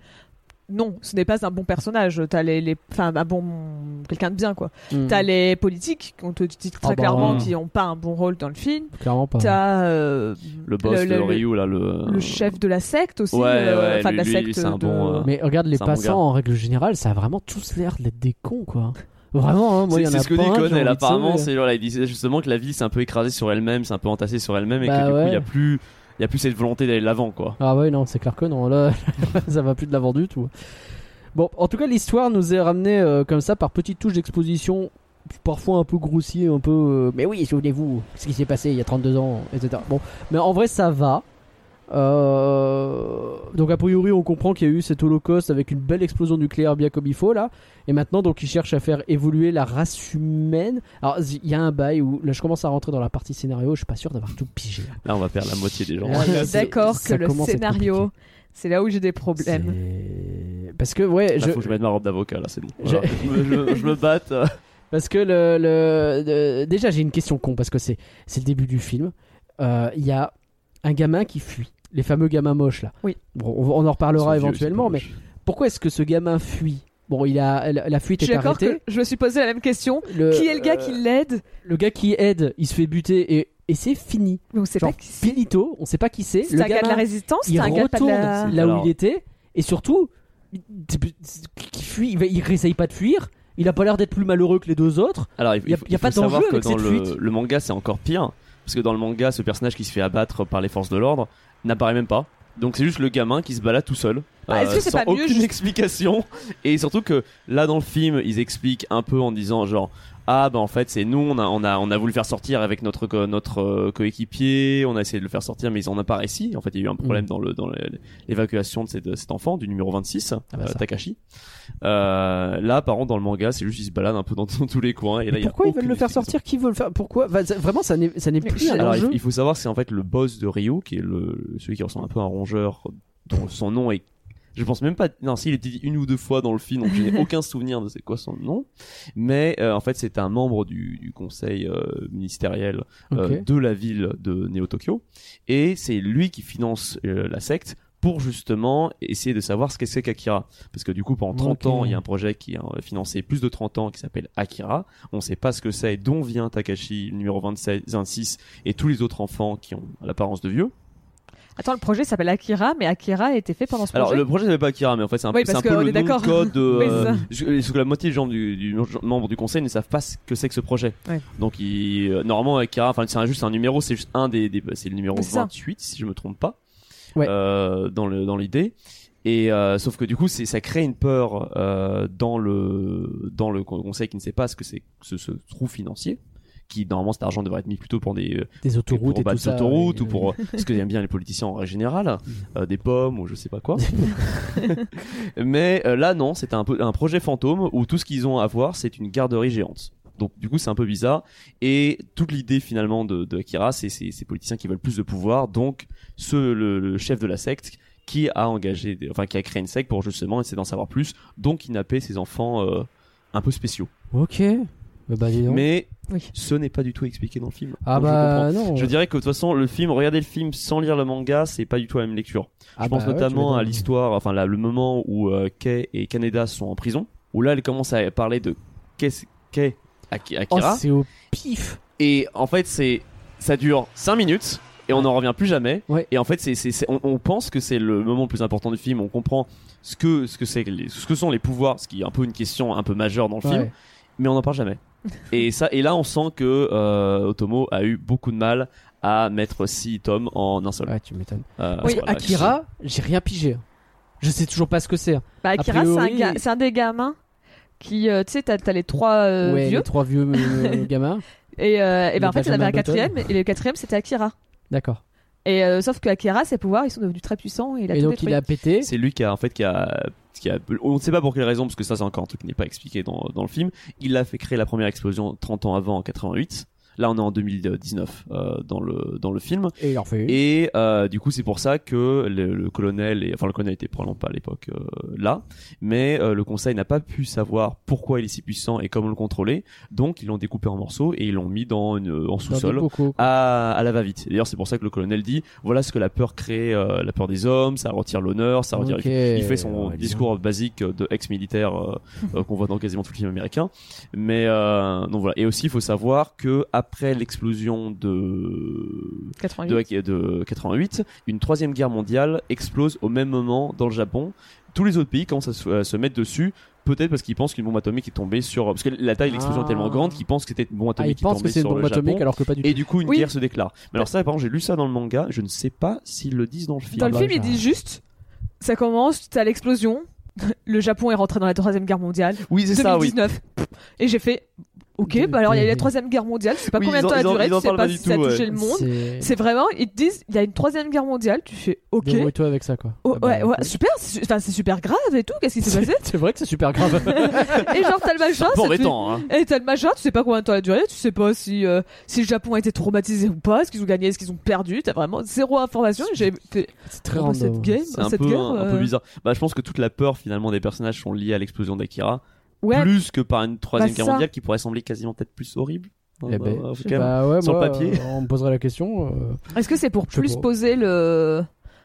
Speaker 2: non ce n'est pas un bon personnage t'as les, les enfin un bon quelqu'un de bien, quoi.
Speaker 7: Mm.
Speaker 2: T'as les politiques, qu'on te dit très
Speaker 1: Ah bah,
Speaker 2: clairement,
Speaker 1: ouais.
Speaker 2: qui ont pas un bon rôle dans le film.
Speaker 1: Clairement pas.
Speaker 2: T'as euh,
Speaker 6: Le boss
Speaker 2: le-
Speaker 6: de Ryu, là, le.
Speaker 2: le chef de la secte aussi.
Speaker 6: Ouais,
Speaker 2: euh,
Speaker 6: ouais,
Speaker 2: enfin, de la
Speaker 6: lui- lui,
Speaker 2: secte.
Speaker 6: c'est un
Speaker 2: de-
Speaker 6: bon, euh,
Speaker 1: Mais regarde les
Speaker 6: bon
Speaker 1: passants en règle générale, ça a vraiment tous l'air d'être des cons quoi. Vraiment, hein, moi, il y
Speaker 6: C'est
Speaker 1: en a
Speaker 6: c'est ce que
Speaker 1: pas
Speaker 6: dit Connell, apparemment, c'est voilà, il disait justement que la ville s'est un peu écrasée sur elle-même, c'est un peu entassée sur elle-même et
Speaker 1: Bah
Speaker 6: que du coup, il y a plus, il y a plus cette volonté d'aller de l'avant, quoi.
Speaker 1: Ah ouais, non, c'est clair que non, là, [laughs] ça va plus de l'avant du tout. Bon, en tout cas, l'histoire nous est ramenée euh, comme ça par petites touches d'exposition, parfois un peu grossier, un peu. euh, mais oui, souvenez-vous, ce qui s'est passé il y a 32 ans, etc. Bon, mais en vrai, ça va. Euh, donc a priori on comprend qu'il y a eu cet holocauste avec une belle explosion nucléaire bien comme il faut là et maintenant donc ils cherchent à faire évoluer la race humaine alors il y a un bail où là je commence à rentrer dans la partie scénario je suis pas sûr d'avoir tout pigé là.
Speaker 6: Là, on va perdre la moitié des gens.
Speaker 2: D'accord que le scénario, c'est là où j'ai des problèmes.
Speaker 1: Parce que ouais
Speaker 6: Là,
Speaker 1: je,
Speaker 6: faut que je mette ma robe d'avocat, là, c'est bon.
Speaker 1: Je-
Speaker 6: Voilà. Je, me- je- je me batte. [laughs]
Speaker 1: Parce que le, déjà j'ai une question con parce que c'est c'est le début du film. Euh, Il y a un gamin qui fuit, les fameux gamins moches là.
Speaker 2: Oui.
Speaker 1: Bon, on, on en reparlera
Speaker 6: vieux,
Speaker 1: éventuellement, mais pourquoi est-ce que ce gamin fuit? Bon, il a la, la fuite
Speaker 2: Je suis
Speaker 1: est
Speaker 2: d'accord
Speaker 1: arrêtée.
Speaker 2: que je me suis posé la même question.
Speaker 1: Le-
Speaker 2: Qui est le gars qui
Speaker 1: euh,
Speaker 2: l'aide?
Speaker 1: Le gars qui aide, il se fait buter et, et c'est fini.
Speaker 2: Mais on sait
Speaker 1: Genre
Speaker 2: pas qui
Speaker 1: finito, on sait pas qui c'est.
Speaker 2: C'est un gars de la
Speaker 1: gamin,
Speaker 2: résistance,
Speaker 1: il
Speaker 2: c'est un gars de
Speaker 1: retourne
Speaker 2: la.
Speaker 1: là
Speaker 6: Alors-
Speaker 1: où il était et surtout, il, il fuit, il, il réessaye pas de fuir. Il a pas l'air d'être plus malheureux que les deux autres.
Speaker 6: Alors, il,
Speaker 1: Y a-
Speaker 6: il
Speaker 1: y a
Speaker 6: il
Speaker 1: pas
Speaker 6: faut savoir
Speaker 1: d'enjeu
Speaker 6: que
Speaker 1: avec
Speaker 6: dans
Speaker 1: cette
Speaker 6: le,
Speaker 1: fuite.
Speaker 6: le manga, c'est encore pire. Parce que dans le manga, ce personnage qui se fait abattre par les forces de l'ordre n'apparaît même pas. Donc c'est juste le gamin qui se balade tout seul. euh,
Speaker 2: Ah, c'est
Speaker 6: sans
Speaker 2: mieux
Speaker 6: aucune
Speaker 2: juste- [laughs]
Speaker 6: explication. Et surtout que là dans le film, ils expliquent un peu en disant genre ah bah en fait c'est nous on a on a on a voulu le faire sortir avec notre co- notre euh, coéquipier, on a essayé de le faire sortir mais ils en ont pas réussi. En fait, il y a eu un problème
Speaker 1: Mm.
Speaker 6: dans le dans l'évacuation de, cet enfant du numéro 26
Speaker 1: Ah bah
Speaker 6: euh. Takashi. Euh, là par contre dans le manga, c'est juste il se balade un peu dans, dans tous les coins et là il y a
Speaker 1: pourquoi ils veulent le faire sortir? Qui veut le faire? Pourquoi? Ça- Vraiment, ça n'est ça n'est plus un
Speaker 6: Alors,
Speaker 1: enjeu.
Speaker 6: il, il faut savoir que c'est en fait le boss de Ryo, qui est le, celui qui ressemble un peu à un rongeur, dont son nom est. Je pense même pas. Non, s'il était dit une ou deux fois dans le film, donc je n'ai [laughs] aucun souvenir de c'est quoi son nom. Mais euh, en fait, c'est un membre du, du conseil euh, ministériel euh, de la ville de Neo Tokyo, et c'est lui qui finance euh, la secte pour justement essayer de savoir ce qu'est ce qu'Akira. Parce que du coup, pendant 30
Speaker 1: Ok.
Speaker 6: ans, il y a un projet qui a financé plus de 30 ans qui s'appelle Akira. On sait pas ce que c'est, dont vient Takashi, numéro 27, 26, et tous les autres enfants qui ont l'apparence de vieux.
Speaker 2: Attends, le projet s'appelle Akira, mais Akira a été fait pendant ce projet.
Speaker 6: Alors, le projet s'appelle pas Akira, mais en fait, c'est un,
Speaker 2: Oui,
Speaker 6: un peu le nom de code. [laughs]
Speaker 2: Oui,
Speaker 6: euh, parce que la moitié des gens du, du membre du conseil ne savent pas ce que c'est que ce projet.
Speaker 2: Ouais.
Speaker 6: Donc, il, euh, normalement, Akira, enfin, c'est juste un numéro, c'est juste un des, des- c'est le numéro
Speaker 2: C'est ça.
Speaker 6: 28, si je me trompe pas.
Speaker 1: Ouais.
Speaker 6: Euh, dans le dans l'idée. Et euh, sauf que du coup, ça crée une peur euh, dans le dans le conseil qui ne sait pas ce que c'est que ce, ce trou financier. Qui normalement cet argent devrait être mis plutôt pour des euh,
Speaker 1: Des autoroutes
Speaker 6: pour
Speaker 1: et ça. oui,
Speaker 6: ou pour euh, ce que aiment bien les politiciens en règle générale, [laughs] euh, des pommes ou je sais pas quoi. [laughs] Mais euh, là non, c'est un peu un projet fantôme où tout ce qu'ils ont à voir c'est une garderie géante. Donc du coup c'est un peu bizarre et toute l'idée finalement de, de Akira c'est ces politiciens qui veulent plus de pouvoir donc ce le, le chef de la secte qui a engagé des- enfin qui a créé une secte pour justement essayer d'en savoir plus donc kidnapper ses enfants euh, un peu spéciaux.
Speaker 1: Ok. Bah, bah.
Speaker 6: Mais
Speaker 2: Oui.
Speaker 6: ce n'est pas du tout expliqué dans le film.
Speaker 1: ah
Speaker 6: Donc, je
Speaker 1: bah non.
Speaker 6: Je dirais que de toute façon, le film, regarder le film sans lire le manga, c'est pas du tout la même lecture.
Speaker 1: Ah
Speaker 6: je pense
Speaker 1: bah ouais,
Speaker 6: notamment à l'histoire, enfin là, le moment où euh, Kei et Kaneda sont en prison, où là, elle commence à parler de qu'est-ce qu'est Aki-
Speaker 1: Oh,
Speaker 6: Akira,
Speaker 1: c'est au pif.
Speaker 6: et en fait, c'est ça dure 5 minutes. Et on n'en revient plus jamais.
Speaker 1: Ouais.
Speaker 6: Et en fait, c'est, on, on pense que c'est le moment le plus important du film. On comprend ce que, ce que c'est, ce que sont les pouvoirs, ce qui est un peu une question un peu majeure dans le film mais on n'en parle jamais. Et ça, et là, on sent que euh, Otomo a eu beaucoup de mal à mettre 6 tomes en un seul.
Speaker 1: Ouais, tu m'étonnes.
Speaker 6: Euh, voilà.
Speaker 1: Akira, j'ai rien pigé. Je sais toujours pas ce que c'est.
Speaker 2: Bah, Akira,
Speaker 1: A
Speaker 2: c'est un, ga- des gamins qui, euh, tu sais, t'as t'as les trois euh,
Speaker 1: ouais,
Speaker 2: vieux.
Speaker 1: les trois vieux [laughs] gamins.
Speaker 2: Et, euh, et ben en fait, il y en avait un quatrième, et le quatrième, c'était Akira.
Speaker 1: D'accord.
Speaker 2: Et euh, sauf que Akira, ses pouvoirs, ils sont devenus très puissants et il a
Speaker 1: Et
Speaker 2: tout
Speaker 1: donc
Speaker 2: détruit.
Speaker 1: il a pété.
Speaker 6: C'est lui qui a en fait qui a, on ne sait pas pour quelle raison parce que ça c'est encore un truc qui n'est pas expliqué dans, dans le film. Il a fait créer la première explosion 30 ans avant en 88. Là, on est en 2019 euh, dans le dans le film.
Speaker 1: Et il en fait une.
Speaker 6: Et euh, du coup, c'est pour ça que le, le colonel, et, enfin le colonel était probablement pas à l'époque euh, là, mais euh, le conseil n'a pas pu savoir pourquoi il est si puissant et comment le contrôler. Donc, ils l'ont découpé en morceaux et ils l'ont mis dans une, en
Speaker 1: Dans des
Speaker 6: sous-sol à, à la va-vite. D'ailleurs, c'est pour ça que le colonel dit voilà ce que la peur crée, euh, la peur des hommes, ça retire l'honneur, ça retire. Il fait son
Speaker 1: ouais,
Speaker 6: discours basique de ex-militaire euh, [laughs] euh, qu'on voit dans quasiment tout le film américain. Mais euh, donc voilà. Et aussi, il faut savoir que après l'explosion de
Speaker 2: 88.
Speaker 6: de, de 88, une troisième guerre mondiale explose au même moment dans le Japon. Tous les autres pays commencent à se, à se mettre dessus. Peut-être parce qu'ils pensent qu'une bombe atomique est tombée sur parce que la taille de l'explosion
Speaker 1: Ah.
Speaker 6: est tellement grande qu'ils pensent que c'était une bombe
Speaker 1: Ah,
Speaker 6: atomique
Speaker 1: ils
Speaker 6: qui
Speaker 1: pensent
Speaker 6: tombait
Speaker 1: que c'est une
Speaker 6: sur
Speaker 1: bombe
Speaker 6: le
Speaker 1: atomique
Speaker 6: Japon.
Speaker 1: alors que pas du tout.
Speaker 6: Et du coup, une
Speaker 2: Oui.
Speaker 6: guerre se déclare. Mais alors ça, par exemple, j'ai lu ça dans le manga. Je ne sais pas s'ils le disent dans le film.
Speaker 2: Dans le
Speaker 1: bah,
Speaker 2: film, il
Speaker 1: ça-
Speaker 2: dit juste ça commence, t'as l'explosion, [laughs] le Japon est rentré dans la troisième guerre mondiale,
Speaker 6: Oui, c'est ça, oui.
Speaker 2: 2019. Et j'ai fait ok, bah alors il y a eu la troisième guerre mondiale, je sais pas
Speaker 6: Oui,
Speaker 2: combien de temps elle a duré, tu sais pas
Speaker 6: pas
Speaker 2: si ça a touché
Speaker 6: ouais.
Speaker 2: le monde.
Speaker 1: C'est-
Speaker 2: C'est vraiment, ils te disent il y a une troisième guerre mondiale, tu fais ok.
Speaker 1: Débrouille-toi avec ça quoi.
Speaker 2: Oh,
Speaker 1: Ah bah,
Speaker 2: ouais, ouais, super, c'est enfin, c'est super grave et tout, qu'est-ce qui s'est passé [laughs]
Speaker 1: C'est vrai que c'est super grave. [laughs]
Speaker 2: Et genre t'as le machin,
Speaker 6: Bon,
Speaker 2: fait-
Speaker 6: hein.
Speaker 2: Et t'as le machin, tu sais pas combien de temps elle a duré, tu sais pas si, euh, si le Japon a été traumatisé ou pas, est-ce qu'ils ont gagné, est-ce qu'ils ont perdu, t'as vraiment zéro information. J'ai fait
Speaker 1: C'est très
Speaker 2: oh, bah, cette game,
Speaker 6: C'est un
Speaker 2: cette
Speaker 6: peu,
Speaker 2: guerre.
Speaker 6: un, un peu
Speaker 2: euh,
Speaker 6: bizarre. Bah, je pense que toute la peur finalement des personnages sont liées à l'explosion d'Akira,
Speaker 2: Ouais,
Speaker 6: plus que par une troisième
Speaker 2: Bah,
Speaker 6: guerre mondiale qui pourrait sembler quasiment peut-être plus horrible.
Speaker 1: Eh ben,
Speaker 6: Bah,
Speaker 1: ouais,
Speaker 6: sur le papier.
Speaker 1: euh, on me poserait la question. euh,
Speaker 2: Est-ce que c'est pour plus poser le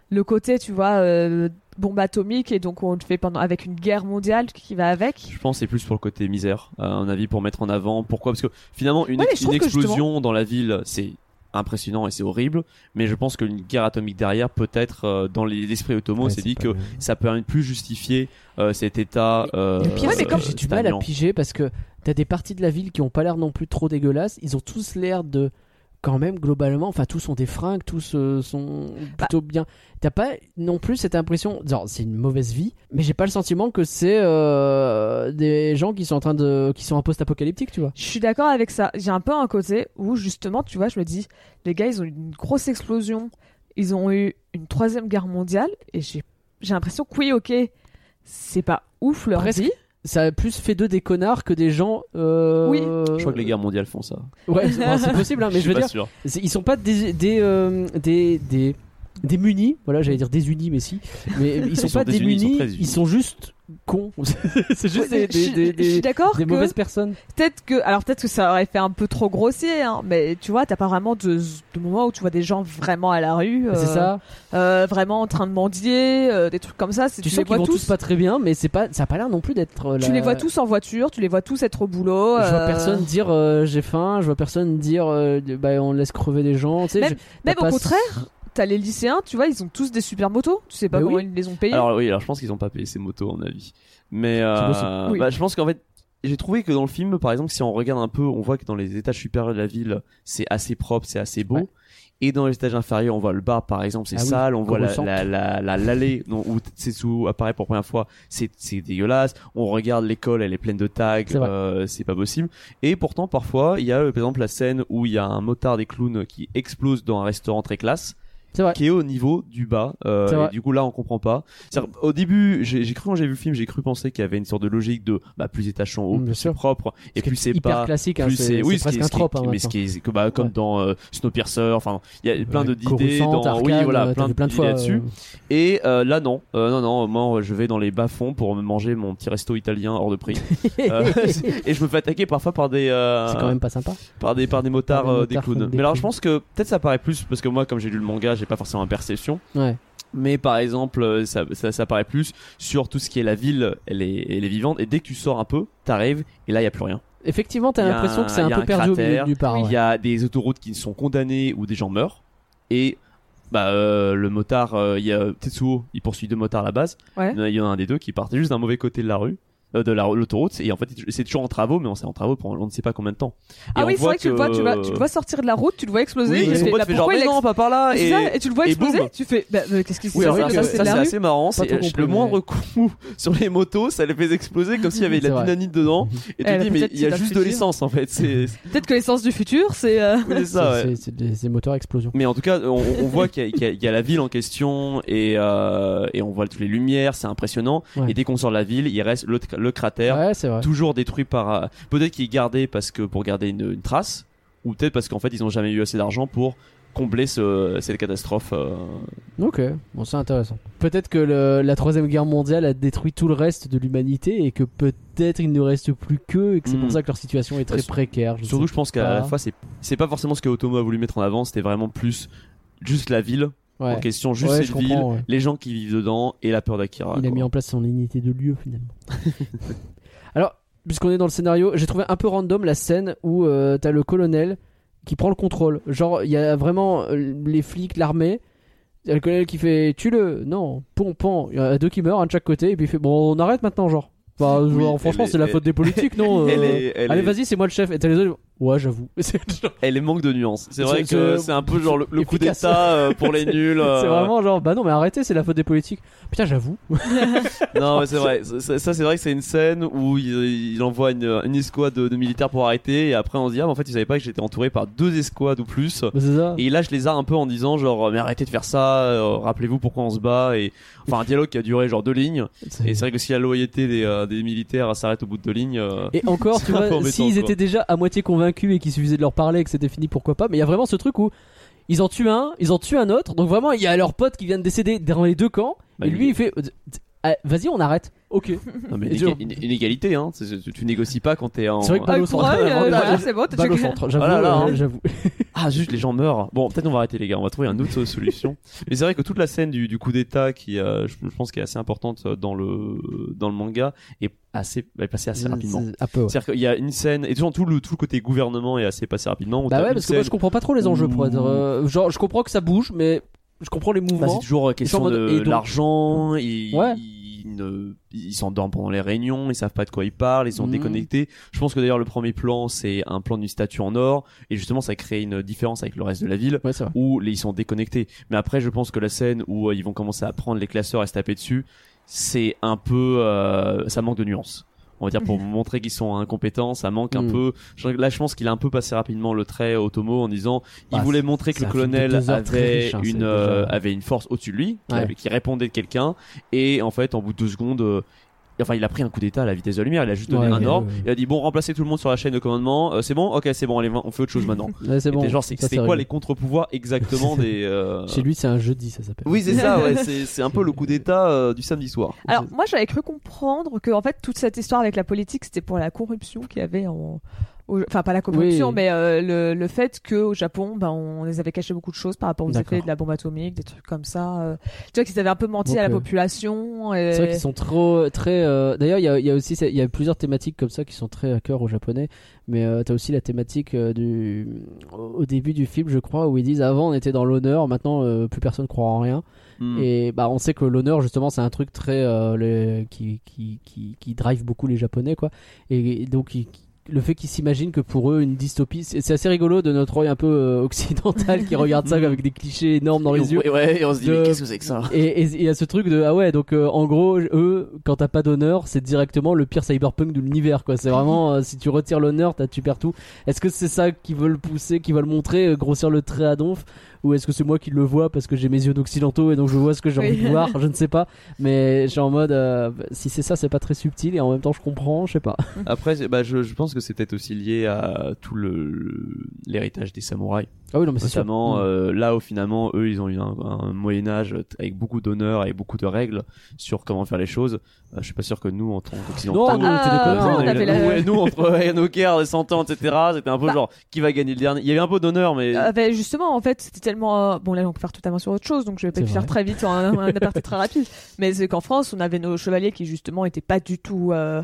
Speaker 2: le côté, tu vois, euh, bombe atomique et donc on le fait pendant avec une guerre mondiale qui va avec?
Speaker 6: Je pense que c'est plus pour le côté misère, à un avis, pour mettre en avant. Pourquoi? Parce que finalement, une,
Speaker 2: Ouais,
Speaker 6: explosion dans la ville, c'est impressionnant et c'est horrible. Mais je pense qu'une guerre atomique derrière, peut-être euh, dans les- l'esprit Otomo,
Speaker 1: c'est
Speaker 6: dit que
Speaker 1: le-
Speaker 6: ça permet plus justifier euh, cet état. Euh,
Speaker 1: Le pire, c'est
Speaker 2: comme-
Speaker 1: j'ai du mal à piger parce que t'as des parties de la ville qui ont pas l'air non plus trop dégueulasses. Ils ont tous l'air de, quand même, globalement, enfin, tous ont des fringues, tous euh, sont plutôt bien. T'as pas non plus cette impression, genre, c'est une mauvaise vie, mais j'ai pas le sentiment que c'est euh, des gens qui sont en train de, qui sont en post-apocalyptique, tu vois.
Speaker 2: Je suis d'accord avec ça. J'ai un peu un côté où justement, tu vois, je me dis, les gars, ils ont eu une grosse explosion, ils ont eu une troisième guerre mondiale et j'ai j'ai l'impression que oui, ok, c'est pas ouf leur
Speaker 1: Presque.
Speaker 2: vie.
Speaker 1: Ça a plus fait d'eux des connards que des gens. euh,
Speaker 2: Oui.
Speaker 6: Je crois que les guerres mondiales font ça.
Speaker 1: Ouais, [laughs] c'est possible, hein, mais je
Speaker 6: suis
Speaker 1: veux
Speaker 6: pas
Speaker 1: dire,
Speaker 6: sûr.
Speaker 1: C'est- Ils sont pas des des euh, des, des des munis, voilà, j'allais dire désunis, mais si, mais ils sont
Speaker 6: Ils sont
Speaker 1: pas
Speaker 6: désunis, ils sont
Speaker 1: démunis, ils sont juste cons. [laughs] c'est juste des, des, des, mauvaises personnes.
Speaker 2: peut-être que alors peut-être que ça aurait fait un peu trop grossier hein, mais tu vois t'as pas vraiment de, de moment où tu vois des gens vraiment à la rue euh,
Speaker 1: C'est ça.
Speaker 2: euh, vraiment en train de mendier euh, des trucs comme ça
Speaker 1: Tu,
Speaker 2: tu,
Speaker 1: sens
Speaker 2: les
Speaker 1: qu'ils
Speaker 2: vois
Speaker 1: vont tous pas très bien, mais c'est pas, ça a pas l'air non plus d'être. euh,
Speaker 2: tu les vois tous en voiture tu les vois tous être au boulot
Speaker 1: Je vois
Speaker 2: euh,
Speaker 1: personne dire euh, j'ai faim, je vois personne dire euh, bah on laisse crever des gens. Tu sais,
Speaker 2: Même-
Speaker 1: je-
Speaker 2: même
Speaker 1: t'as
Speaker 2: au contraire t'as les lycéens tu vois ils ont tous des super motos tu sais pas
Speaker 1: Mais
Speaker 2: comment
Speaker 1: oui.
Speaker 2: ils les ont payés
Speaker 6: Alors oui, alors je pense qu'ils ont pas payé ces motos, à mon avis. Mais euh.
Speaker 2: Oui.
Speaker 6: bah, je pense qu'en fait, j'ai trouvé que dans le film, par exemple, si on regarde un peu, on voit que dans les étages supérieurs de la ville, c'est assez propre, c'est assez beau.
Speaker 1: Ouais.
Speaker 6: Et dans les étages inférieurs, on voit le bar, par exemple, c'est
Speaker 1: Ah oui,
Speaker 6: sale. on voit la, la, la, la- l'allée [laughs] dont- où Tetsu apparaît pour la première fois, c'est, c'est dégueulasse. On regarde l'école, elle est pleine de tags,
Speaker 1: C'est
Speaker 6: euh, c'est pas possible. Et pourtant, parfois, il y a, euh, par exemple, la scène où il y a un motard des clowns qui explose dans un restaurant très classe
Speaker 1: vrai.
Speaker 6: qui est au niveau du bas. Euh, et du coup là on comprend pas. Au début, j'ai cru quand j'ai vu le film, j'ai cru penser qu'il y avait une sorte de logique de bah plus les étages sont
Speaker 1: bien
Speaker 6: plus c'est propre, et plus
Speaker 1: est
Speaker 6: c'est pas.
Speaker 1: classique, hein,
Speaker 6: plus
Speaker 1: c'est
Speaker 6: oui,
Speaker 1: presque un trope. hein,
Speaker 6: mais ce qui est bah, comme
Speaker 1: Ouais.
Speaker 6: dans euh, Snowpiercer, enfin il y a plein de
Speaker 1: Ouais,
Speaker 6: d'idées dans oui
Speaker 1: Arcane,
Speaker 6: voilà
Speaker 1: euh,
Speaker 6: plein
Speaker 1: plein de fois,
Speaker 6: là-dessus.
Speaker 1: euh,
Speaker 6: Et euh, là non, euh, non non, moi je vais dans les bas fonds pour me manger mon petit resto italien hors de prix. [laughs] Euh, et je me fais attaquer parfois par des
Speaker 1: c'est quand même pas sympa.
Speaker 6: par des par des motards,
Speaker 1: des
Speaker 6: clowns. Mais alors je pense que peut-être ça paraît plus parce que moi comme j'ai lu le manga, j'ai pas forcément la perception.
Speaker 1: Ouais.
Speaker 6: Mais par exemple, euh, ça, ça, ça paraît plus sur tout ce qui est la ville, elle est, elle est vivante. Et dès que tu sors un peu, t'arrives et là il y a plus rien.
Speaker 1: Effectivement, t'as l'impression que c'est un peu
Speaker 6: un
Speaker 1: perdu au milieu du.
Speaker 6: Il
Speaker 1: ouais.
Speaker 6: y a des autoroutes qui sont condamnées où des gens meurent. Et bah euh, le motard, euh, il y a Tetsuo, il poursuit deux motards à la base.
Speaker 2: Ouais.
Speaker 6: Il y en a- il y en a un des deux qui partait juste d'un mauvais côté de la rue. Euh, de la l'autoroute et en fait c'est toujours en travaux mais on c'est en travaux pour on ne sait pas combien de temps Et
Speaker 2: ah oui c'est vrai que tu le vois tu, le vois- tu le vois sortir de la route tu le vois exploser
Speaker 6: oui,
Speaker 2: et
Speaker 6: et
Speaker 2: tu
Speaker 6: son
Speaker 2: fais,
Speaker 6: pote
Speaker 2: bah,
Speaker 6: fait genre
Speaker 2: pourquoi
Speaker 6: mais non pas par là et
Speaker 2: ça, et tu le vois
Speaker 6: et
Speaker 2: exploser, tu fais, bah, euh, qu'est-ce qui se
Speaker 6: Oui,
Speaker 2: passe Ça,
Speaker 6: que
Speaker 2: c'est
Speaker 6: assez marrant. C'est
Speaker 1: compris,
Speaker 6: le moindre coup [laughs] sur les motos, ça les fait exploser comme s'il y avait de la
Speaker 1: vrai.
Speaker 6: dynamite dedans. [laughs] Et tu te dis mais il y a juste de l'essence en fait. [laughs] C'est
Speaker 2: Peut-être que l'essence du futur, c'est. euh,
Speaker 6: c'est
Speaker 1: des, moteurs à explosion.
Speaker 6: Mais en tout cas, on, voit qu'il y, a- la ville en question et, euh, et on voit toutes les lumières, c'est impressionnant. Et dès qu'on sort de la ville, il reste le cratère,
Speaker 1: Ouais, c'est vrai.
Speaker 6: toujours détruit par. euh, Peut-être qu'il est gardé parce que pour garder une, une trace. ou peut-être parce qu'en fait ils ont jamais eu assez d'argent pour combler ce, cette catastrophe. euh.
Speaker 1: Ok, bon c'est intéressant. Peut-être que le- la troisième guerre mondiale a détruit tout le reste de l'humanité et que peut-être il ne reste plus qu'eux et que c'est pour ça que leur situation est très
Speaker 6: Ouais,
Speaker 1: précaire. je
Speaker 6: Surtout, je pense qu'à la fois c'est c'est pas forcément ce que Otomo a voulu mettre en avant, c'était vraiment plus juste la ville
Speaker 1: Ouais.
Speaker 6: en question, juste
Speaker 1: Ouais,
Speaker 6: cette ville,
Speaker 1: ouais.
Speaker 6: les gens qui vivent dedans et la peur d'Akira.
Speaker 1: Il a mis en place son unité de lieu finalement. [laughs] Alors, puisqu'on est dans le scénario, j'ai trouvé un peu random la scène où euh, t'as le colonel qui prend le contrôle. Genre, il y a vraiment euh, les flics, l'armée. Il y a le colonel qui fait tue-le, non, pom pom. Il y en a deux qui meurent, un de chaque côté, et puis il fait bon, on arrête maintenant, genre.
Speaker 6: Oui,
Speaker 1: genre, franchement, c'est la faute des politiques, non [laughs]
Speaker 6: Elle
Speaker 1: euh,
Speaker 6: est- elle
Speaker 1: Allez,
Speaker 6: est-
Speaker 1: vas-y, c'est moi le chef. Et t'as les autres, ouais, j'avoue.
Speaker 6: Elle est manque de nuances. C'est vrai que c'est un peu genre le, le coup d'état euh, pour les [laughs] nuls. euh.
Speaker 1: c'est vraiment genre, bah non, mais arrêtez, c'est la faute des politiques. Putain, j'avoue. [laughs]
Speaker 6: Non, mais c'est vrai. Ça, c'est vrai que c'est une scène où il, il envoie une, une escouade de, de militaires pour arrêter et après on se dit ah mais en fait il savait pas que j'étais entouré par deux escouades ou plus.
Speaker 1: Bah, ça.
Speaker 6: Et là je les a un peu en disant genre mais arrêtez de faire ça. euh, Rappelez-vous pourquoi on se bat et enfin un dialogue qui a duré genre deux lignes. Et c'est vrai que si la loyauté des, euh, des militaires s'arrête au bout de deux lignes. euh,
Speaker 1: Et encore, [laughs] tu vois, s'ils étaient déjà à moitié convaincus et qu'il suffisait de leur parler et que c'était fini, pourquoi pas. Mais il y a vraiment ce truc où ils en tuent un, ils en tuent un autre. Donc vraiment, il y a leur pote qui vient de décéder dans les deux camps.
Speaker 6: Bah,
Speaker 1: et lui, il fait Ah, Vas-y, on arrête. Ok. [laughs]
Speaker 6: non, mais une, une- une égalité hein. C'est- c'est- tu négocies pas quand t'es en.
Speaker 1: C'est vrai que
Speaker 2: Ah,
Speaker 1: balle au
Speaker 2: le
Speaker 1: centre.
Speaker 2: euh, voilà, c'est bon,
Speaker 1: balle au centre. J'avoue.
Speaker 6: Oh là là,
Speaker 1: euh,
Speaker 6: hein.
Speaker 1: j'avoue. [laughs]
Speaker 6: Ah juste les gens meurent. Bon peut-être on va arrêter les gars, on va trouver une autre [laughs] solution. Mais c'est vrai que toute la scène du, du coup d'état qui euh, je, je pense qui est assez importante dans le dans le manga est assez est passée assez rapidement.
Speaker 1: C'est- Un peu, ouais.
Speaker 6: C'est-à-dire qu'il y a une scène et toujours tout le tout le côté gouvernement est assez passé rapidement.
Speaker 1: Bah ouais, parce que moi je comprends pas trop les enjeux pour être. euh, genre, je comprends que ça bouge, mais je comprends les
Speaker 6: Bah,
Speaker 1: mouvements.
Speaker 6: c'est toujours question
Speaker 1: en mode-
Speaker 6: de
Speaker 1: et donc-
Speaker 6: l'argent. Ils,
Speaker 1: Ouais.
Speaker 6: ils, ne- ils s'endorment pendant les réunions, ils savent pas de quoi ils parlent, ils sont
Speaker 1: Mhm.
Speaker 6: déconnectés. Je pense que d'ailleurs le premier plan c'est un plan d'une statue en or et justement ça crée une différence avec le reste de la ville
Speaker 1: Ouais,
Speaker 6: où les- ils sont déconnectés. Mais après je pense que la scène où euh, ils vont commencer à prendre les classeurs et se taper dessus, c'est un peu euh, ça manque de nuance. On va dire pour montrer qu'ils sont incompétents, ça manque un
Speaker 1: Mhm.
Speaker 6: peu. Là, je pense qu'il a un peu passé rapidement le trait Otomo en disant, il
Speaker 1: Bah,
Speaker 6: voulait montrer que le colonel avait
Speaker 1: riche, hein,
Speaker 6: une
Speaker 1: déjà-
Speaker 6: euh, avait une force au-dessus de lui, qui,
Speaker 1: Ouais.
Speaker 6: avait- qui répondait de quelqu'un, et en fait, en bout de deux secondes, euh, enfin, il a pris un coup d'état à la vitesse de la lumière. Il a juste donné
Speaker 1: Ouais,
Speaker 6: un ordre.
Speaker 1: ouais.
Speaker 6: Il a dit bon, remplacez tout le monde sur la chaîne de commandement. Euh, c'est bon, ok, c'est bon. Allez, on fait autre chose maintenant. [laughs]
Speaker 1: Ouais, c'est bon.
Speaker 6: genre, quoi les contre-pouvoirs exactement des [laughs] euh,
Speaker 1: Chez lui, c'est un jeudi, ça s'appelle.
Speaker 6: Oui, c'est ça. Ouais, c'est un peu le coup d'état euh, du samedi soir.
Speaker 2: Alors moi j'avais cru comprendre que en fait toute cette histoire avec la politique c'était pour la corruption qu'il y avait en enfin pas la corruption
Speaker 1: Oui.
Speaker 2: mais euh, le, le fait que au Japon ben on les avait caché beaucoup de choses par rapport aux effets de la bombe atomique des trucs comme ça euh, tu vois qu'ils avaient un peu menti à la
Speaker 1: euh,
Speaker 2: population et...
Speaker 1: C'est vrai qu'ils sont trop, très. euh, D'ailleurs, il y a, il y a aussi, il y a plusieurs thématiques comme ça qui sont très à cœur aux japonais. Mais euh, t'as aussi la thématique euh, du, au début du film, je crois, où ils disent avant on était dans l'honneur, maintenant euh, plus personne croit en rien.
Speaker 6: Hmm.
Speaker 1: Et bah on sait que l'honneur justement c'est un truc très euh, qui qui qui drive beaucoup les japonais quoi. Et, et donc ils- le fait qu'ils s'imaginent que pour eux une dystopie, c'est assez rigolo de notre œil un peu euh, occidental qui [laughs] regarde ça avec des clichés énormes dans
Speaker 6: Et
Speaker 1: les
Speaker 6: on-
Speaker 1: yeux.
Speaker 6: Ouais, et on se dit
Speaker 1: De-
Speaker 6: mais qu'est-ce que c'est que ça?
Speaker 1: Et et- et il y a ce truc de ah ouais donc euh, en gros eux quand t'as pas d'honneur c'est directement le pire cyberpunk de l'univers quoi. C'est vraiment euh, si tu retires l'honneur t'as tu perds tout. Est-ce que c'est ça qu'ils veulent pousser qu'ils veulent montrer euh, grossir le trait à donf? Ou est-ce que c'est moi qui le vois parce que j'ai mes yeux d'occidentaux et donc je vois ce que j'ai
Speaker 2: Oui.
Speaker 1: envie de voir? Je ne [laughs] sais pas mais j'ai en mode euh, si c'est ça c'est pas très subtil et en même temps je comprends je sais pas [laughs]
Speaker 6: Après, bah, je, je pense que c'est peut-être aussi lié à tout le l'héritage des samouraïs.
Speaker 1: ah oui non mais c'est sûr
Speaker 6: Notamment
Speaker 1: Mm.
Speaker 6: euh, là où finalement eux ils ont eu un, un Moyen Âge avec beaucoup d'honneur et beaucoup de règles sur comment faire les choses. Euh, je suis pas sûr que nous en tant qu'occidentaux.
Speaker 1: Non, nous,
Speaker 2: Ah, on
Speaker 6: a eu
Speaker 2: avait
Speaker 6: la-
Speaker 2: la-
Speaker 6: ouais, nous entre [laughs] ouais, nos guerres, les 100 ans, etc. C'était un peu
Speaker 2: Bah.
Speaker 6: genre qui va gagner le dernier? Il y avait un peu d'honneur, mais
Speaker 2: Euh, ben, justement, en fait, c'était euh, Bon, là, on peut faire totalement sur autre chose, donc je vais pas le faire très vite un, un [laughs] aparté très rapide. Mais c'est qu'en France, on avait nos chevaliers qui, justement, étaient pas du tout. Euh,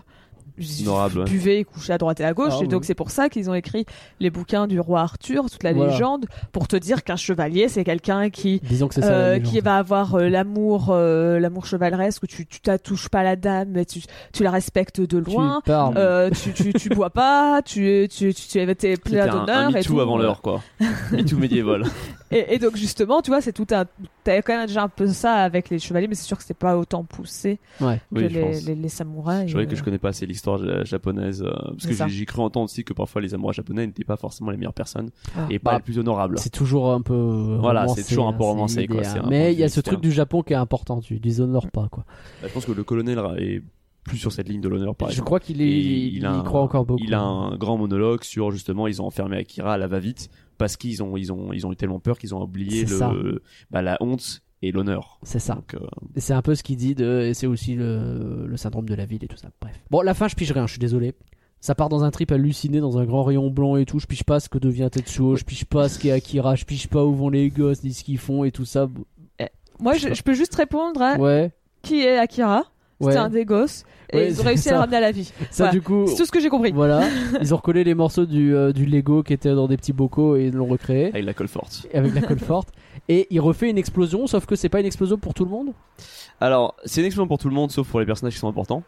Speaker 6: ouais.
Speaker 2: buvaient et couchaient à droite et à gauche.
Speaker 1: Ah,
Speaker 2: et donc,
Speaker 1: oui.
Speaker 2: c'est pour ça qu'ils ont écrit les bouquins du roi Arthur, toute la
Speaker 1: Voilà.
Speaker 2: légende, pour te dire qu'un chevalier, c'est quelqu'un qui.
Speaker 1: disons que c'est ça la
Speaker 2: euh, qui va avoir euh, l'amour l'amour chevaleresque où tu tu t'attouches pas la dame mais tu tu la respectes de
Speaker 1: tu
Speaker 2: loin
Speaker 1: parles
Speaker 2: tu, tu, tu bois pas, tu, tu, tu, tu es plein d'honneur et tout.
Speaker 6: avant l'heure quoi. [laughs] MeToo médiéval.
Speaker 2: Et, et donc justement, tu vois, c'est tout un. T'avais quand même déjà un peu ça avec les chevaliers, mais c'est sûr que c'était pas autant poussé
Speaker 1: ouais
Speaker 2: que
Speaker 6: Oui,
Speaker 2: les,
Speaker 6: pense.
Speaker 2: les, les samouraïs.
Speaker 6: Je vrai
Speaker 2: et,
Speaker 6: que je connais pas assez l'histoire ja- japonaise euh, parce que j'ai cru entendre aussi que parfois les samouraïs japonais n'étaient pas forcément les meilleures personnes
Speaker 2: Ah.
Speaker 6: et pas
Speaker 1: Bah,
Speaker 6: les plus honorables.
Speaker 1: C'est toujours un peu. euh,
Speaker 6: Voilà,
Speaker 1: romancé,
Speaker 6: c'est toujours un peu
Speaker 1: hein,
Speaker 6: romancé, quoi,
Speaker 1: hein.
Speaker 6: un
Speaker 1: Mais il y a ce truc du Japon qui est important, tu déshonores pas, quoi.
Speaker 6: Bah, je pense que le colonel est plus sur cette ligne de l'honneur par
Speaker 8: Je
Speaker 6: exemple.
Speaker 8: crois qu'il il, y croit encore beaucoup.
Speaker 6: Il a un grand monologue sur justement ils ont enfermé Akira à la va-vite parce qu'ils ont ils ont ils ont eu tellement peur qu'ils ont oublié le bah, la honte et l'honneur.
Speaker 8: C'est ça.
Speaker 6: Euh,
Speaker 8: C'est un peu ce qu'il dit de, et c'est aussi le, le syndrome de la ville et tout ça. Bref. Bon, la fin, je pige rien, je suis désolé. Ça part dans un trip halluciné, dans un grand rayon blanc et tout. Je pige pas ce que devient Tetsuo, je pige pas ce qu'est Akira, je pige pas où vont les gosses, ni ce qu'ils font et tout ça.
Speaker 2: Moi, je, je peux juste répondre à
Speaker 8: Ouais,
Speaker 2: qui est Akira.
Speaker 8: Ouais.
Speaker 2: C'était un des gosses. Et
Speaker 8: Ouais,
Speaker 2: ils ont réussi à le ramener à la vie.
Speaker 8: Ça,
Speaker 2: Voilà.
Speaker 8: du coup,
Speaker 2: C'est tout ce que j'ai compris.
Speaker 8: voilà. [laughs] Ils ont recollé les morceaux du, euh, du Lego qui étaient dans des petits bocaux et ils l'ont recréé
Speaker 6: avec la colle forte.
Speaker 8: avec la colle forte. [laughs] Et il refait une explosion, sauf que c'est pas une explosion pour tout le monde?
Speaker 6: Alors c'est une expérience pour tout le monde sauf pour les personnages qui sont importants.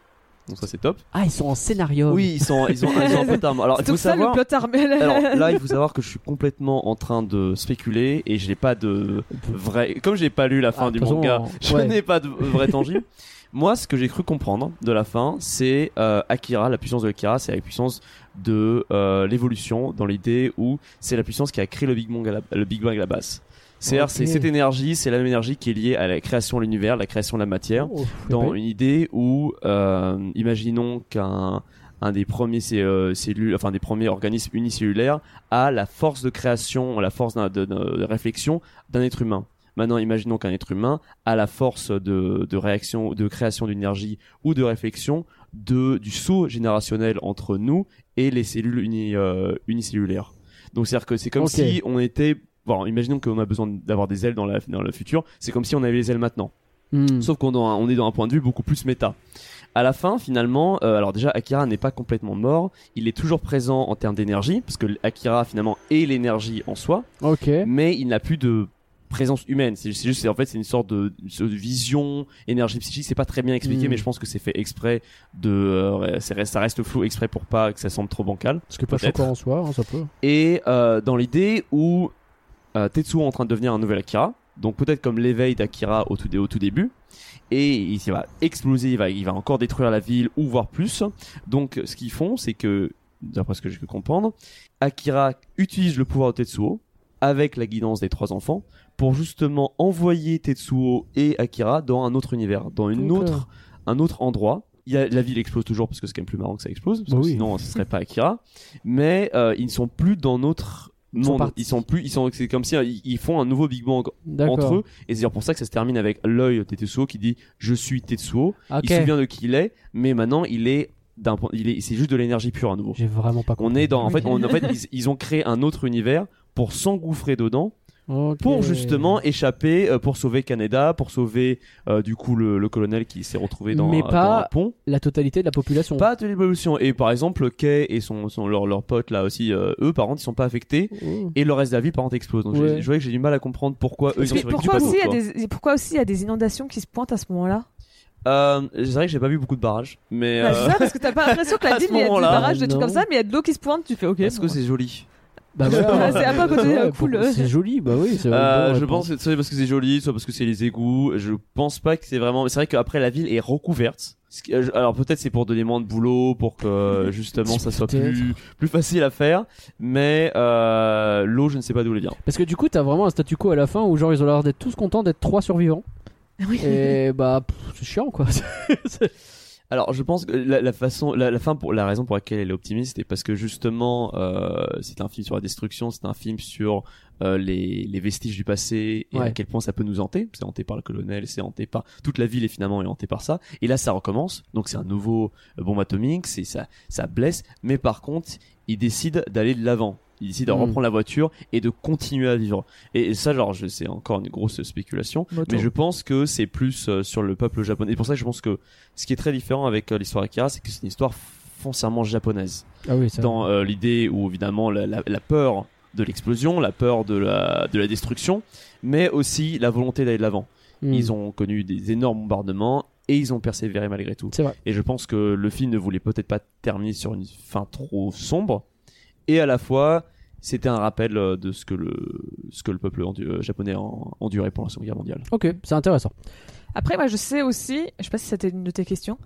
Speaker 6: Donc ça c'est top.
Speaker 8: Ah, ils sont en scénario.
Speaker 6: Oui ils sont ils ont, ils ont un [laughs] peu d'armes. Alors il faut
Speaker 2: ça
Speaker 6: savoir.
Speaker 2: le plot armé.
Speaker 6: Alors là, il faut savoir que je suis complètement en train de spéculer et je n'ai pas de vrai. Comme j'ai pas lu la fin
Speaker 8: Ah,
Speaker 6: du manga,
Speaker 8: façon,
Speaker 6: je
Speaker 8: ouais.
Speaker 6: n'ai pas de vrai tangible. Moi, ce que j'ai cru comprendre de la fin, c'est euh, Akira, la puissance de Akira, c'est la puissance de euh, l'évolution dans l'idée où c'est la puissance qui a créé le Big Bang à la, le Big Bang à la base. C'est-à-dire, c'est cette énergie, c'est la même énergie qui est liée à la création de l'univers, la création de la matière
Speaker 8: Oh,
Speaker 6: dans une idée où euh, imaginons qu'un un des premiers euh, cellules enfin des premiers organismes unicellulaires a la force de création la force d'un- de, de- de réflexion d'un être humain maintenant imaginons qu'un être humain a la force de, de réaction de création d'énergie ou de réflexion de du saut générationnel entre nous et les cellules uni- euh, unicellulaires donc c'est à dire que c'est comme si on était bon imaginons qu'on a besoin d'avoir des ailes dans, la, dans le futur c'est comme si on avait les ailes maintenant
Speaker 8: hmm.
Speaker 6: Sauf qu'on est dans un- on est dans un point de vue beaucoup plus méta. À la fin, finalement, euh, alors déjà, Akira n'est pas complètement mort. Il est toujours présent en termes d'énergie, parce que Akira finalement est l'énergie en soi,
Speaker 8: Ok.
Speaker 6: mais il n'a plus de présence humaine. C'est juste, en fait, c'est une sorte de, de vision, énergie psychique. C'est pas très bien expliqué,
Speaker 8: Mm.
Speaker 6: mais je pense que c'est fait exprès de, euh, ça reste flou exprès pour pas que ça semble trop bancal.
Speaker 8: Ce qui est pas choquant en soi, hein, ça peut.
Speaker 6: Et euh, dans l'idée où euh, Tetsuo est en train de devenir un nouvel Akira, donc peut-être comme l'éveil d'Akira au tout, dé- au tout début, et il, il va exploser, il va, il va encore détruire la ville ou voire plus. Donc ce qu'ils font, c'est que, d'après ce que j'ai pu comprendre, Akira utilise le pouvoir de Tetsuo avec la guidance des trois enfants pour justement envoyer Tetsuo et Akira dans un autre univers, dans une autre, un autre endroit. Il y a, la ville explose toujours parce que c'est quand même plus marrant que ça explose, parce
Speaker 8: Bah
Speaker 6: que
Speaker 8: oui.
Speaker 6: sinon ce serait pas Akira. Mais euh, ils ne sont plus dans notre
Speaker 8: Ils sont.
Speaker 6: Ils sont plus, ils sont, c'est comme si euh, ils, ils font un nouveau Big Bang entre eux. Et c'est pour ça que ça se termine avec l'œil de Tetsuo qui dit je suis Tetsuo.
Speaker 8: Ok.
Speaker 6: Il se souvient de qui il est, mais maintenant il est d'un point, il est, c'est juste de l'énergie pure à nouveau.
Speaker 8: J'ai vraiment pas compris.
Speaker 6: On est dans, en fait, on- en fait, ils, ils ont créé un autre univers pour s'engouffrer dedans, Pour justement échapper, euh, pour sauver Canada, pour sauver euh, du coup le, le colonel qui s'est retrouvé dans,
Speaker 8: Mais
Speaker 6: dans
Speaker 8: pas-
Speaker 6: un pont.
Speaker 8: la totalité de la population.
Speaker 6: Pas de l'évolution. Et par exemple, Kay et son, son leur, leur pote là aussi, euh, eux par contre, ils sont pas affectés.
Speaker 8: Oh.
Speaker 6: Et le reste de la ville par contre explose. Donc
Speaker 8: Ouais.
Speaker 6: je vois que j'ai du mal à comprendre pourquoi eux ils ont
Speaker 2: pourquoi aussi, il y a des, pourquoi aussi il y a des inondations qui se pointent à ce moment-là?
Speaker 6: Euh, c'est vrai que j'ai pas vu beaucoup de barrages, mais
Speaker 2: Bah,
Speaker 6: euh,
Speaker 2: C'est ça, parce que t'as pas l'impression que la [laughs] ville, il y a des barrages, des trucs comme ça, mais il y a de l'eau qui se pointe, tu fais ok.
Speaker 6: parce
Speaker 2: bon.
Speaker 6: que c'est joli.
Speaker 8: Bah [laughs] voilà.
Speaker 2: C'est un peu à côté, euh, cool.
Speaker 8: C'est joli, bah oui. c'est
Speaker 6: Euh, je pense que soit parce que c'est joli, soit parce que c'est les égouts. Je pense pas que c'est vraiment. C'est vrai qu'après la ville est recouverte. Euh, Alors peut-être c'est pour donner moins de boulot, pour que euh, justement ça soit plus plus facile à faire. Mais euh, l'eau, je ne sais pas d'où elle vient.
Speaker 8: Parce que du coup, t'as vraiment un statu quo à la fin où genre ils ont l'air d'être tous contents d'être trois survivants.
Speaker 2: Oui.
Speaker 8: Et bah c'est chiant quoi. [laughs]
Speaker 6: Alors, je pense que la, la façon, la, la fin pour la raison pour laquelle elle est optimiste, c'est parce que justement, euh, c'est un film sur la destruction, c'est un film sur euh, les, les vestiges du passé et à quel point ça peut nous hanter. C'est hanté par le colonel, c'est hanté par toute la ville et finalement est hantée par ça. Et là, ça recommence. Donc c'est un nouveau euh, bombe atomique, c'est ça, ça blesse. Mais par contre, il décide d'aller de l'avant. Il décide de
Speaker 8: Mm.
Speaker 6: reprendre la voiture et de continuer à vivre. Et, et ça, genre, je- c'est encore une grosse spéculation. Mais je pense que c'est plus euh, sur le peuple japonais. Et pour ça, je pense que ce qui est très différent avec euh, l'histoire d'Akira, c'est que c'est une histoire foncièrement japonaise.
Speaker 8: Ah oui, ça.
Speaker 6: Dans euh, l'idée où évidemment la, la- la peur de l'explosion, la peur de la, de la destruction, mais aussi la volonté d'aller de l'avant.
Speaker 8: Hmm.
Speaker 6: Ils ont connu des énormes bombardements et ils ont persévéré malgré tout.
Speaker 8: C'est vrai.
Speaker 6: Et je pense que le film ne voulait peut-être pas terminer sur une fin trop sombre. Et à la fois, c'était un rappel euh, de ce que le, ce que le peuple endu- euh, japonais a en- enduré pendant la Seconde Guerre mondiale.
Speaker 8: Ok, c'est intéressant.
Speaker 2: Après, moi, je sais aussi, je sais pas si c'était une de tes questions,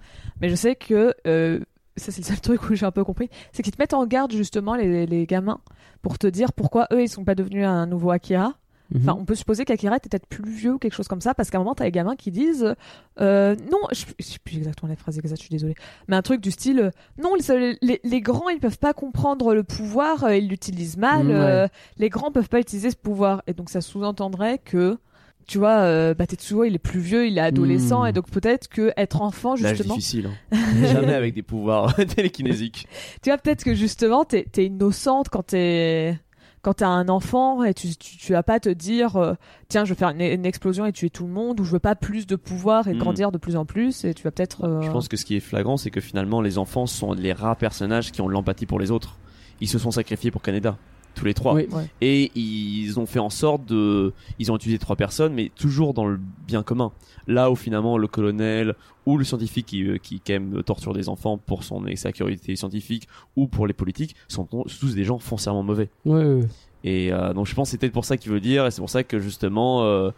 Speaker 2: mais je sais que euh, ça, c'est le seul truc où j'ai un peu compris, c'est qu'ils te mettent en garde justement les, les gamins pour te dire pourquoi eux ils sont pas devenus un nouveau Akira.
Speaker 1: Mhm.
Speaker 2: Enfin, on peut supposer qu'Akira était peut-être plus vieux ou quelque chose comme ça, parce qu'à un moment, t'as les gamins qui disent euh, non, je, je sais plus exactement la phrase exacte, je suis désolée, mais un truc du style euh, non, les, les, les grands ils peuvent pas comprendre le pouvoir, euh, ils l'utilisent mal,
Speaker 1: ouais.
Speaker 2: euh, les grands peuvent pas utiliser ce pouvoir, et donc ça sous-entendrait que tu vois, euh, bah, Tetsuo il est plus vieux, il est adolescent,
Speaker 1: Mm.
Speaker 2: et donc peut-être que être enfant justement,
Speaker 6: difficile. hein. [laughs] Jamais avec des pouvoirs [laughs] télékinésiques.
Speaker 2: tu vois peut-être que justement t'es es innocente quand t'es quand t'as un enfant et tu, tu, tu vas pas te dire euh, tiens je vais faire une, une explosion et tuer tout le monde ou je veux pas plus de pouvoir et
Speaker 6: Mm.
Speaker 2: grandir de plus en plus et tu vas peut-être euh,
Speaker 6: Je pense que ce qui est flagrant, c'est que finalement, les enfants sont les rares personnages qui ont de l'empathie pour les autres. Ils se sont sacrifiés pour Canada, tous les trois.
Speaker 1: Oui.
Speaker 6: Et ils ont fait en sorte de. Ils ont utilisé trois personnes, mais toujours dans le bien commun. Là où finalement le colonel ou le scientifique qui, euh, qui quand même torture des enfants pour son sécurité scientifique ou pour les politiques sont tous des gens foncièrement mauvais.
Speaker 1: Ouais, ouais.
Speaker 6: Et euh, donc je pense que peut-être pour ça qu'il veut dire, et c'est pour ça que justement euh,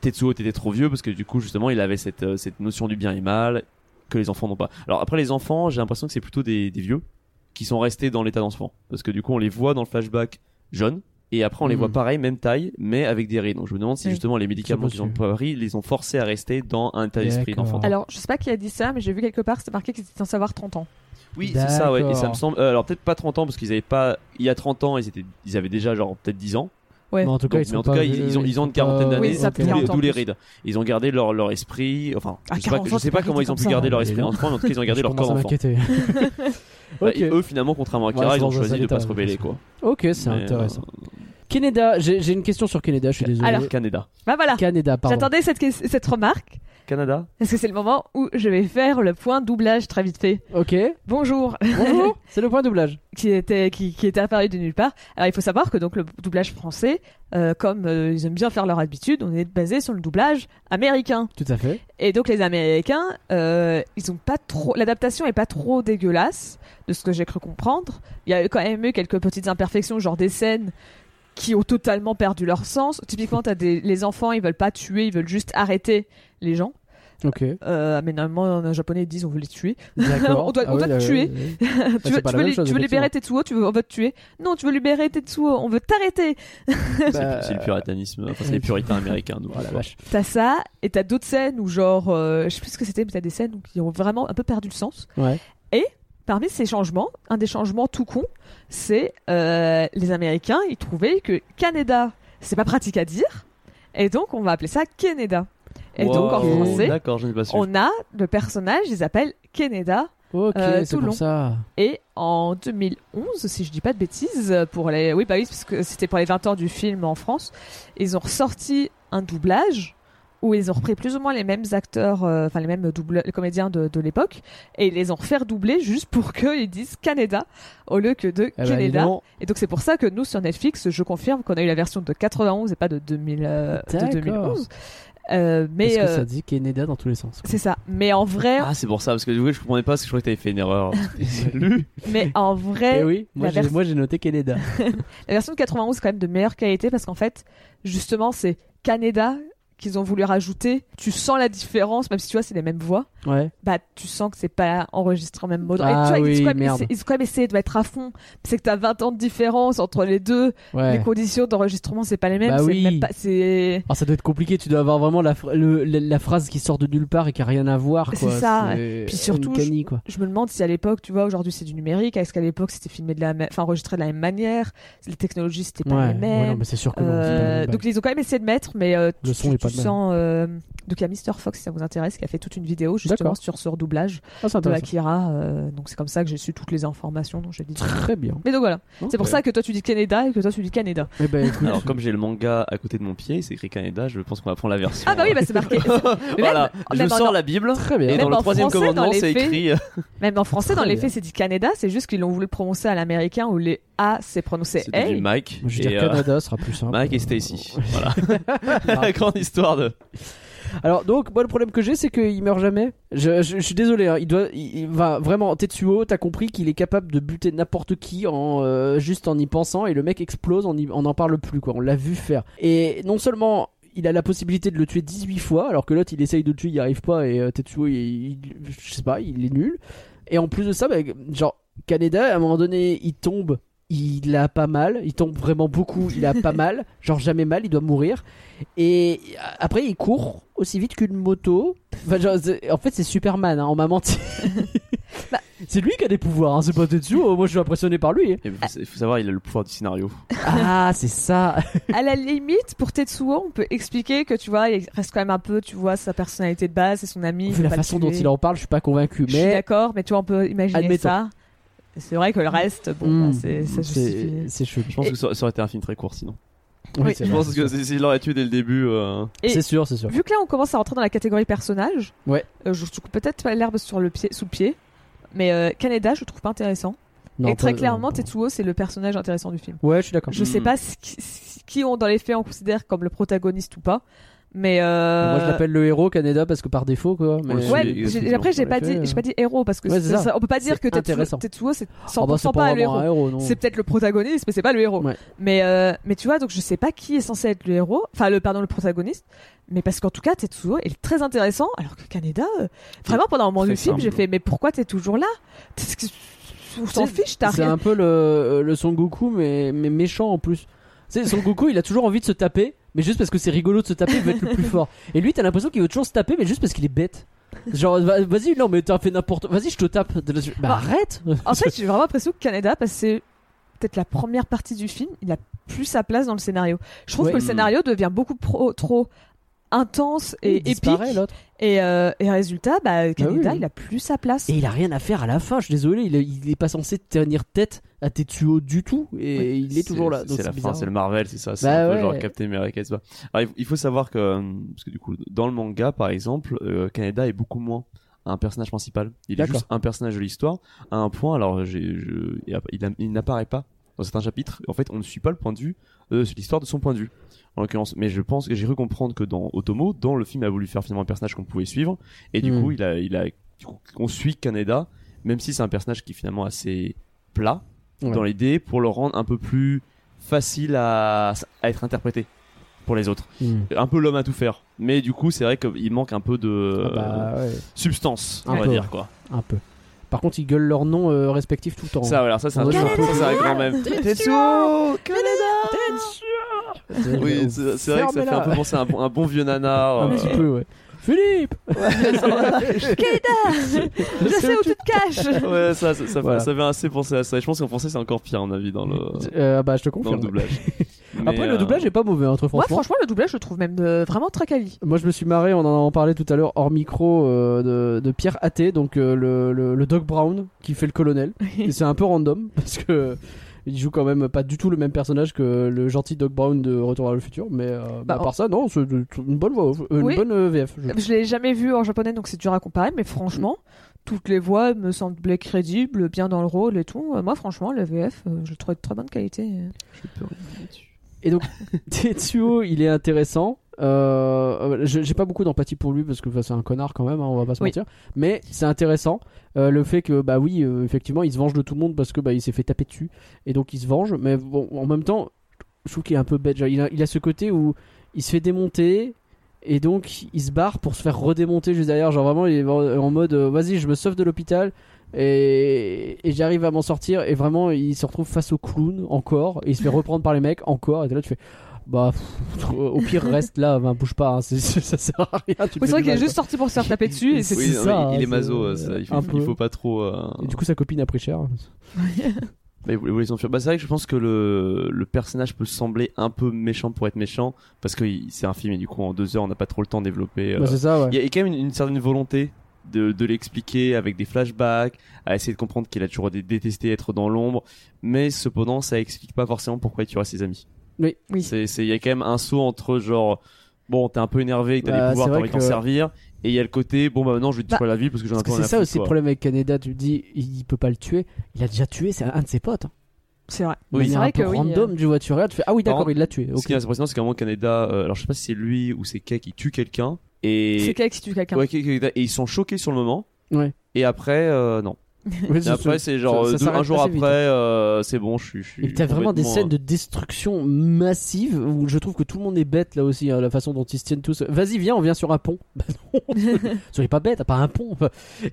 Speaker 6: Tetsuo était trop vieux parce que du coup justement il avait cette, cette notion du bien et mal que les enfants n'ont pas. Alors après les enfants, j'ai l'impression que c'est plutôt des, des vieux qui sont restés dans l'état d'enfant parce que du coup on les voit dans le flashback jeunes et après on les
Speaker 1: Mhm.
Speaker 6: voit pareil même taille mais avec des rides. Donc je me demande si
Speaker 2: Oui.
Speaker 6: justement les médicaments
Speaker 1: C'est
Speaker 6: qu'ils ont pris les ont forcés à rester dans un état d'esprit d'enfant.
Speaker 2: alors je sais pas qui a dit ça mais j'ai vu quelque part c'était marqué qu'ils étaient censés avoir 30 ans
Speaker 6: Oui, c'est ça, ouais. Et ça me semble. euh, alors peut-être pas 30 ans parce qu'ils avaient pas. Il y a 30 ans, ils étaient, ils avaient déjà genre peut-être 10 ans.
Speaker 2: Ouais.
Speaker 1: Mais en tout cas,
Speaker 6: Donc,
Speaker 1: ils
Speaker 6: en tout cas, ont, ils ont une quarantaine d'années,
Speaker 2: Oui, ça
Speaker 6: d'où les-
Speaker 2: 40
Speaker 6: d'où les
Speaker 2: plus.
Speaker 6: rides. Ils ont gardé leur, leur esprit. Enfin,
Speaker 2: Ah,
Speaker 6: je sais pas,
Speaker 2: 40
Speaker 6: je sais
Speaker 2: c'est
Speaker 6: pas comment ils ont pu
Speaker 2: ça,
Speaker 6: garder
Speaker 2: hein.
Speaker 6: leur esprit d'enfant, mais en tout cas, ils ont gardé leur corps
Speaker 1: commence [laughs]
Speaker 6: Bah, et eux, finalement, contrairement à Kira, ils ont choisi de pas se rebeller, quoi.
Speaker 1: ok, c'est
Speaker 6: Mais,
Speaker 1: intéressant.
Speaker 6: euh,
Speaker 1: Canada, j'ai une question sur Canada, je suis désolé.
Speaker 2: Alors.
Speaker 6: Canada.
Speaker 2: bah voilà
Speaker 1: Canada, pardon.
Speaker 2: j'attendais cette, cette remarque
Speaker 6: Canada
Speaker 2: parce que c'est le moment où je vais faire le point doublage très vite fait
Speaker 1: Ok.
Speaker 2: bonjour
Speaker 1: Bonjour, [laughs] c'est le point doublage.
Speaker 2: qui était qui, qui était apparu de nulle part. Alors il faut savoir que donc le doublage français, euh, comme euh, ils aiment bien faire leur habitude, on est basé sur le doublage américain.
Speaker 1: Tout à fait.
Speaker 2: Et donc les Américains, euh, ils ont pas trop, l'adaptation est pas trop dégueulasse de ce que j'ai cru comprendre. Il y a quand même eu quelques petites imperfections, genre des scènes qui ont totalement perdu leur sens. Typiquement, t'as des les enfants, ils veulent pas tuer, ils veulent juste arrêter les gens.
Speaker 1: Ok.
Speaker 2: Euh, mais normalement, en japonais, ils disent on veut les tuer.
Speaker 1: D'accord. [laughs]
Speaker 2: On doit- on
Speaker 1: Ah
Speaker 2: doit te tuer. [laughs] tu veux, tu veux
Speaker 1: même
Speaker 2: li-
Speaker 1: chose,
Speaker 2: tu veux libérer. Tetsuo, tu veux, on veut te tuer. Non, tu veux libérer Tetsuo, on veut t'arrêter. [laughs]
Speaker 1: Bah,
Speaker 6: C'est le puritanisme, enfin, c'est les puritains américains, nous.
Speaker 1: Oh la vache.
Speaker 2: T'as ça, et t'as d'autres scènes où genre, euh, je sais plus ce que c'était, mais t'as des scènes où qui ont vraiment un peu perdu le sens.
Speaker 1: Ouais.
Speaker 2: Parmi ces changements, un des changements tout con, c'est euh, les Américains, ils trouvaient que Canada, c'est pas pratique à dire, et donc on va appeler ça Canada. Et donc en français,
Speaker 6: je
Speaker 2: on a le personnage, ils appellent Canada,
Speaker 1: Ok,
Speaker 2: Euh,
Speaker 1: c'est
Speaker 2: Toulon.
Speaker 1: pour ça.
Speaker 2: Et en 2011, si je dis pas de bêtises, pour les, oui, bah oui, parce que c'était pour les 20 ans du film en France, ils ont ressorti un doublage où ils ont repris plus ou moins les mêmes acteurs, euh, enfin les mêmes double, les comédiens de, de l'époque, et ils les ont refait doubler juste pour [laughs] qu'ils disent Canada au lieu que de
Speaker 1: dis
Speaker 2: Canada.
Speaker 1: donc.
Speaker 2: et donc c'est pour ça que nous sur Netflix, je confirme qu'on a eu la version de 91 et pas de, 2000, euh, de
Speaker 1: D'accord.
Speaker 2: 2011. Euh, mais
Speaker 1: Parce que
Speaker 2: euh,
Speaker 1: ça dit Canada dans tous les sons.
Speaker 2: c'est ça. Mais en vrai,
Speaker 6: Ah, c'est pour ça, parce que du coup, je comprenais pas, parce que je croyais que t'avais fait une erreur. [laughs] Salut
Speaker 2: mais en vrai,
Speaker 1: Eh oui, moi
Speaker 2: la
Speaker 1: j'ai
Speaker 2: vers-
Speaker 1: noté Canada. [laughs]
Speaker 2: La version de 91 est quand même de meilleure qualité parce qu'en fait, justement, c'est Canada qu'ils ont voulu rajouter. Tu sens la différence, même si tu vois, c'est les mêmes voix.
Speaker 1: Ouais.
Speaker 2: Bah, tu sens que c'est pas enregistré en même mode.
Speaker 1: Ah
Speaker 2: Et tu vois, ils, ont quand même
Speaker 1: merde.
Speaker 2: essayé, ils ont quand même essayé de mettre à fond. C'est que t'as 20 ans de différence entre les deux.
Speaker 1: Ouais.
Speaker 2: Les conditions d'enregistrement, c'est pas les mêmes.
Speaker 1: Bah oui.
Speaker 2: même pas, c'est.
Speaker 1: Ah, ça doit être compliqué, tu dois avoir vraiment la, phra- le- la, la phrase qui sort de nulle part et qui a rien à voir.
Speaker 2: C'est ça, Puis surtout,
Speaker 1: uncanny, quoi.
Speaker 2: Je me demande si à l'époque, tu vois, aujourd'hui c'est du numérique. Est-ce qu'à l'époque c'était filmé de la même, enfin enregistré de la même manière? Les technologies c'était pas
Speaker 1: Ouais,
Speaker 2: les
Speaker 1: ouais,
Speaker 2: mêmes.
Speaker 1: non, mais sûr que
Speaker 2: Euh,
Speaker 1: même
Speaker 2: donc ils ont quand même essayé de mettre, mais euh,
Speaker 1: Le
Speaker 2: tu,
Speaker 1: son
Speaker 2: tu-
Speaker 1: est pas.
Speaker 2: Sens. euh, donc il y a Mister Fox si ça vous intéresse, qui a fait toute une vidéo justement sur ce redoublage
Speaker 1: Ah, c'est
Speaker 2: de. Akira. euh, donc c'est comme ça que j'ai su toutes les informations dont j'ai dit.
Speaker 1: Très bien.
Speaker 2: Mais donc voilà, c'est pour ça que toi tu dis Canada et que toi tu dis Canada.
Speaker 1: Eh ben, écoute,
Speaker 6: Alors, comme j'ai le manga à côté de mon pied, c'est écrit Canada, je pense qu'on va prendre la version.
Speaker 2: Ah bah oui, bah c'est marqué. [laughs]
Speaker 6: Voilà,
Speaker 2: même-
Speaker 6: je
Speaker 2: même
Speaker 6: sors
Speaker 2: en-
Speaker 6: la Bible.
Speaker 1: très bien.
Speaker 6: Et
Speaker 2: Même
Speaker 6: dans le
Speaker 2: en
Speaker 6: troisième
Speaker 2: français,
Speaker 6: commandement,
Speaker 2: dans les
Speaker 6: c'est écrit. euh, [laughs]
Speaker 2: Même en français, dans les faits, c'est dit Canada, c'est juste qu'ils l'ont voulu prononcer à l'américain où les A c'est prononcé A.
Speaker 6: Mike.
Speaker 1: Je veux dire,
Speaker 6: et, euh,
Speaker 1: Canada sera plus simple.
Speaker 6: Mike et Stacy. [laughs] Voilà. la grande histoire
Speaker 1: Alors donc moi le problème que j'ai c'est qu'il meurt jamais. Je, suis désolé, hein, il doit, il, va vraiment Tetsuo, t'as compris qu'il est capable de buter n'importe qui en euh, juste en y pensant et le mec explose, on, y- on en parle plus quoi, on l'a vu faire. Et non seulement il a la possibilité de le tuer 18 fois alors que l'autre il essaye de le tuer, il y arrive pas et euh, Tetsuo il, il- je sais pas, il est nul. Et en plus de ça, bah, genre Kaneda à un moment donné il tombe il a pas mal, il tombe vraiment beaucoup, il a pas [laughs] mal, genre jamais mal, il doit mourir. Et après, il court aussi vite qu'une moto. Enfin, genre, c'est- en fait, c'est Superman, hein, on m'a menti. [laughs]
Speaker 2: Bah. [laughs]
Speaker 1: c'est lui qui a des pouvoirs, hein, c'est pas Tetsuo. Moi, je suis impressionné par lui.
Speaker 6: Il faut, savoir, il a le pouvoir du scénario.
Speaker 1: Ah, c'est ça.
Speaker 2: à la limite, pour Tetsuo, on peut expliquer que tu vois, il reste quand même un peu, tu vois, sa personnalité de base, c'est son ami.
Speaker 1: Vu la façon dont il en parle, je suis pas convaincu.
Speaker 2: Je suis
Speaker 1: Mais
Speaker 2: d'accord, mais tu vois, on peut imaginer
Speaker 1: Admettons.
Speaker 2: ça. C'est vrai que le reste, bon,
Speaker 1: Hmm,
Speaker 2: bah, c'est ça
Speaker 1: c'est
Speaker 2: justifie.
Speaker 1: c'est chelou.
Speaker 6: Je pense que ça, aurait été un film très court sinon.
Speaker 1: Oui,
Speaker 6: Je
Speaker 1: vrai,
Speaker 6: pense que s'il l'aurait tué dès le début. euh,
Speaker 2: Et-
Speaker 1: C'est sûr, c'est sûr.
Speaker 2: Vu que là, on commence à rentrer dans la catégorie personnage,
Speaker 1: Ouais.
Speaker 2: euh, je trouve peut-être pas l'herbe sur le pied, sous le pied, mais euh, Canada, je trouve pas intéressant.
Speaker 1: Non,
Speaker 2: et très
Speaker 1: pas-
Speaker 2: clairement. Tetsuo, c'est le personnage intéressant du film.
Speaker 1: Ouais, je suis d'accord.
Speaker 2: Je sais
Speaker 6: Hmm.
Speaker 2: pas ce qui, ce qui on dans les faits on considère comme le protagoniste ou pas, mais euh...
Speaker 1: Moi, je l'appelle le héros Canada parce que par défaut, quoi. Mais...
Speaker 6: Ouais,
Speaker 2: après j'ai pas dit, j'ai pas dit héros parce que
Speaker 1: Ouais,
Speaker 2: c'est-
Speaker 1: ça.
Speaker 2: on peut pas dire que Tetsuo, c'est 100%
Speaker 1: Ah bah,
Speaker 2: pas le héros. C'est peut-être le protagoniste, mais c'est pas le héros.
Speaker 1: Ouais.
Speaker 2: Mais euh, mais tu vois, donc je sais pas qui est censé être le héros, enfin le pardon le protagoniste, mais parce qu'en tout cas Tetsuo est très intéressant, alors que Kaneda, euh, vraiment pendant un moment du film, j'ai fait mais pourquoi t'es toujours là? On s'en fiche, t'as
Speaker 1: C'est un peu le, le Son Goku, mais, mais méchant en plus. Tu sais, Son Goku, il a toujours envie de se taper, mais juste parce que c'est rigolo de se taper, il veut être le plus fort. Et lui, t'as l'impression qu'il veut toujours se taper, mais juste parce qu'il est bête. Genre, va- vas-y, non, mais t'as fait n'importe Vas-y, je te tape. Bah,
Speaker 2: Bah,
Speaker 1: arrête
Speaker 2: En fait, j'ai vraiment l'impression que Canada, parce que c'est peut-être la première partie du film, il a plus sa place dans le scénario. Je trouve
Speaker 1: Ouais.
Speaker 2: que le scénario devient beaucoup pro- trop intense et
Speaker 1: Il
Speaker 2: épique.
Speaker 1: l'autre.
Speaker 2: Et, euh, et résultat, bah, Canada,
Speaker 1: oui.
Speaker 2: il a plus sa place.
Speaker 1: Et il a rien à faire à la fin, je suis désolé, il est, il est pas censé tenir tête à Tetsuo du tout, et il est toujours là.
Speaker 6: C'est la
Speaker 1: bizarre.
Speaker 6: fin, c'est le Marvel, c'est ça. C'est
Speaker 1: Bah
Speaker 6: un peu
Speaker 1: ouais.
Speaker 6: genre Captain America. Alors, il faut- savoir que, euh, parce que du coup, dans le manga, par exemple, euh, Canada est beaucoup moins un personnage principal. Il est juste un personnage de l'histoire. À un point, alors, je, il n'apparaît pas dans certains chapitres. En fait, on ne suit pas le point de vue sur l'histoire de son point de vue. En l'occurrence, mais je pense que j'ai cru comprendre que dans Otomo, dans le film, il a voulu faire finalement un personnage qu'on pouvait suivre, et du
Speaker 1: Hmm.
Speaker 6: coup, il a, il a, du coup, on suit Canada, même si c'est un personnage qui est finalement assez plat
Speaker 1: Ouais.
Speaker 6: dans l'idée, pour le rendre un peu plus facile à, à être interprété pour les autres.
Speaker 1: Hmm.
Speaker 6: Un peu l'homme à tout faire, mais du coup, c'est vrai qu'il manque un peu de
Speaker 1: Ah bah, ouais,
Speaker 6: substance,
Speaker 1: Un
Speaker 6: on va dire quoi.
Speaker 1: un peu. Par contre, ils gueulent leur nom euh, respectif tout le temps.
Speaker 6: Ça, voilà, ça, c'est un, ça,
Speaker 1: c'est un
Speaker 6: grand même. Tetsuo, Oui, c'est c'est vrai que ça fait un peu penser à un bon, un bon vieux nanar.
Speaker 1: Un
Speaker 6: euh,
Speaker 1: petit peu, ouais. Philippe [laughs]
Speaker 2: Canada [laughs] Je sais où tu te caches
Speaker 6: Ouais, ça, ça, ça,
Speaker 1: Voilà.
Speaker 6: ça fait assez penser à ça. Et je pense qu'en français, c'est encore pire, à mon avis, dans le,
Speaker 1: Euh, Bah, je te
Speaker 6: dans le
Speaker 1: confirme.
Speaker 6: doublage. [laughs]
Speaker 1: Après, le
Speaker 6: euh,
Speaker 1: doublage est pas mauvais, hein, très
Speaker 2: Moi,
Speaker 1: franchement.
Speaker 2: franchement, le doublage, je le trouve même euh, vraiment très quali.
Speaker 1: Moi, je me suis marré, on en a parlé tout à l'heure hors micro, euh, de, de Pierre Athé, donc euh, le, le, le Doc Brown, qui fait le colonel. [laughs] Et c'est un peu random, parce que il joue quand même pas du tout le même personnage que le gentil Doc Brown de Retour vers le futur. Mais euh, bah, à part ça, non, c'est une bonne voix, euh,
Speaker 2: Oui.
Speaker 1: une bonne euh, VF. je-
Speaker 2: Je l'ai jamais vu en japonais, donc c'est dur à comparer, mais franchement, toutes les voix me semblaient crédibles, bien dans le rôle et tout. Euh, Moi, franchement, le VF, euh, je le trouve de très bonne qualité.
Speaker 6: je peux rien dire là-dessus.
Speaker 1: Et donc, [laughs] Tetsuo, il est intéressant. Euh, je- j'ai pas beaucoup d'empathie pour lui parce que enfin, c'est un connard quand même, hein, on va pas se
Speaker 2: Oui.
Speaker 1: mentir. Mais c'est intéressant euh, le fait que bah oui, euh, effectivement, il se venge de tout le monde parce que bah il s'est fait taper dessus et donc il se venge. Mais bon, en même temps, je trouve qu'il est un peu bête. Genre, il, a, il a ce côté où il se fait démonter et donc il se barre pour se faire redémonter juste derrière. Genre vraiment, il est en en mode euh, vas-y, je me sauve de l'hôpital. Et, et j'arrive à m'en sortir et vraiment il se retrouve face au clown encore et il se fait reprendre par les mecs encore et là tu fais bah pff, au pire reste là ben, bouge pas hein, ça sert à rien
Speaker 2: Oui, c'est vrai qu'il est juste sorti pour se faire taper dessus et c'est
Speaker 6: Oui,
Speaker 1: ça,
Speaker 6: mais il
Speaker 1: hein,
Speaker 6: est maso, euh, ça, il, faut, il faut pas trop. euh,
Speaker 1: et du coup sa copine a pris cher [laughs]
Speaker 6: Bah, ils voulaient s'enfuir. Bah, c'est vrai que je pense que le, le personnage peut sembler un peu méchant pour être méchant, parce que c'est un film et du coup en deux heures on n'a pas trop le temps de développer. euh,
Speaker 1: Bah, c'est ça ouais
Speaker 6: Il y a quand même une, une certaine volonté de, de l'expliquer avec des flashbacks, à essayer de comprendre qu'il a toujours dé- détesté être dans l'ombre, mais cependant ça explique pas forcément pourquoi il tuera ses amis.
Speaker 1: Oui.
Speaker 2: Oui.
Speaker 6: C'est, c'est, il y a quand même un saut entre genre, bon t'es un peu énervé, que t'as
Speaker 1: Bah,
Speaker 6: des pouvoirs, t'as envie de t'en
Speaker 1: que-
Speaker 6: servir, et il y a le côté, bon bah maintenant je vais te
Speaker 2: Bah,
Speaker 6: détruire la vie parce que j'en ai
Speaker 1: c'est ça aussi le problème avec Canada tu dis il peut pas le tuer il a déjà tué c'est un de ses potes hein.
Speaker 2: c'est vrai.
Speaker 6: Oui.
Speaker 2: C'est vrai
Speaker 1: un peu
Speaker 2: que oui,
Speaker 1: random tu vois tu regardes tu fais ah oui d'accord il l'a tué
Speaker 6: Ce qui est assez impressionnant, c'est qu'à un moment Canada, euh, alors je sais pas si c'est lui ou c'est Kay qui tue quelqu'un, et
Speaker 2: C'est quelqu'un qui tue quelqu'un.
Speaker 6: Ouais, et ils sont choqués sur le moment.
Speaker 1: Ouais.
Speaker 6: Et après, euh, non. Et
Speaker 1: c'est-
Speaker 6: après, c'est genre
Speaker 1: ça- ça
Speaker 6: deux- un jour après,
Speaker 1: vite.
Speaker 6: euh, c'est bon, je suis. je suis
Speaker 1: Et t'as vraiment des scènes
Speaker 6: euh,
Speaker 1: de destruction massive où je trouve que tout le monde est bête là aussi, hein, la façon dont ils se tiennent tous. Vas-y, viens, on vient sur un pont. [laughs] Bah non, [laughs] soyez pas bête, pas un pont.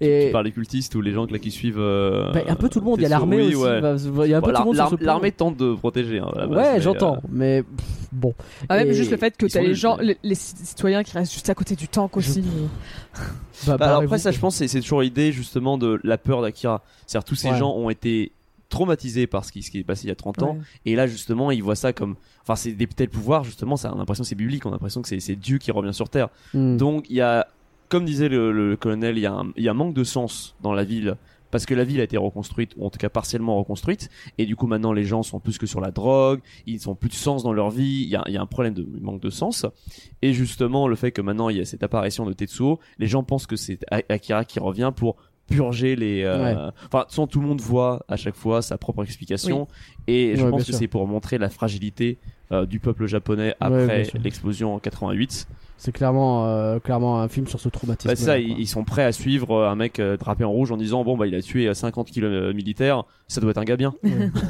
Speaker 1: Et
Speaker 6: Tu parles des cultistes ou les gens là, qui suivent. euh,
Speaker 1: bah, un peu tout le monde, il y a l'armée
Speaker 6: oui,
Speaker 1: aussi.
Speaker 6: ouais.
Speaker 1: bah, Il y a un peu tout le monde.
Speaker 6: L'armée tente de protéger. hein, à base,
Speaker 1: Ouais, j'entends,
Speaker 6: euh,
Speaker 1: mais pff, bon.
Speaker 2: Ah, même
Speaker 1: Et
Speaker 2: juste le fait que t'as les gens, les citoyens qui restent juste à côté du tank aussi. [laughs]
Speaker 1: Bah,
Speaker 6: Bah, alors après ça je pense c'est c'est toujours l'idée justement de la peur d'Akira. C'est-à-dire tous ces
Speaker 1: Ouais.
Speaker 6: gens ont été traumatisés par ce qui, ce qui est passé il y a 30 ans
Speaker 2: Ouais.
Speaker 6: et là justement ils voient ça comme enfin c'est des tels pouvoirs justement ça on a l'impression que c'est biblique on a l'impression que c'est Dieu qui revient sur terre.
Speaker 1: Hmm.
Speaker 6: Donc il y a comme disait le, le colonel il y, a un, il y a un manque de sens dans la ville parce que la ville a été reconstruite ou en tout cas partiellement reconstruite. Et du coup maintenant les gens sont plus que sur la drogue. Ils ont plus de sens dans leur vie. Il y a, y a un problème de manque de sens. Et justement le fait que maintenant il y a cette apparition de Tetsuo les gens pensent que c'est Akira qui revient pour purger les euh,
Speaker 1: Ouais.
Speaker 6: enfin de toute façon, tout le monde voit à chaque fois sa propre explication. Et je
Speaker 1: Ouais,
Speaker 6: pense que c'est pour montrer la fragilité euh, du peuple japonais après l'explosion en 88
Speaker 1: C'est clairement, euh, clairement un film sur ce traumatisme.
Speaker 6: bah, ça, ils, ils sont prêts à suivre euh, un mec euh, drapé en rouge en disant bon bah il a tué euh, 50 kilos euh, militaires, ça doit être un gars bien. [laughs]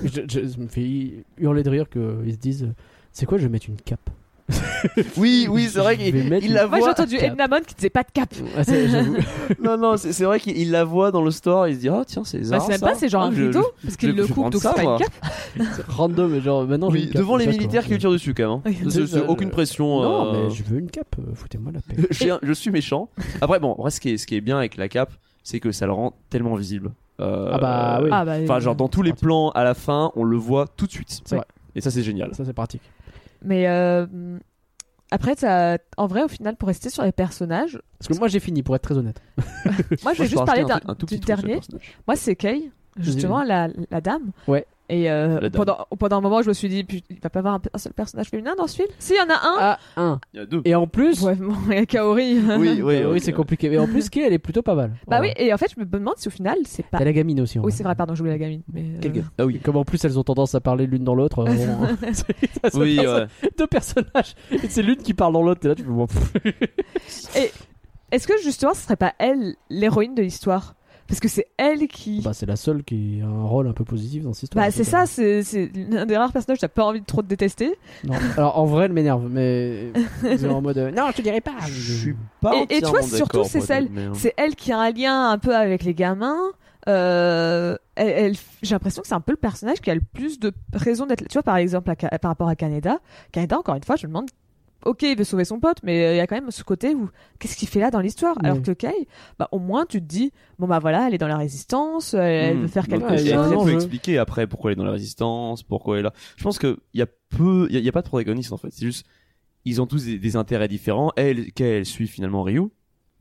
Speaker 1: je, je- me fait hurler de rire qu'ils se disent c'est quoi, je vais mettre une cape? [laughs]
Speaker 6: Oui, oui, c'est vrai qu'il la
Speaker 2: Moi j'ai
Speaker 6: voit.
Speaker 2: entendu. Ednamon qui disait pas de cap.
Speaker 1: Ah, [laughs]
Speaker 6: non, non, c'est vrai qu'il la voit dans le store, il se dit ah tiens c'est
Speaker 2: Bah,
Speaker 6: Zara.
Speaker 2: c'est même
Speaker 6: ça.
Speaker 2: pas, c'est genre un rideau, parce qu'il le coupe, donc c'est pas une cape. [laughs]
Speaker 1: Random, mais genre maintenant
Speaker 6: Oui, devant les militaires qui tirent dessus quand même. hein. Aucune
Speaker 1: je-
Speaker 6: pression.
Speaker 1: Non,
Speaker 6: euh,
Speaker 1: mais je veux une cape, euh, foutez-moi la paix.
Speaker 6: je, suis méchant. Après bon, ce qui est, bien avec la cape, c'est que ça le rend tellement visible. Euh,
Speaker 1: Ah bah oui.
Speaker 2: Ah bah,
Speaker 6: Enfin, genre dans tous les plans à la fin, on le voit tout de suite.
Speaker 1: C'est vrai.
Speaker 6: Et ça, c'est génial.
Speaker 1: Ça c'est pratique.
Speaker 2: Mais euh, après, t'as- en vrai, au final, pour rester sur les personnages,
Speaker 1: Parce que moi j'ai fini, pour être très honnête. [laughs]
Speaker 2: moi je vais juste parler d'un du dernier. Moi, c'est Kay, justement, la, la dame.
Speaker 1: Ouais.
Speaker 2: Et euh, pendant, pendant un moment, je me suis dit, il va pas y avoir un, un seul personnage féminin dans ce film? Si, il y en a un
Speaker 1: Ah, un.
Speaker 6: Il y a deux.
Speaker 1: Et en plus,
Speaker 2: Ouais, bon, il y a Kaori.
Speaker 6: Oui, oui,
Speaker 1: oui, c'est compliqué. Mais en plus, Kay, elle est plutôt pas mal.
Speaker 2: bah oui, et en fait, je me demande si au final, c'est pas.
Speaker 1: T'as la gamine aussi. en
Speaker 2: Oui, c'est vrai, pardon, j'oubliais la gamine. Mais, euh,
Speaker 6: Quel gars Ah oui.
Speaker 1: Comme en plus elles ont tendance à parler l'une dans l'autre. euh, [laughs] [laughs]
Speaker 6: Oui, ouais.
Speaker 1: Deux personnages. Et c'est l'une qui parle dans l'autre. Et là, tu fais, bon, pff.
Speaker 2: Est-ce que justement, ce serait pas elle l'héroïne de l'histoire? Parce que c'est elle qui.
Speaker 1: Bah, c'est la seule qui a un rôle un peu positif dans cette histoire.
Speaker 2: Bah, c'est ça, c'est l'un des rares personnages que t'as pas envie de trop de détester.
Speaker 1: Non. Alors en vrai, elle m'énerve, mais [laughs] en mode euh, non, je te dirais pas.
Speaker 6: Je suis pas
Speaker 2: Et- et tu vois, surtout, c'est celle-
Speaker 6: hein.
Speaker 2: C'est elle qui a un lien un peu avec les gamins. Euh, elle, elle- j'ai l'impression que c'est un peu le personnage qui a le plus de raisons d'être. là. Tu vois, par exemple, à par rapport à Canada. Canada, encore une fois, je me demande. Ok, il veut sauver son pote, mais euh, il y a quand même ce côté où qu'est-ce qu'il fait là dans l'histoire? Alors
Speaker 1: Oui.
Speaker 2: que Kay, bah au moins tu te dis bon bah voilà, elle est dans la résistance, elle, elle
Speaker 6: Hmm.
Speaker 2: veut faire quelque
Speaker 1: Ouais, il y
Speaker 6: et
Speaker 1: a un
Speaker 2: chose.
Speaker 6: elle peut
Speaker 1: enjeu.
Speaker 6: expliquer après pourquoi elle est dans la résistance, pourquoi elle est là. Je pense que il y a peu, il y, a- il y a pas de protagoniste en fait. C'est juste, ils ont tous des, des intérêts différents. Elle, qu'elle suit finalement Ryu,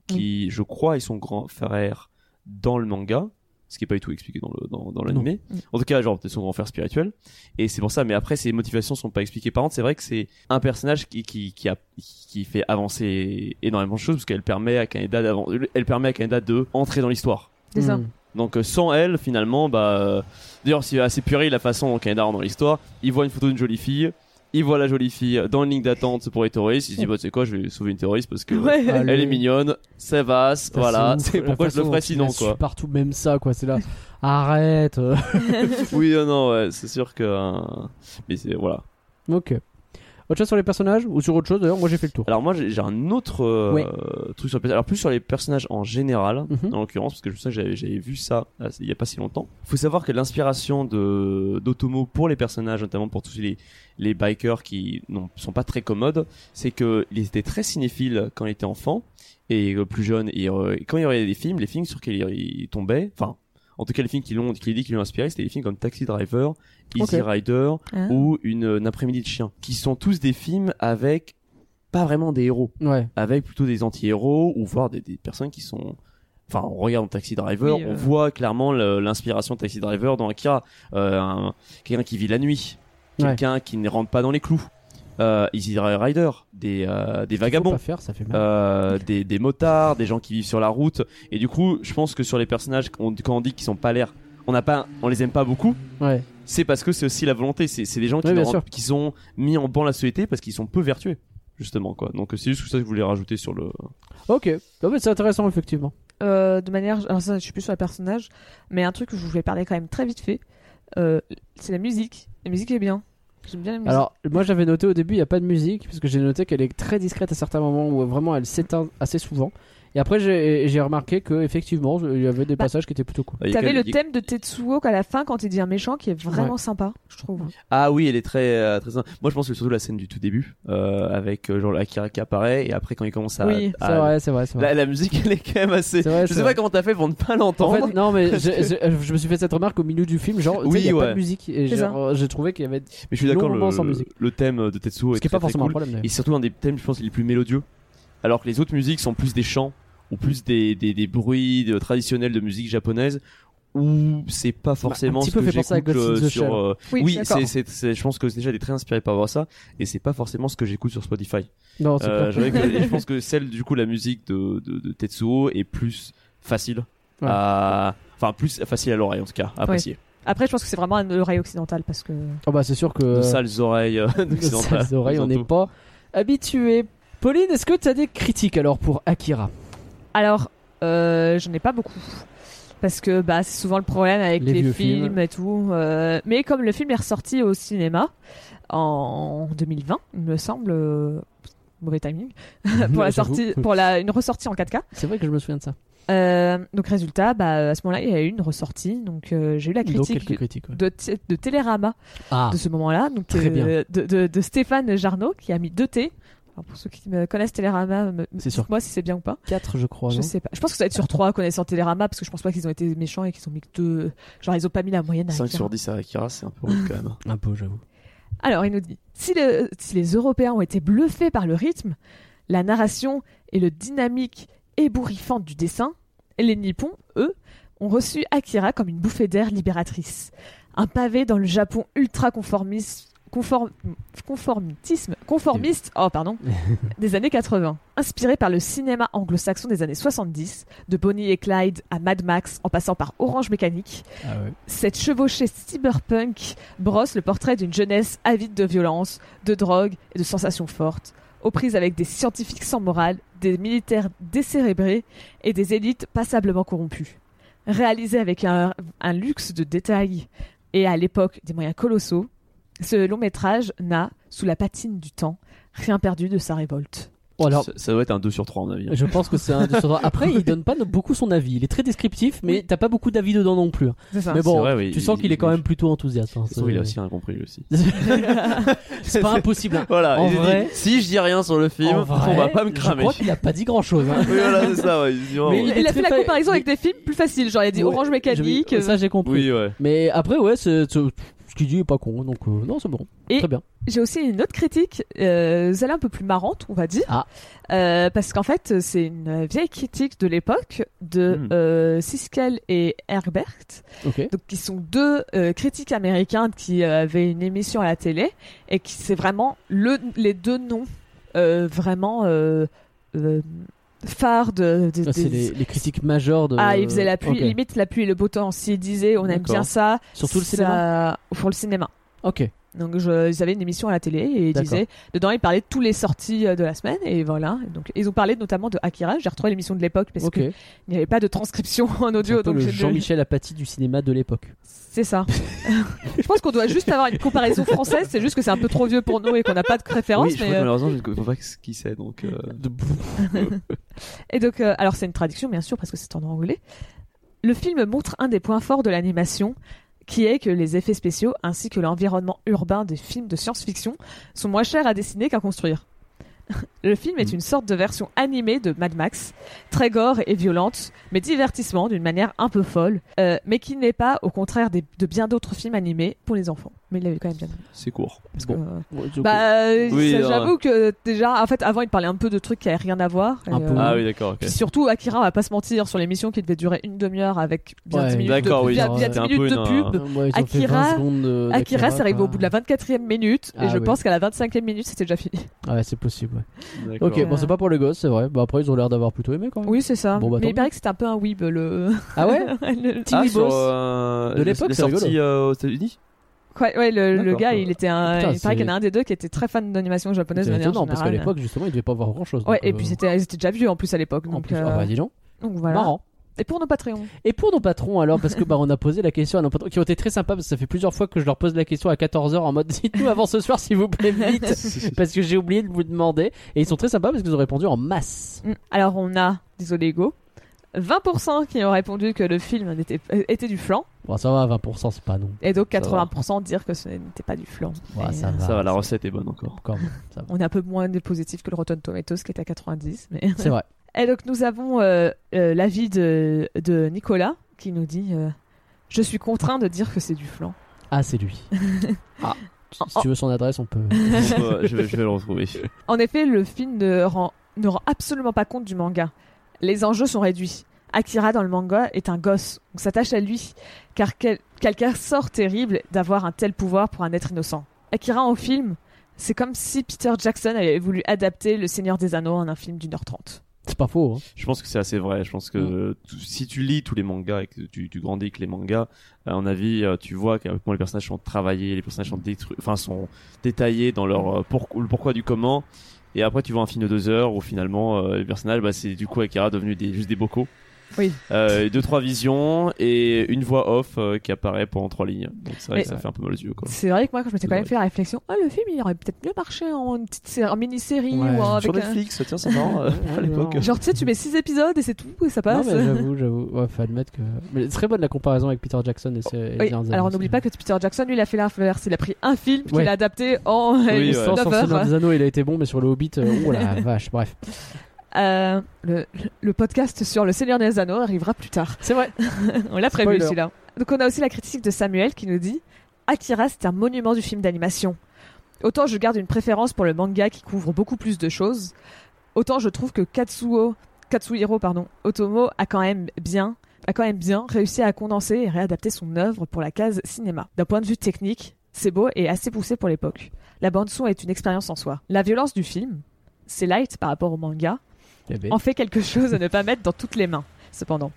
Speaker 6: qui, je crois, est son grand frère dans le manga, ce qui est pas du tout expliqué dans le dans, dans l'animé.
Speaker 2: Mm.
Speaker 6: En tout cas, genre c'est son grand frère spirituel. Et c'est pour ça. Mais après, ses motivations sont pas expliquées. Par contre, c'est vrai que c'est un personnage qui qui qui a qui fait avancer énormément de choses parce qu'elle permet à d'avan- elle permet à Kaneda de entrer dans l'histoire.
Speaker 2: C'est ça.
Speaker 1: Hmm.
Speaker 6: Donc euh, sans elle, finalement, bah, euh, d'ailleurs c'est assez puéril la façon dont Kaneda rentre dans l'histoire. Il voit une photo d'une jolie fille, il voit la jolie fille dans une ligne d'attente pour les terroristes. Il se dit bah tu sais quoi, je vais sauver une terroriste parce que
Speaker 2: Ouais.
Speaker 1: Allez.
Speaker 6: elle est mignonne, ça va,
Speaker 1: Putain,
Speaker 6: voilà. C'est pourquoi je le ferais sinon quoi.
Speaker 1: Partout même ça quoi, c'est là. Arrête. euh. [laughs]
Speaker 6: oui, euh, non, ouais, c'est sûr que, euh, mais c'est voilà.
Speaker 1: ok. Autre chose sur les personnages ou sur autre chose d'ailleurs, moi j'ai fait le tour.
Speaker 6: Alors moi j'ai un autre euh,
Speaker 1: Ouais.
Speaker 6: truc sur les alors plus sur les personnages en général
Speaker 1: Mhm.
Speaker 6: en l'occurrence parce que je sais que j'avais j'avais vu ça euh, il y a pas si longtemps. Faut savoir que l'inspiration de d'Otomo pour les personnages notamment pour tous les les bikers qui non sont pas très commodes, c'est que il était très cinéphile quand il était enfant et euh, plus jeune et euh, quand il regardait des films, les films sur lesquels il, il tombait, enfin en tout cas les films qui l'ont qui dit qui l'ont inspiré, c'était des films comme Taxi Driver, Easy. Rider
Speaker 2: Ah.
Speaker 6: ou une, une après-midi de chien qui sont tous des films avec pas vraiment des héros
Speaker 1: Ouais.
Speaker 6: avec plutôt des anti-héros ou voire des, des personnes qui sont enfin on regarde Taxi Driver
Speaker 2: Oui, euh.
Speaker 6: on voit clairement l'inspiration de Taxi Driver dans Akira euh, un- quelqu'un qui vit la nuit
Speaker 1: Ouais.
Speaker 6: quelqu'un qui ne rentre pas dans les clous euh, Easy Rider des euh, des vagabonds
Speaker 1: pas faire, ça fait mal.
Speaker 6: euh, des, des motards, des gens qui vivent sur la route. Et du coup, je pense que sur les personnages, on- quand on dit qu'ils sont pas l'air, on n'a pas, on les aime pas beaucoup.
Speaker 1: Ouais.
Speaker 6: C'est parce que c'est aussi la volonté. C'est des gens qui,
Speaker 1: Ouais,
Speaker 6: qui sont mis en banc la société parce qu'ils sont peu vertueux, justement quoi. Donc c'est juste ça que je voulais rajouter sur le.
Speaker 1: Ok. C'est intéressant effectivement.
Speaker 2: euh, de manière. Alors, ça, je suis plus sur les personnages, mais un truc que je voulais parler quand même très vite fait, euh, c'est la musique. La musique est bien.
Speaker 1: Alors, moi j'avais noté au début, il n'y a pas de musique, parce que j'ai noté qu'elle est très discrète à certains moments où vraiment elle s'éteint assez souvent. Et après, j'ai remarqué que effectivement, il y avait des
Speaker 2: Bah,
Speaker 1: passages qui étaient plutôt cool.
Speaker 6: Il y a
Speaker 2: T'avais le
Speaker 6: y
Speaker 2: thème de Tetsuo à la fin quand il dit un méchant qui est vraiment sympa, je trouve.
Speaker 6: Ah oui, elle est très euh, très. Moi, je pense que surtout la scène du tout début, euh, avec euh, genre Akira qui apparaît et après quand il commence à.
Speaker 2: Oui,
Speaker 6: à-
Speaker 1: C'est vrai, c'est vrai.
Speaker 6: La, la musique, elle est quand même assez.
Speaker 1: C'est vrai,
Speaker 6: je sais
Speaker 1: vrai.
Speaker 6: pas comment t'as fait pour ne pas
Speaker 1: En
Speaker 6: l'entendre.
Speaker 1: fait, non, mais je me suis fait cette remarque au milieu du film, genre,
Speaker 6: Oui,
Speaker 1: il n'y a pas de musique. Et j'ai trouvé qu'il y avait.
Speaker 6: mais je suis d'accord, le, thème de Tetsuo
Speaker 1: Ce
Speaker 6: est
Speaker 1: qui n'est
Speaker 6: très,
Speaker 1: pas forcément un problème.
Speaker 6: Et surtout un des thèmes, je pense, les plus mélodieux. Alors que les autres musiques sont plus des chants ou plus des, des, des bruits de- traditionnels de musique japonaise où c'est pas forcément
Speaker 1: Bah, petit
Speaker 6: ce
Speaker 1: peu
Speaker 6: que
Speaker 1: fait penser à
Speaker 6: j'écoute euh,
Speaker 1: the
Speaker 6: sur.
Speaker 1: Shell.
Speaker 6: euh,
Speaker 2: Oui,
Speaker 6: oui, c'est, c'est, c'est- je pense que déjà elle est très inspirée par voir ça et c'est pas forcément ce que j'écoute sur Spotify.
Speaker 1: Non, c'est
Speaker 6: Euh, que- [laughs] je pense que celle du coup la musique de, de, de Tetsuo est plus facile
Speaker 1: Ouais.
Speaker 6: à, enfin plus facile à l'oreille en tout cas, à apprécier.
Speaker 2: Après, je pense que c'est vraiment un oreille occidentale parce que.
Speaker 1: Oh, bah, c'est sûr que.
Speaker 6: De sales oreilles, euh, [laughs]
Speaker 1: de
Speaker 6: occidentales,
Speaker 1: sales oreilles, on n'est pas habitué. Pauline, est-ce que tu as des critiques alors pour Akira?
Speaker 2: Alors, euh, j'en ai pas beaucoup. Parce que bah, c'est souvent le problème avec
Speaker 1: Les
Speaker 2: films,
Speaker 1: films.
Speaker 2: et tout. euh, mais comme le film est ressorti au cinéma en 2020, il me semble. euh, Mauvais timing. [laughs] [laughs] pour la sortie, pour la, une ressortie en 4K.
Speaker 1: C'est vrai que je me souviens de ça.
Speaker 2: Euh, donc résultat, bah, à ce moment-là, il y a eu une ressortie. Donc euh, j'ai eu la critique
Speaker 1: ouais.
Speaker 2: de, de Télérama
Speaker 1: Ah,
Speaker 2: de ce moment-là. Donc euh, de, de, de Stéphane Jarno qui a mis deux T. Alors, pour ceux qui me connaissent Télérama,
Speaker 1: sûr.
Speaker 2: dites-moi si c'est bien ou pas.
Speaker 1: 4 je crois.
Speaker 2: Je sais pas. Je pense que ça va être sur 3 connaissant Télérama parce que je pense pas qu'ils ont été méchants et qu'ils ont mis que deux. Genre ils ont pas mis la moyenne à
Speaker 6: 5
Speaker 2: Akira.
Speaker 6: sur 10 à Akira, c'est un peu rude quand même. [laughs]
Speaker 1: Un peu, j'avoue.
Speaker 2: Alors il nous dit si, le- si les Européens ont été bluffés par le rythme, la narration et le dynamique ébouriffante du dessin, les Nippons, eux, ont reçu Akira comme une bouffée d'air libératrice. Un pavé dans le Japon ultra conformiste. Conform, conformisme, conformiste, oh pardon, [laughs] des années 80. Inspiré par le cinéma anglo-saxon des années 70, de Bonnie et Clyde à Mad Max en passant par Orange Mécanique,
Speaker 1: Ah ouais.
Speaker 2: cette chevauchée cyberpunk brosse le portrait d'une jeunesse avide de violence, de drogue et de sensations fortes, aux prises avec des scientifiques sans morale, des militaires décérébrés et des élites passablement corrompues. Réalisé avec un, un luxe de détails et à l'époque des moyens colossaux, ce long métrage n'a, sous la patine du temps, rien perdu de sa révolte.
Speaker 1: Bon, alors,
Speaker 6: ça, ça doit être un 2 sur 3 en avis.
Speaker 1: je pense que c'est un des sur- [laughs] Après, il donne pas beaucoup son avis. Il est très descriptif, mais
Speaker 2: Oui.
Speaker 1: t'as pas beaucoup d'avis dedans non plus.
Speaker 2: C'est ça.
Speaker 1: Mais bon,
Speaker 6: vrai, oui,
Speaker 1: tu sens
Speaker 6: il-
Speaker 1: qu'il est quand même plutôt enthousiaste. hein.
Speaker 6: Ça il a aussi rien compris lui aussi. [laughs]
Speaker 1: c'est pas impossible. hein.
Speaker 6: Voilà,
Speaker 1: En
Speaker 6: il dit,
Speaker 1: vrai-
Speaker 6: si je dis rien sur le film,
Speaker 1: vrai,
Speaker 6: on va pas me
Speaker 1: Je
Speaker 6: cramer.
Speaker 1: crois qu'il a pas dit grand chose. [laughs]
Speaker 6: oui, voilà, c'est ça, ouais. il dit, oh,
Speaker 1: Mais
Speaker 6: ouais.
Speaker 1: il
Speaker 2: Il a fait la comparaison
Speaker 1: mais-
Speaker 2: avec des films plus faciles, genre il a dit
Speaker 1: Ouais,
Speaker 2: Orange Mécanique.
Speaker 1: je- Ça, j'ai compris.
Speaker 6: Oui, ouais.
Speaker 1: Mais après, ouais, c'est- c'est- ce qu'il dit est pas con. Donc, euh, non, c'est bon.
Speaker 2: Et-
Speaker 1: Très bien.
Speaker 2: J'ai aussi une autre critique, euh, celle un peu plus marrante, on va dire.
Speaker 1: Ah.
Speaker 2: Euh, parce qu'en fait, c'est une vieille critique de l'époque de euh, Siskel et Herbert, donc qui sont deux critiques américains qui avaient une émission à la télé et qui c'est vraiment le, les deux noms vraiment phares de, de-
Speaker 1: C'est
Speaker 2: des-
Speaker 1: les, les critiques majeures de.
Speaker 2: Ah, ils faisaient la pluie,
Speaker 1: Ok.
Speaker 2: limite la pluie et le beau temps. S'ils disaient on aime bien ça,
Speaker 1: Surtout le
Speaker 2: ça-
Speaker 1: cinéma?
Speaker 2: Pour le cinéma.
Speaker 1: Ok.
Speaker 2: Donc je, ils avaient une émission à la télé et ils disaient dedans ils parlaient de tous les sorties euh, de la semaine et voilà. Donc ils ont parlé notamment de Akira. J'ai retrouvé l'émission de l'époque parce
Speaker 1: Ok.
Speaker 2: qu'il n'y avait pas de transcription [laughs] en audio.
Speaker 1: un peu
Speaker 2: Donc
Speaker 1: le Jean-Michel Apathy du cinéma de l'époque.
Speaker 2: c'est ça. [laughs] je pense qu'on doit juste avoir une comparaison française. C'est juste que c'est un peu trop vieux pour nous et qu'on n'a pas de référence.
Speaker 6: Oui, je crois
Speaker 2: mais,
Speaker 6: que
Speaker 2: euh,
Speaker 6: malheureusement, je ne comprends pas ce qui c'est, donc. euh, [laughs]
Speaker 2: Et donc, euh, alors c'est une traduction bien sûr parce que c'est en anglais. Le film montre un des points forts de l'animation, qui est que les effets spéciaux ainsi que l'environnement urbain des films de science-fiction sont moins chers à dessiner qu'à construire. Le film est
Speaker 6: Mm.
Speaker 2: une sorte de version animée de Mad Max, très gore et violente, mais divertissement d'une manière un peu folle, euh, mais qui n'est pas, au contraire des- de bien d'autres films animés pour les enfants. Mais il l'avait quand même bien.
Speaker 6: C'est court.
Speaker 2: parce
Speaker 1: Bon.
Speaker 2: que, euh,
Speaker 1: Ouais,
Speaker 2: bah, euh,
Speaker 6: Oui,
Speaker 2: ça, j'avoue que déjà, en fait, avant, il parlait un peu de trucs qui avaient rien à voir.
Speaker 1: Un
Speaker 2: et,
Speaker 1: peu.
Speaker 2: euh,
Speaker 6: Ah oui, d'accord,
Speaker 2: surtout, Akira, on va pas se mentir, sur l'émission qui devait durer une demi-heure avec bien
Speaker 1: Ouais,
Speaker 2: 10 minutes de,
Speaker 6: d'accord, oui,
Speaker 2: bien,
Speaker 1: c'était
Speaker 2: bien
Speaker 6: un
Speaker 2: 10
Speaker 6: peu
Speaker 2: minutes de
Speaker 6: une,
Speaker 2: pub. Akira-
Speaker 1: 20 secondes de-
Speaker 2: Akira, c'est arrivé au bout de la 24e minute, et
Speaker 1: Ah
Speaker 2: je
Speaker 1: oui.
Speaker 2: pense qu'à la 25e minute, c'était déjà fini.
Speaker 1: Ouais, c'est possible. Ouais. Ok, bon, c'est pas pour les gosses, c'est vrai. Bah, après, ils ont l'air d'avoir plutôt aimé quand même.
Speaker 2: Oui, c'est ça.
Speaker 1: Bon, bah,
Speaker 2: Mais il paraît que c'était un peu un weeb, le.
Speaker 1: Ah ouais [laughs]
Speaker 2: le-
Speaker 1: Petit
Speaker 6: Ah, sur, euh,
Speaker 1: De l'époque, c'est
Speaker 6: sorties euh, aux États-Unis
Speaker 2: Quoi, ouais, le, le gars, il était un.
Speaker 1: Putain,
Speaker 2: il paraît qu'il y en a un des deux qui était très fan d'animation japonaise de manière
Speaker 1: parce qu'à l'époque, justement, il devait pas avoir grand chose.
Speaker 2: Ouais, et puis c'était, ils étaient déjà vieux en plus à l'époque.
Speaker 1: En
Speaker 2: donc,
Speaker 1: plus,
Speaker 2: euh,
Speaker 1: ah bah dis donc.
Speaker 2: Donc voilà.
Speaker 1: Marrant.
Speaker 2: Et pour nos Patreons
Speaker 1: Et pour nos patrons alors, parce que bah on a posé la question à nos patrons qui ont été très sympas, parce que ça fait plusieurs fois que je leur pose la question à 14h en mode dites-nous avant ce soir s'il vous plaît vite, [laughs] parce que j'ai oublié de vous demander. Et ils sont très sympas parce qu'ils ont répondu en masse.
Speaker 2: Mm. Alors on a, désolé Go, 20% qui ont répondu que le film euh, était du flan,
Speaker 1: Bon ça va, 20% c'est pas non.
Speaker 2: et donc
Speaker 6: Ça va.
Speaker 2: 80% dire que ce n'était pas du flan.
Speaker 1: Ouais, ça
Speaker 2: euh,
Speaker 1: va.
Speaker 6: Ça va, la recette est bonne encore.
Speaker 1: Encore, ça va.
Speaker 2: On est un peu moins de positif que le Rotten Tomatoes qui est à 90. Mais...
Speaker 1: C'est vrai.
Speaker 2: Et donc nous avons euh, euh, l'avis de, de Nicolas qui nous dit euh, Je suis contraint de dire que c'est du flan.
Speaker 1: Ah c'est lui. [laughs] ah. Si si tu veux son adresse, on peut. [laughs]
Speaker 6: Je, vais, je vais le retrouver.
Speaker 2: En effet, le film ne rend, ne rend absolument pas compte du manga. Les enjeux sont réduits. Akira dans le manga est un gosse. On s'attache à lui, car quel, quelqu'un sort terrible d'avoir un tel pouvoir pour un être innocent. Akira en film, c'est comme si Peter Jackson avait voulu adapter Le Seigneur des Anneaux en un film d'une heure trente.
Speaker 1: C'est pas faux. Hein.
Speaker 6: Je pense que c'est assez vrai. Je pense que tout- si tu lis tous les mangas et que tu, tu grandis avec les mangas, à mon avis, euh, tu vois point les personnages sont travaillés, les personnages sont détruits, enfin sont détaillés dans leur euh, pour- le pourquoi du comment. Et après, tu vois un film de deux heures où finalement euh, les personnages, bah, c'est du coup Akira devenu des, juste des bocaux.
Speaker 2: Oui.
Speaker 6: Euh, deux trois visions et une voix off euh, qui apparaît pendant trois lignes. Donc c'est vrai
Speaker 2: Mais-
Speaker 6: que ça fait un peu mal aux yeux quoi.
Speaker 2: C'est vrai que moi, quand je m'étais
Speaker 6: C'est
Speaker 2: quand même fait la réflexion, oh, le film, il aurait peut-être mieux marché en, une petite sé- en mini-série
Speaker 1: Ouais.
Speaker 2: ou en-
Speaker 6: Sur
Speaker 2: avec un-
Speaker 6: Netflix, tiens, c'est marrant euh, [laughs] à l'époque.
Speaker 2: Genre, tu sais, tu mets 6 épisodes et c'est tout, et ça
Speaker 1: Non
Speaker 2: passe.
Speaker 1: mais j'avoue, [laughs] j'avoue. Ouais, faut admettre que. Mais très bonne la comparaison avec Peter Jackson et ses.
Speaker 2: Oui, alors
Speaker 1: Anneaux,
Speaker 2: n'oublie
Speaker 1: c'est-
Speaker 2: pas que Peter Jackson, lui, il a fait l'inverse. Il a pris un film qu'il
Speaker 1: Ouais.
Speaker 2: a adapté en
Speaker 6: Oui, [laughs] ouais.
Speaker 1: Sans
Speaker 2: 9
Speaker 1: sans Seigneur
Speaker 2: heures.
Speaker 1: des Anneaux, il a été bon, mais sur le Hobbit, euh, oh la vache, bref.
Speaker 2: Euh, le, le podcast sur le Seigneur des Anneaux arrivera plus tard.
Speaker 1: C'est vrai. [laughs]
Speaker 2: on l'a prévu celui-là. Donc on a aussi la critique de Samuel qui nous dit Akira, c'est un monument du film d'animation. Autant je garde une préférence pour le manga qui couvre beaucoup plus de choses, autant je trouve que Katsuo, Katsuhiro pardon, Otomo a quand même bien a quand même bien réussi à condenser et réadapter son œuvre pour la case cinéma. D'un point de vue technique, c'est beau et assez poussé pour l'époque. La bande son est une expérience en soi. La violence du film, c'est light par rapport au manga, en fait quelque chose à ne pas mettre dans toutes les mains, cependant.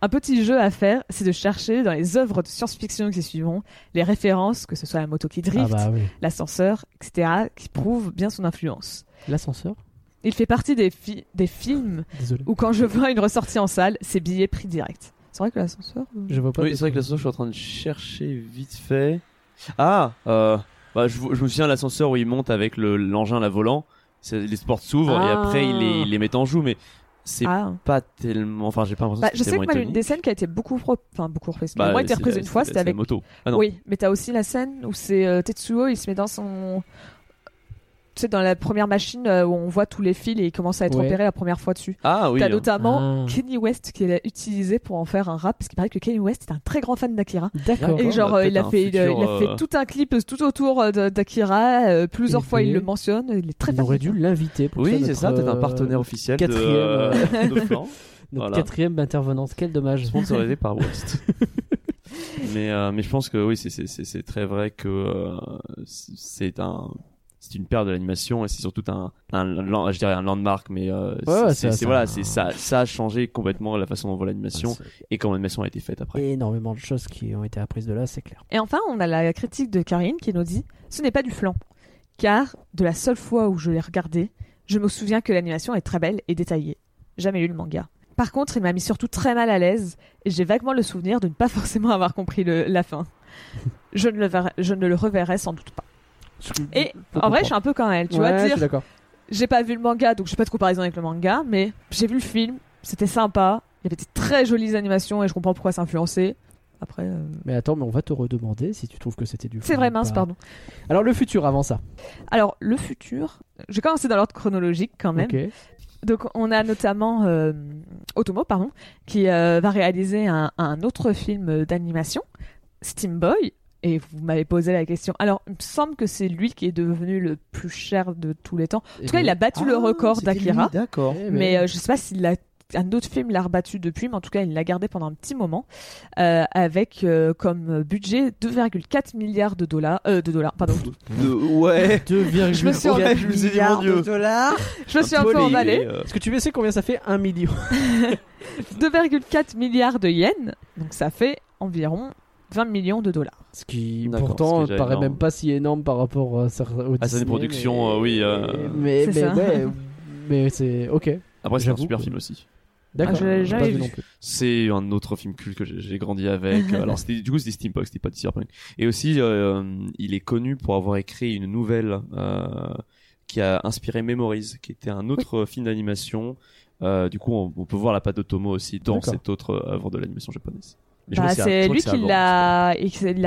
Speaker 2: Un petit jeu à faire, c'est de chercher dans les œuvres de science-fiction qui suivront les références, que ce soit la moto qui
Speaker 1: Ah
Speaker 2: drift,
Speaker 1: bah oui.
Speaker 2: l'ascenseur, etc., qui prouvent bien son influence.
Speaker 1: L'ascenseur?
Speaker 2: Il fait partie des, fi- des films
Speaker 1: Désolé.
Speaker 2: où quand je vois une ressortie en salle, c'est billet pris direct. C'est vrai que l'ascenseur... euh,
Speaker 1: Je vois pas.
Speaker 6: Oui, c'est vrai que l'ascenseur, je suis en train de chercher vite fait. Ah, euh, bah, je, je me souviens de l'ascenseur où il monte avec le- l'engin, la volant. Les portes s'ouvrent et
Speaker 1: Ah.
Speaker 6: après il les, il les met en joue, mais c'est
Speaker 2: Ah.
Speaker 6: pas tellement. Enfin, j'ai pas l'impression
Speaker 2: Bah, je sais que moi, l'une des scènes qui a été beaucoup, re- enfin, beaucoup reprise,
Speaker 6: Bah,
Speaker 2: moins été reprise une fois, c'était avec...
Speaker 6: moto. Ah non.
Speaker 2: Oui, mais t'as aussi la scène où c'est euh, Tetsuo, il se met dans son... Tu sais, dans la première machine euh, où on voit tous les fils et il commence à être
Speaker 1: Ouais.
Speaker 2: opéré la première fois dessus.
Speaker 6: Ah oui.
Speaker 2: T'as
Speaker 6: hein.
Speaker 2: notamment
Speaker 1: Ah.
Speaker 2: Kenny West qui l'a utilisé pour en faire un rap, parce qu'il paraît que Kenny West est un très grand fan d'Akira.
Speaker 1: D'accord.
Speaker 2: Et genre,
Speaker 6: bah,
Speaker 2: euh, il, a fait, il, a- il a
Speaker 6: futur,
Speaker 2: fait
Speaker 6: euh,
Speaker 2: tout un clip tout autour euh, d'Akira, euh, plusieurs
Speaker 1: Et
Speaker 2: fois il le mentionne, il est très
Speaker 1: On
Speaker 2: fan.
Speaker 1: aurait dû l'inviter pour
Speaker 6: Oui, c'est ça, peut-être un
Speaker 1: euh,
Speaker 6: partenaire officiel
Speaker 1: quatrième,
Speaker 6: euh,
Speaker 1: euh,
Speaker 6: de [laughs]
Speaker 1: Notre
Speaker 6: Voilà.
Speaker 1: quatrième intervenante. Quel dommage.
Speaker 6: sponsorisé par [laughs] West. mais euh, mais je pense que oui, c'est c'est c'est c'est très vrai que euh, c'est un c'est une paire de l'animation et c'est surtout un, je dirais un landmark mais euh, c'est-
Speaker 1: Ouais,
Speaker 6: voilà c'est ça ça a changé complètement la façon dont on voit l'animation et comment l'animation a été faite après
Speaker 1: Énormément de choses qui ont été apprises de là, c'est clair.
Speaker 2: Et enfin, on a la critique de Karine qui nous dit Ce n'est pas du flan. Car, de la seule fois où je l'ai regardé, je me souviens que l'animation est très belle et détaillée. Jamais lu le manga. Par contre, il m'a mis surtout très mal à l'aise et j'ai vaguement le souvenir de ne pas [laughs] forcément avoir compris le- la fin. [laughs] Je ne, le verrai- je ne le reverrai sans doute pas. Et en vrai, je suis un peu comme elle. Tu
Speaker 1: ouais,
Speaker 2: vois,
Speaker 1: je
Speaker 2: dire
Speaker 1: d'accord.
Speaker 2: j'ai pas vu le manga, donc j'ai pas de comparaison avec le manga, mais j'ai vu le film, c'était sympa, il y avait des très jolies animations et je comprends pourquoi c'est influencé. Après, euh,
Speaker 1: Mais attends, mais on va te redemander si tu trouves que c'était du
Speaker 2: c'est vrai mince,
Speaker 1: pas.
Speaker 2: pardon.
Speaker 1: Alors le futur avant ça.
Speaker 2: Alors, le futur, je vais commencer dans l'ordre chronologique quand même. Donc, on a notamment euh, Otomo, pardon, qui euh, va réaliser un, un autre film d'animation, Steam Boy. Et vous m'avez posé la question. Alors, il me semble que c'est lui qui est devenu le plus cher de tous les temps. En tout cas, il a battu le record d'Akira.
Speaker 6: d'accord
Speaker 1: Eh,
Speaker 2: Mais euh, je sais pas s'il a un autre film l'a rebattu depuis, mais en tout cas, il l'a gardé pendant un petit moment, euh, avec euh, comme budget 2,4 milliards de dollars, euh, de dollars, pardon.
Speaker 6: ouais [laughs]
Speaker 1: 2,4
Speaker 2: Je me suis
Speaker 6: Ouais, je me suis dit, mon
Speaker 1: milliards
Speaker 6: Dieu.
Speaker 1: de dollars.
Speaker 2: Je me suis un peu emballée.
Speaker 6: euh,
Speaker 1: Est-ce que tu sais combien ça fait? 1 million [laughs]
Speaker 2: 2,4 milliards de yens, donc ça fait environ 20 millions de dollars.
Speaker 1: Ce qui pourtant
Speaker 6: ce
Speaker 1: paraît
Speaker 6: énorme.
Speaker 1: même pas si énorme par rapport à, cer- au
Speaker 6: À sa
Speaker 1: Disney,
Speaker 6: production,
Speaker 1: mais-
Speaker 6: euh, oui, euh,
Speaker 1: Mais,
Speaker 2: C'est
Speaker 1: mais,
Speaker 2: ça.
Speaker 1: ouais, mais c'est ok.
Speaker 6: après c'est un super film aussi
Speaker 1: D'accord.
Speaker 2: Ah, je jamais vu.
Speaker 1: non plus.
Speaker 6: C'est un autre film culte que j'ai grandi avec. [laughs] Alors c'était du coup c'était steampunk, c'était pas cyberpunk. Et aussi euh, il est connu pour avoir écrit une nouvelle euh, qui a inspiré Memories, qui était un autre film d'animation. Euh, du coup on, on peut voir la patte de Tomo aussi dans cette autre œuvre de l'animation japonaise.
Speaker 2: Bah, c'est lui qui l'a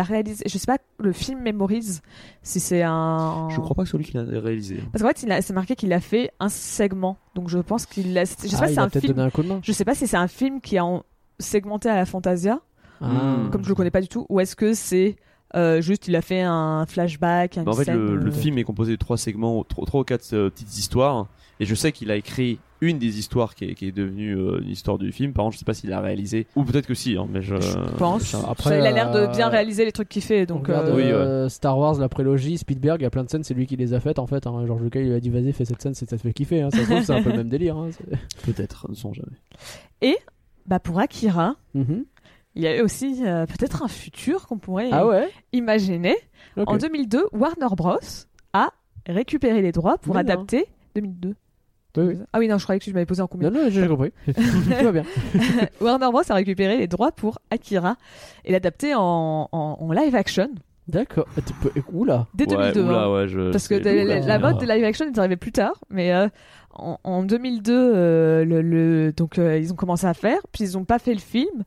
Speaker 2: réalisé. Je sais pas le film Memories si c'est un.
Speaker 6: Je crois pas que c'est lui qui l'a réalisé.
Speaker 2: Parce qu'en fait, a- c'est marqué qu'il a fait un segment. Donc je pense qu'il a. Je sais
Speaker 1: Ah,
Speaker 2: pas si c'est
Speaker 1: a
Speaker 2: un film.
Speaker 1: donné un coup de main.
Speaker 2: Je sais pas si c'est un film qui est en segmenté à la Fantasia,
Speaker 1: Ah.
Speaker 2: comme je le connais pas du tout, ou est-ce que c'est euh, juste il a fait un flashback, une
Speaker 6: en fait,
Speaker 2: scène,
Speaker 6: le, le
Speaker 2: euh,
Speaker 6: film est composé de trois segments, trois, trois ou quatre euh, petites histoires. Et je sais qu'il a écrit une des histoires qui est, qui est devenue euh, une histoire du film. Par contre, je sais pas s'il a réalisé. Ou peut-être que si, hein, mais je,
Speaker 2: Je pense.
Speaker 1: Après,
Speaker 2: il a l'air de
Speaker 1: euh,
Speaker 2: bien réaliser les trucs qu'il fait,
Speaker 1: Donc, regarde,
Speaker 2: euh,
Speaker 6: Oui,
Speaker 1: Star Wars, la prélogie, Spielberg, il y a plein de scènes, c'est lui qui les a faites en fait. Hein. George Lucas il lui a dit vas-y fais cette scène, c'est ça te fait kiffer. Hein. Ça se trouve, c'est un peu le même délire. Hein. [laughs]
Speaker 6: peut-être, ne sont jamais.
Speaker 2: Bah pour Akira,
Speaker 1: Mhm.
Speaker 2: il y a eu aussi euh, peut-être un futur qu'on pourrait
Speaker 1: Ah ouais?
Speaker 2: imaginer. En 2002, Warner Bros a récupéré les droits pour
Speaker 1: Mais non.
Speaker 2: adapter 2002.
Speaker 1: Oui, oui.
Speaker 2: Ah oui non, je croyais que tu m'avais posé en combien
Speaker 1: Non, non, j'ai [laughs] compris. [laughs] Tout va bien. [laughs]
Speaker 2: Warner Bros a récupéré les droits pour Akira et l'adapter en, en- en live action
Speaker 1: D'accord. Ah, Oula.
Speaker 2: dès
Speaker 6: ouais,
Speaker 2: 2002.
Speaker 6: oula,
Speaker 2: hein.
Speaker 6: ouais, je
Speaker 2: Parce que la, mode de live action est arrivée plus tard, mais euh, en, en 2002, euh, le, le- donc euh, ils ont commencé à faire, puis ils ont pas fait le film,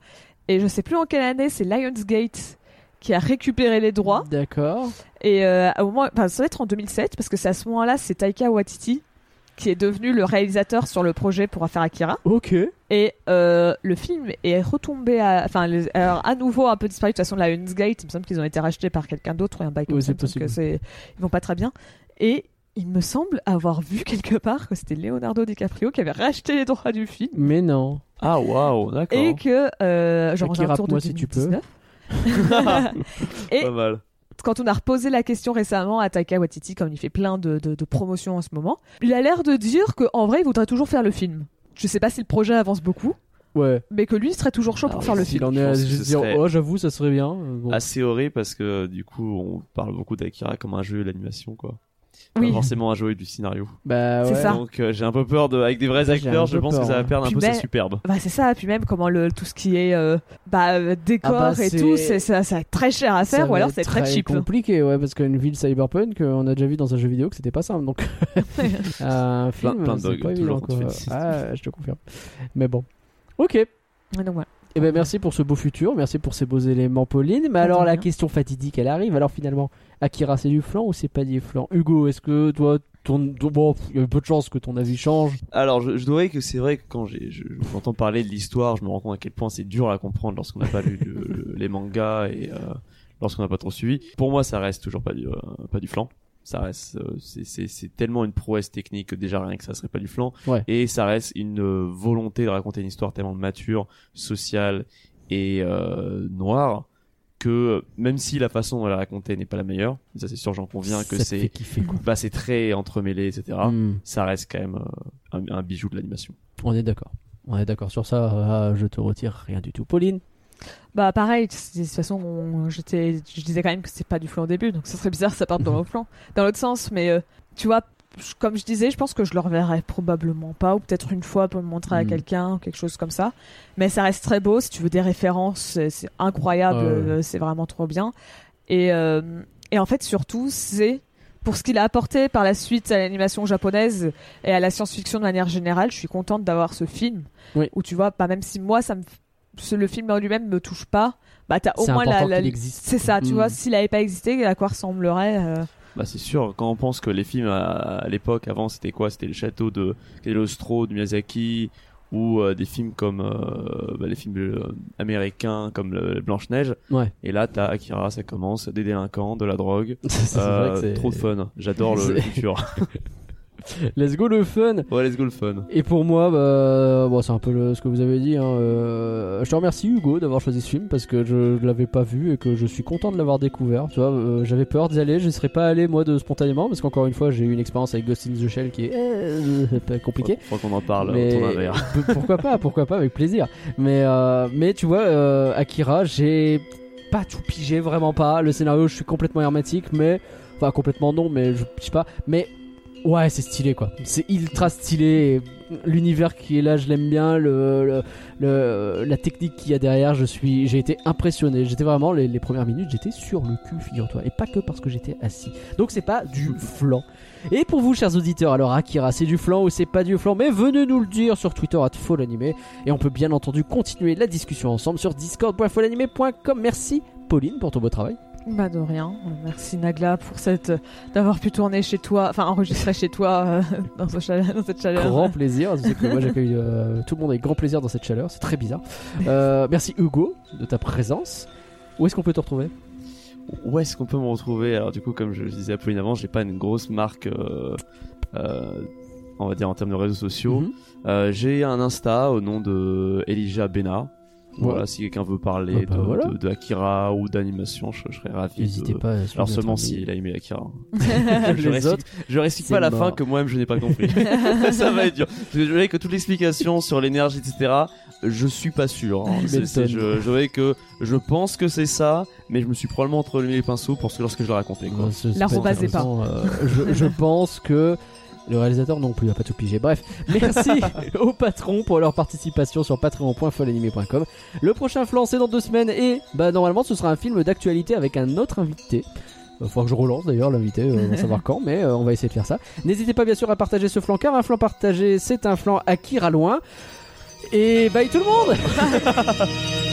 Speaker 2: et je sais plus en quelle année, c'est Lionsgate qui a récupéré les droits,
Speaker 1: D'accord.
Speaker 2: et euh, au moment, enfin, ça va être en 2007, parce que c'est à ce moment-là, c'est Taika Waititi qui est devenu le réalisateur sur le projet pour faire Akira.
Speaker 1: Ok.
Speaker 2: Et euh, le film est retombé à, enfin, les- alors, à nouveau un peu disparu de toute façon. Lionsgate, il me semble qu'ils ont été rachetés par quelqu'un d'autre ou un bail comme
Speaker 1: Oui,
Speaker 2: ça. que c'est- ils vont pas très bien. Et il me semble avoir vu quelque part que c'était Leonardo DiCaprio qui avait racheté les droits du film
Speaker 1: Mais non.
Speaker 6: Ah, waouh, d'accord.
Speaker 2: et que euh, genre
Speaker 1: Akira,
Speaker 2: alentours de
Speaker 1: moi, si tu peux.
Speaker 2: 2019. [laughs] [laughs] et
Speaker 6: Pas mal.
Speaker 2: Quand on a reposé la question récemment à Taika Waititi, comme il fait plein de, de, de promotions en ce moment, il a l'air de dire qu'en vrai, il voudrait toujours faire le film. Je sais pas si le projet avance beaucoup,
Speaker 1: Ouais.
Speaker 2: mais que lui il serait toujours chaud pour
Speaker 6: Alors,
Speaker 2: faire le film.
Speaker 1: en est à juste dire oh j'avoue ça serait bien. bon.
Speaker 6: Assez horrible parce que du coup, on parle beaucoup d'Akira comme un jeu d'animation, quoi.
Speaker 2: Oui.
Speaker 6: Pas forcément un jeu du scénario.
Speaker 1: Bah
Speaker 2: C'est
Speaker 1: ouais.
Speaker 2: ça.
Speaker 6: Donc, euh, j'ai un peu peur de, avec des vrais acteurs, je pense que ça va
Speaker 1: hein.
Speaker 6: perdre un peu sa
Speaker 2: ben-
Speaker 6: superbe.
Speaker 2: Bah c'est ça, puis même comment le tout ce qui est euh, bah, décor
Speaker 1: Ah bah,
Speaker 2: et
Speaker 1: c'est-
Speaker 2: tout, c'est ça, ça très cher à
Speaker 1: Ça
Speaker 2: faire ou alors c'est très cheap.
Speaker 1: compliqué, ouais, parce qu'une ville cyberpunk, euh, on a déjà vu dans un jeu vidéo que c'était pas simple, donc [laughs] [laughs] un film,
Speaker 6: plein de
Speaker 1: c'est
Speaker 6: bugs, toujours
Speaker 1: quoi. Ah, je te confirme. Mais bon, ok.
Speaker 2: Donc voilà.
Speaker 1: Eh ben merci pour ce beau futur, merci pour ces beaux éléments, Pauline. Mais alors la question fatidique, elle arrive. Alors finalement, Akira, c'est du flan ou c'est pas du flan Hugo, est-ce que toi, ton, ton- bon, il y a peu de chances que ton avis change.
Speaker 6: Alors, je, je dois que c'est vrai que quand j'ai, je, j'entends parler de l'histoire, je me rends compte à quel point c'est dur à comprendre lorsqu'on n'a pas lu le- le- les mangas et euh, lorsqu'on n'a pas trop suivi. Pour moi, ça reste toujours pas du, euh, pas du flan. Ça reste, euh, c'est, tellement une prouesse technique que déjà rien que ça serait pas du flan.
Speaker 1: Ouais.
Speaker 6: Et ça reste une euh, volonté de raconter une histoire tellement mature, sociale et euh, noire que même si la façon dont elle est racontée n'est pas la meilleure, ça c'est sûr, j'en conviens que c'est, bah, c'est très entremêlé, etc.
Speaker 1: Hmm,
Speaker 6: Ça reste quand même euh, un, un bijou de l'animation.
Speaker 1: on est d'accord. On est d'accord sur ça. Ah, je te retire rien du tout, Pauline?
Speaker 2: Bah pareil, c'est- de toute façon, on- je disais quand même que c'est pas du flan au début, donc ça serait bizarre que ça parte dans le flan, dans l'autre sens. Mais euh, tu vois, je- comme je disais, je pense que je le reverrai probablement pas, ou peut-être une fois pour le montrer à
Speaker 1: Mm.
Speaker 2: quelqu'un, ou quelque chose comme ça. Mais ça reste très beau. Si tu veux des références, c'est, incroyable, euh, c'est vraiment trop bien. Et, euh, et en fait, surtout, c'est pour ce qu'il a apporté par la suite à l'animation japonaise et à la science-fiction de manière générale, je suis contente d'avoir ce film.
Speaker 1: Oui.
Speaker 2: Où tu vois, pas même si moi, ça me, le film en lui-même me touche pas, bah t'as au moins la, c'est ça, tu
Speaker 1: Mm.
Speaker 2: vois, s'il avait pas existé, à quoi ressemblerait euh,
Speaker 6: Bah c'est sûr, quand on pense que les films à, à l'époque avant c'était quoi? C'était le château de Cagliostro de Miyazaki ou euh, des films comme euh, bah, les films euh, américains comme le- Blanche Neige.
Speaker 1: Ouais.
Speaker 6: Et là t'as Akira, ça commence des délinquants, de la drogue, [laughs]
Speaker 1: c'est vrai
Speaker 6: Euh,
Speaker 1: que c'est
Speaker 6: trop de fun. J'adore le, [laughs]
Speaker 1: C'est-
Speaker 6: le futur. [laughs] [laughs]
Speaker 1: Let's go le fun.
Speaker 6: ouais, let's go le fun.
Speaker 1: Et pour moi, bah, bon, c'est un peu le- ce que vous avez dit. hein, euh, je te remercie Hugo d'avoir choisi ce film parce que je ne l'avais pas vu et que je suis content de l'avoir découvert. Tu vois, euh, j'avais peur d'y aller, je ne serais pas allé moi de spontanément parce qu'encore une fois, j'ai eu une expérience avec Ghost in the Shell qui est euh, [laughs] pas compliquée.
Speaker 6: Faut, faut qu'on en parle
Speaker 1: Mais [laughs] pourquoi pas, pourquoi pas, avec plaisir. Mais, euh, mais tu vois, euh, Akira, j'ai pas tout pigé, vraiment pas. Le scénario, je suis complètement hermétique, mais enfin complètement non, mais je pige pas. Mais Ouais, c'est stylé quoi. C'est ultra stylé. L'univers qui est là, je l'aime bien. Le, la technique qu'il y a derrière, je suis, j'ai été impressionné. J'étais vraiment les, premières minutes, j'étais sur le cul, figure-toi, et pas que parce que j'étais assis. Donc c'est pas du flan. Et pour vous, chers auditeurs, alors Akira, c'est du flan ou c'est pas du flan? Mais venez nous le dire sur Twitter at FallAnimé. Et on peut bien entendu continuer la discussion ensemble sur discord.fallanimé.com. Merci Pauline pour ton beau travail.
Speaker 2: Bah de rien. Merci Nagla pour cette d'avoir pu tourner chez toi, enfin enregistrer chez toi euh, [laughs] dans, ce chaleur- dans cette chaleur.
Speaker 1: Grand plaisir. Je sais que moi j'accueille euh, tout le monde avec grand plaisir dans cette chaleur. C'est très bizarre. Euh, merci Hugo de ta présence. Où est-ce qu'on peut te retrouver?
Speaker 6: Où est-ce qu'on peut me retrouver? Alors du coup, comme je le disais à Pauline avant, j'ai pas une grosse marque, euh, euh, on va dire en termes de réseaux sociaux.
Speaker 1: Mhm.
Speaker 6: Euh, j'ai un Insta au nom de Elijah Bena.
Speaker 1: Ouais.
Speaker 6: Voilà, si quelqu'un veut parler
Speaker 1: Ah bah
Speaker 6: de,
Speaker 1: voilà.
Speaker 6: de- de Akira ou d'animation, je, je serais ravi.
Speaker 1: N'hésitez
Speaker 6: de...
Speaker 1: pas.
Speaker 6: Alors seulement s'il a aimé Akira. [laughs] [laughs]
Speaker 1: Les
Speaker 6: je
Speaker 1: autres,
Speaker 6: je
Speaker 1: c'est
Speaker 6: pas la
Speaker 1: mort.
Speaker 6: fin que moi-même je n'ai pas compris. [laughs] ça va être dur. Que Je voulais que toute l'explication sur l'énergie, etc. Je suis pas sûr. hein. Je, je voyais que je pense que c'est ça, mais je me suis probablement entremêlé les pinceaux pour ce lorsque je le racontais. Quoi.
Speaker 1: de
Speaker 2: est pas.
Speaker 1: façon, euh, je, je pense que le réalisateur non plus a pas tout pigé. Bref, merci [laughs] aux patrons pour leur participation sur patreon.folanimé.com. Le prochain flanc c'est dans deux semaines et bah normalement ce sera un film d'actualité avec un autre invité. Il faudra que je relance d'ailleurs l'invité, euh, on va savoir [laughs] quand, mais euh, on va essayer de faire ça. N'hésitez pas bien sûr à partager ce flanc car un flanc partagé c'est un flanc à qui loin. Et bye tout le monde [laughs]